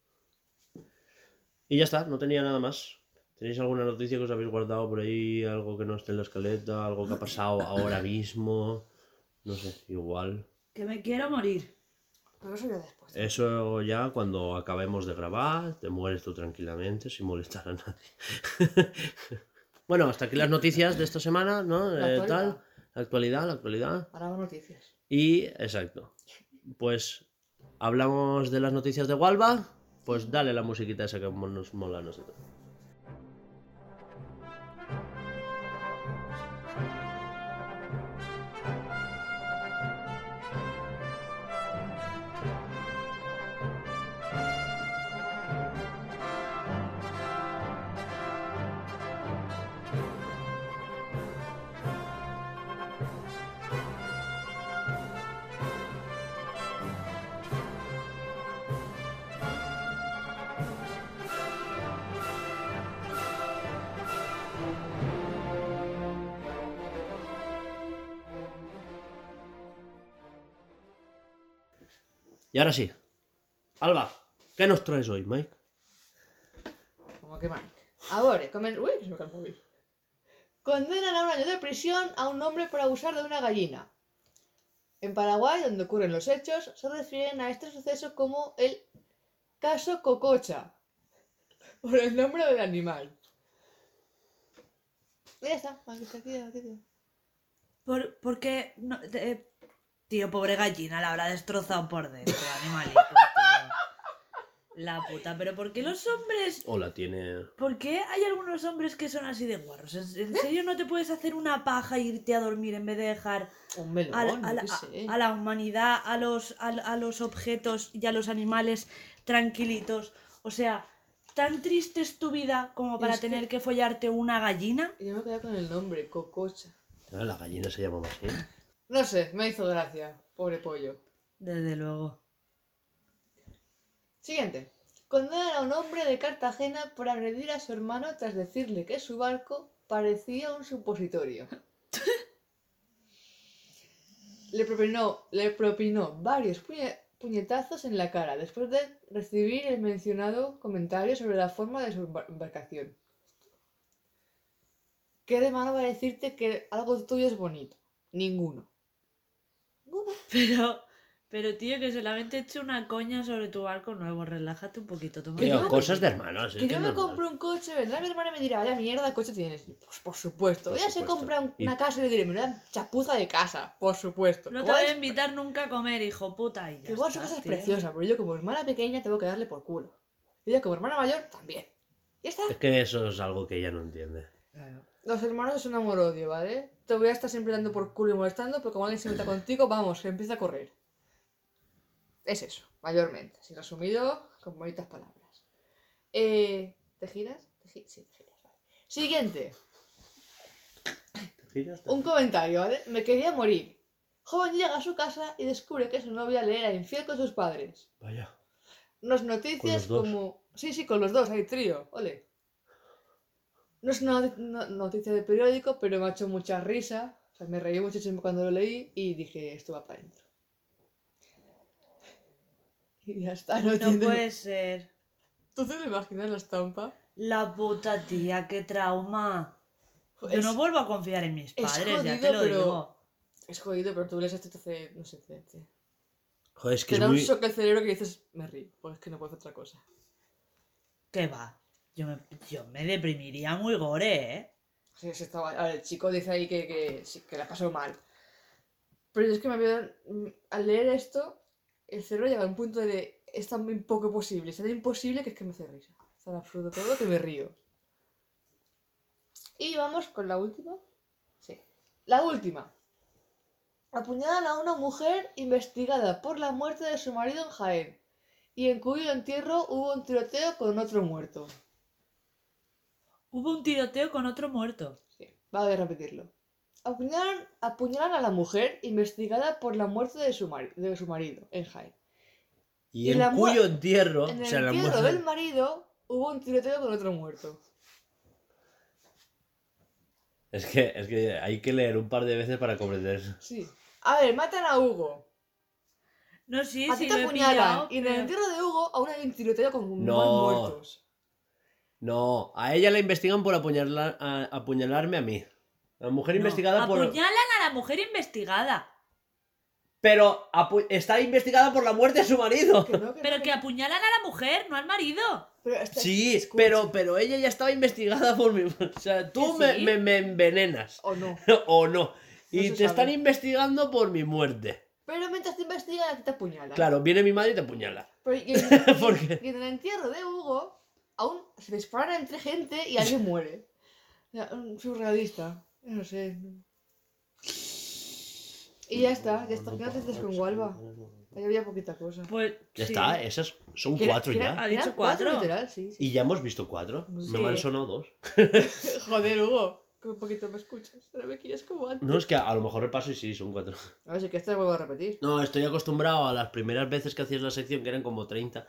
Speaker 1: Y ya está, no tenía nada más. ¿Tenéis alguna noticia que os habéis guardado por ahí? Algo que no esté en la escaleta, algo que ha pasado ahora mismo. No sé, igual.
Speaker 3: Que me quiero morir.
Speaker 2: Pero eso ya después.
Speaker 1: Eso ya cuando acabemos de grabar, te mueres tú tranquilamente sin molestar a nadie. bueno, hasta aquí las noticias de esta semana, ¿no?
Speaker 2: La
Speaker 1: Eh,
Speaker 2: actualidad.
Speaker 1: tal, la actualidad, la actualidad.
Speaker 2: Ahora hago noticias.
Speaker 1: Y, exacto. Pues hablamos de las noticias de Walva. Pues dale la musiquita esa que nos mola a nosotros. Y ahora sí. Alba, ¿qué nos traes hoy, Mike?
Speaker 2: Como que Mike. Ahora, comen... Uy, se me cae el móvil. Condenan a un año de prisión a un hombre por abusar de una gallina. En Paraguay, donde ocurren los hechos, se refieren a este suceso como el caso Cococha, por el nombre del animal. Y ya está, aquí está aquí noticia.
Speaker 3: ¿Por, porque no, eh, Tío, pobre gallina, la habrá destrozado por dentro, animalito, tío. La puta, pero ¿por qué los hombres
Speaker 1: O la tiene.
Speaker 3: ¿Por qué hay algunos hombres que son así de guarros? ¿En en serio no te puedes hacer una paja e irte a dormir en vez de dejar
Speaker 2: Un melón,
Speaker 3: a, la- a
Speaker 2: yo
Speaker 3: la,
Speaker 2: qué sé.
Speaker 3: a la humanidad, a los, a, a los objetos y a los animales tranquilitos? O sea, ¿tan triste es tu vida como para
Speaker 2: Es
Speaker 3: tener que follarte una gallina?
Speaker 2: Yo me quedé con el nombre, Cococha.
Speaker 1: La gallina se llama así.
Speaker 2: No sé, me hizo gracia. Pobre pollo.
Speaker 3: Desde luego.
Speaker 2: Siguiente. Condenan a un hombre de Cartagena por agredir a su hermano tras decirle que su barco parecía un supositorio. le, propinó, le propinó varios puñe- puñetazos en la cara después de recibir el mencionado comentario sobre la forma de su embar- embarcación. ¿Qué de mano va a decirte que algo tuyo es bonito? Ninguno.
Speaker 3: Pero, pero tío, que solamente he hecho una coña sobre tu barco nuevo. Relájate un poquito, toma.
Speaker 1: Tío,
Speaker 2: yo-
Speaker 1: cosas de hermanos. es
Speaker 2: Que
Speaker 1: que
Speaker 2: yo me
Speaker 1: normal.
Speaker 2: compro un coche, vendrá mi hermana y me dirá, vaya mierda de coche tienes. Pues por supuesto.
Speaker 1: Por
Speaker 2: Ella se
Speaker 1: supuesto.
Speaker 2: compra un-
Speaker 1: Y-
Speaker 2: una casa y le diré, menuda chapuza de casa. Por supuesto.
Speaker 3: No te
Speaker 2: Igual
Speaker 3: voy a
Speaker 2: es-
Speaker 3: invitar nunca a comer, hijo puta. Y ya
Speaker 2: Igual su
Speaker 3: está,
Speaker 2: casa es
Speaker 3: tío.
Speaker 2: preciosa, pero yo como hermana pequeña tengo que darle por culo. Y ella como hermana mayor también. Ya está.
Speaker 1: Es que eso es algo que ella no entiende.
Speaker 3: Claro.
Speaker 2: Los hermanos es un amor-odio, ¿vale? Te voy a estar siempre dando por culo y molestando, pero como alguien se meta contigo, vamos, que empieza a correr. Es eso, mayormente. Así resumido, con bonitas palabras. Eh, ¿Te giras? Te gi- sí, te giras. vale. Siguiente. Un comentario, ¿vale? Me quería morir. Joven llega a su casa y descubre que su novia le era infiel con sus padres.
Speaker 1: Vaya.
Speaker 2: No es noticias como. Sí, sí, con los dos, hay trío, ole. No es una noti- no- noticia de periódico, pero me ha hecho mucha risa. O sea, me reí muchísimo cuando lo leí y dije, esto va para adentro. Y ya está, no,
Speaker 3: No puede ser.
Speaker 2: ¿Tú te lo imaginas la estampa?
Speaker 3: La puta tía, qué trauma. Yo
Speaker 2: Es-
Speaker 3: no vuelvo a confiar en mis
Speaker 2: es
Speaker 3: padres, ya te lo
Speaker 2: pero-
Speaker 3: digo.
Speaker 2: Es jodido, pero tú lees esto y te hace. No sé, te, te,
Speaker 1: Joder, es que
Speaker 2: te
Speaker 1: es
Speaker 2: da
Speaker 1: muy.
Speaker 2: un shock al cerebro que dices, me río, pues es que no puedo hacer otra cosa.
Speaker 3: ¿Qué va? Yo me, yo me deprimiría muy gore, ¿eh?
Speaker 2: Sí, sí, estaba... El chico dice ahí que, que, sí, que la pasó mal. Pero es que me mm, Al leer esto, el cerebro llega a un punto de... Es tan poco posible, es tan imposible que es que me hace risa. Es tan absurdo todo que me río. Y vamos con la última. Sí. La última. Apuñalan a una mujer investigada por la muerte de su marido en Jaén. Y en cuyo entierro hubo un tiroteo con otro muerto.
Speaker 3: Hubo un tiroteo con otro muerto.
Speaker 2: Sí, va a repetirlo. Apuñalan, apuñalan a la mujer investigada por la muerte de su, mari- de su marido en Jaén.
Speaker 1: Y
Speaker 2: y
Speaker 1: en
Speaker 2: la
Speaker 1: cuyo entierro.
Speaker 2: En
Speaker 1: o
Speaker 2: el
Speaker 1: sea, la
Speaker 2: entierro
Speaker 1: muerte-
Speaker 2: del marido hubo un tiroteo con otro muerto.
Speaker 1: Es que, es que hay que leer un par de veces para comprender eso.
Speaker 2: Sí. A ver, matan a Hugo.
Speaker 3: No, sí,
Speaker 2: a
Speaker 3: sí
Speaker 2: ti te apuñalan.
Speaker 3: pillado,
Speaker 2: Y en el entierro de Hugo aún hay un tiroteo con
Speaker 1: No.
Speaker 2: más muertos.
Speaker 1: No, a ella la investigan por apuñalar, a- apuñalarme a mí. La mujer
Speaker 3: No,
Speaker 1: investigada por.
Speaker 3: Apuñalan a la mujer investigada.
Speaker 1: Pero apu- está investigada por la muerte de su marido.
Speaker 2: Que no, que
Speaker 3: Pero
Speaker 2: no,
Speaker 3: que apuñalan a la mujer, no al marido.
Speaker 2: pero
Speaker 1: Sí,
Speaker 2: escucha.
Speaker 1: pero, pero ella ya estaba investigada por mi. O sea, tú
Speaker 3: ¿Que
Speaker 1: me,
Speaker 3: sí?
Speaker 1: me- me envenenas.
Speaker 2: O no.
Speaker 1: o no. Y te están investigando por mi muerte.
Speaker 2: Pero mientras te investigan, a ti te apuñalan.
Speaker 1: Claro, viene mi madre y te apuñala.
Speaker 2: Pero y, en,
Speaker 1: ¿Por
Speaker 2: y-
Speaker 1: qué?
Speaker 2: y en el entierro de Hugo, aún se disparan entre gente y alguien muere. O sea, un surrealista. No sé. Y ya está, ya está. ¿Qué haces con Gualba? Ahí había poquita cosa.
Speaker 3: Pues.
Speaker 1: Ya
Speaker 3: sí.
Speaker 1: está, esas son
Speaker 2: ¿Qué era-
Speaker 1: cuatro ya.
Speaker 3: ¿Ha dicho cuatro?
Speaker 2: literal, sí, sí.
Speaker 1: Y ya hemos visto cuatro.
Speaker 2: Sí.
Speaker 1: No me han sonado dos.
Speaker 2: Joder, Hugo. Que un poquito me escuchas. Ahora me quieres como antes.
Speaker 1: No, es que a lo mejor repaso y sí, son cuatro.
Speaker 2: A ver si que esta vuelvo a repetir.
Speaker 1: No, estoy acostumbrado a las primeras veces que hacías la sección, que eran como 30.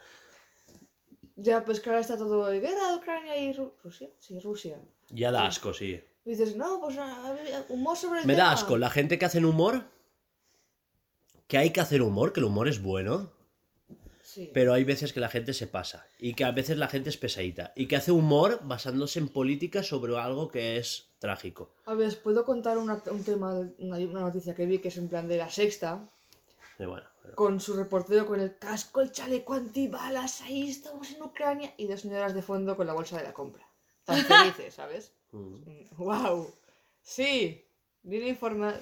Speaker 2: Ya, pues que ahora está todo de guerra de Ucrania y Ru- Rusia. Sí, Rusia.
Speaker 1: Ya da asco, sí.
Speaker 2: Y dices, no, pues a ver, humor sobre el
Speaker 1: Me
Speaker 2: tema.
Speaker 1: da asco la gente que hacen humor. Que hay que hacer humor, que el humor es bueno.
Speaker 2: Sí.
Speaker 1: Pero hay veces que la gente se pasa. Y que a veces la gente es pesadita. Y que hace humor basándose en política sobre algo que es trágico.
Speaker 2: A ver, ¿os puedo contar una- un tema, una, una noticia que vi que es en plan de la sexta?
Speaker 1: Y bueno, pero-
Speaker 2: Con su reportero con el casco, el chaleco antibalas, ahí estamos en Ucrania. Y dos señoras de fondo con la bolsa de la compra. Tan felices, ¿sabes?
Speaker 1: Mm.
Speaker 2: ¡Wow! Sí, bien informado.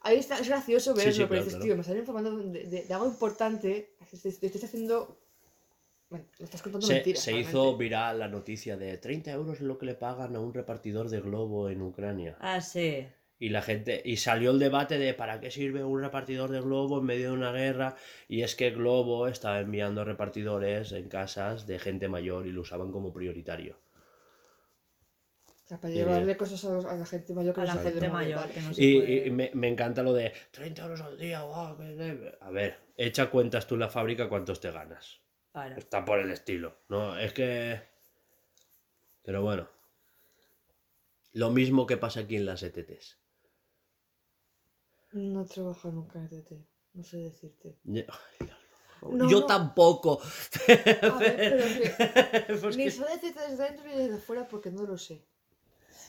Speaker 2: Ahí está, es gracioso verlo,
Speaker 1: sí,
Speaker 2: pero dices,
Speaker 1: claro.
Speaker 2: tío, me están informando de, de- de algo importante. Te, te estás haciendo. Bueno, me estás contando
Speaker 1: Se,
Speaker 2: mentiras.
Speaker 1: se hizo viral la noticia de 30 euros lo que le pagan a un repartidor de globo en Ucrania.
Speaker 3: Ah, sí.
Speaker 1: Y la gente. Y salió el debate de para qué sirve un repartidor de globo en medio de una guerra. Y es que Globo estaba enviando repartidores en casas de gente mayor y lo usaban como prioritario.
Speaker 2: O sea, para llevarle cosas a, los- a la gente mayor que
Speaker 3: A la gente mayor
Speaker 2: vale.
Speaker 3: que no se
Speaker 1: Y,
Speaker 3: puede.
Speaker 1: y me, me encanta lo de 30 euros al día. qué de-". A ver, echa cuentas tú en la fábrica cuántos te ganas. Está por el estilo. No, es que. Pero bueno. Lo mismo que pasa aquí en las ETTs.
Speaker 2: No he trabajado nunca en ETT. No sé decirte.
Speaker 1: Ye-
Speaker 2: No,
Speaker 1: Yo
Speaker 2: no.
Speaker 1: tampoco.
Speaker 2: A ver, pero que ni sé decirte desde dentro ni desde fuera porque no lo sé.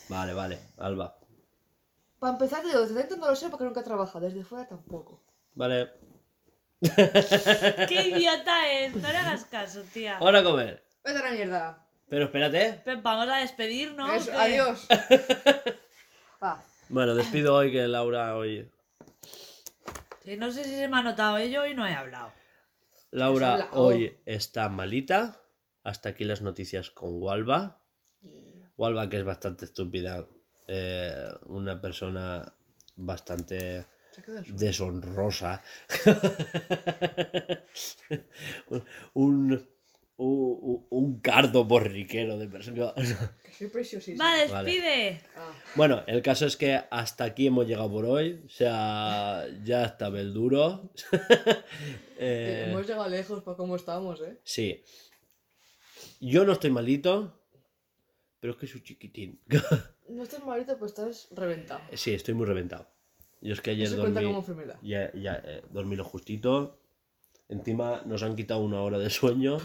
Speaker 1: Vale, vale, Alba.
Speaker 2: Para empezar, digo, desde dentro no lo sé porque nunca he trabajado. Desde fuera tampoco.
Speaker 1: Vale.
Speaker 3: ¡Qué idiota es! No le hagas caso, tía.
Speaker 1: Ahora a comer.
Speaker 2: Vete a la mierda.
Speaker 1: Pero espérate.
Speaker 3: Pe- Vamos a despedirnos.
Speaker 2: Adiós. Va.
Speaker 1: Bueno, despido hoy que Laura hoy.
Speaker 3: Sí, no sé si se me ha notado ello y no he hablado.
Speaker 1: Laura hoy está malita. Hasta aquí las noticias con Walva. Walva, que es bastante estúpida. eh, una persona bastante deshonrosa. un, un, un cardo borriquero de persona.
Speaker 2: Soy preciosísimo.
Speaker 1: Vale.
Speaker 3: despide.
Speaker 2: Ah,
Speaker 1: Bueno, el caso es que hasta aquí hemos llegado por hoy. O sea, ya estaba el duro.
Speaker 2: eh,
Speaker 1: Eh,
Speaker 2: hemos llegado lejos para cómo estamos, ¿eh?
Speaker 1: sí. Yo no estoy malito, pero es que soy chiquitín.
Speaker 2: No estás malito, pues estás reventado.
Speaker 1: sí, estoy muy reventado. Yo es que ayer
Speaker 2: No se cuenta
Speaker 1: dormí,
Speaker 2: como enfermedad.
Speaker 1: ya, ya, eh, dormí lo justito. Encima nos han quitado una hora de sueño.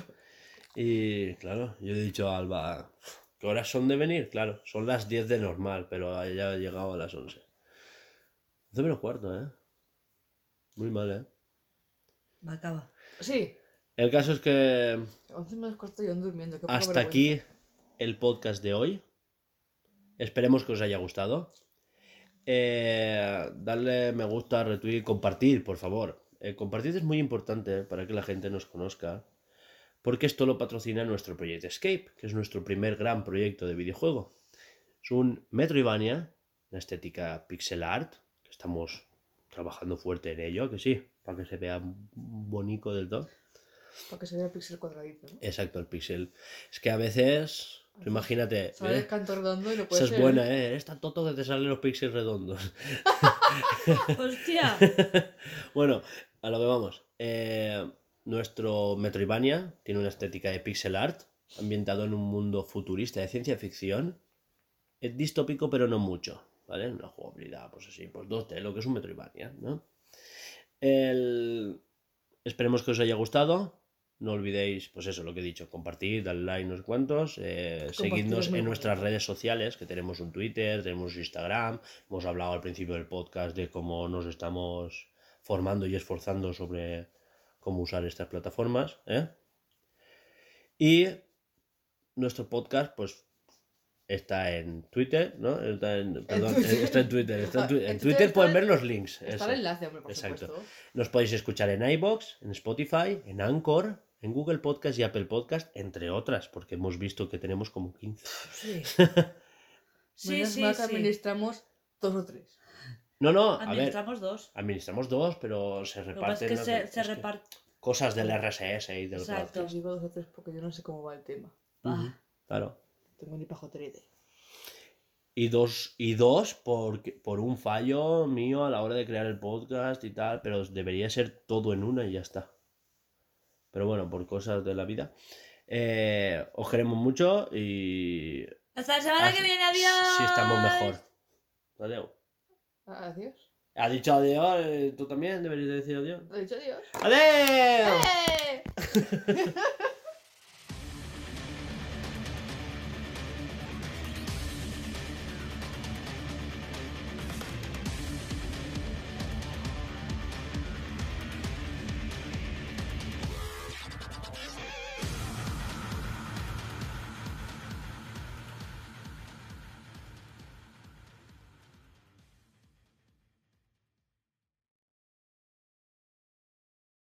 Speaker 1: Y claro, yo he dicho a Alba, ¿qué horas son de venir? Claro, son las 10 de normal, pero ya he llegado a las 11. 11 menos cuarto, ¿eh? Muy mal, ¿eh?
Speaker 3: Va, acaba.
Speaker 2: Sí,
Speaker 1: El caso es que
Speaker 2: 11 menos cuarto durmiendo. qué
Speaker 1: hasta aquí el podcast de hoy. Esperemos que os haya gustado. Eh, darle me gusta, retweet, compartir, por favor. Eh, compartir es muy importante eh, para que la gente nos conozca. Porque esto lo patrocina nuestro proyecto Escape, que es nuestro primer gran proyecto de videojuego. Es un Metroidvania, una estética pixel art, que estamos trabajando fuerte en ello, que sí, para que se vea bonito del todo.
Speaker 2: Para que se vea el pixel cuadradito, ¿no?
Speaker 1: Exacto, el pixel. Es que a veces, tú imagínate,
Speaker 2: Sale el
Speaker 1: ¿eh?
Speaker 2: canto redondo y lo
Speaker 1: esa
Speaker 2: puedes
Speaker 1: es buena, ¿eh? Eres tan tonto que te salen los píxeles redondos.
Speaker 3: ¡Hostia!
Speaker 1: bueno, a lo que vamos. Eh, nuestro Metroidvania tiene una estética de pixel art, ambientado en un mundo futurista de ciencia ficción. Es distópico, pero no mucho, ¿vale? Una jugabilidad, pues así, pues 2D, lo que es un Metroidvania, ¿no? El... Esperemos que os haya gustado. No olvidéis, pues eso, lo que he dicho, compartir, darle like, unos cuantos, eh, seguidnos en nuestras redes sociales, que tenemos un Twitter, tenemos un Instagram, hemos hablado al principio del podcast de cómo nos estamos formando y esforzando sobre cómo usar estas plataformas. ¿eh? Y nuestro podcast, pues, está en Twitter, ¿no? Está en, perdón,
Speaker 2: Twitter.
Speaker 1: está en Twitter. está en, Twi-
Speaker 2: en
Speaker 1: en
Speaker 2: Twitter
Speaker 1: Twitter
Speaker 2: está
Speaker 1: pueden ver los links.
Speaker 2: Está
Speaker 1: eso.
Speaker 2: el enlace, hombre, por
Speaker 1: Exacto.
Speaker 2: supuesto.
Speaker 1: Nos podéis escuchar en iBox, en Spotify, en Anchor, en Google Podcast y Apple Podcast, entre otras, porque hemos visto que tenemos como 15.
Speaker 3: Sí. Sí,
Speaker 2: Menos
Speaker 3: sí, sí.
Speaker 2: administramos dos o tres.
Speaker 1: No, no, a ver,
Speaker 3: Administramos dos.
Speaker 1: administramos dos, pero se
Speaker 3: Lo que pasa
Speaker 1: reparten
Speaker 3: es que
Speaker 1: las
Speaker 3: se,
Speaker 1: de-
Speaker 3: se
Speaker 1: es que
Speaker 3: reparte.
Speaker 1: cosas del RSS y del
Speaker 3: Exacto.
Speaker 1: podcast.
Speaker 2: Digo dos o tres porque yo no sé cómo va el tema.
Speaker 1: Ujú, Claro.
Speaker 2: No tengo ni pajotera idea.
Speaker 1: Y dos, y dos por, por un fallo mío a la hora de crear el podcast y tal, pero debería ser todo en una y ya está. Pero bueno, por cosas de la vida. Eh, os queremos mucho y
Speaker 3: Hasta la semana que viene, adiós.
Speaker 1: Si estamos mejor. Adiós.
Speaker 2: Adiós.
Speaker 1: Ha dicho adiós, eh, tú también deberías decir adiós.
Speaker 2: ¿Lo he dicho adiós?
Speaker 1: ¡Adiós!
Speaker 2: ¡Eh!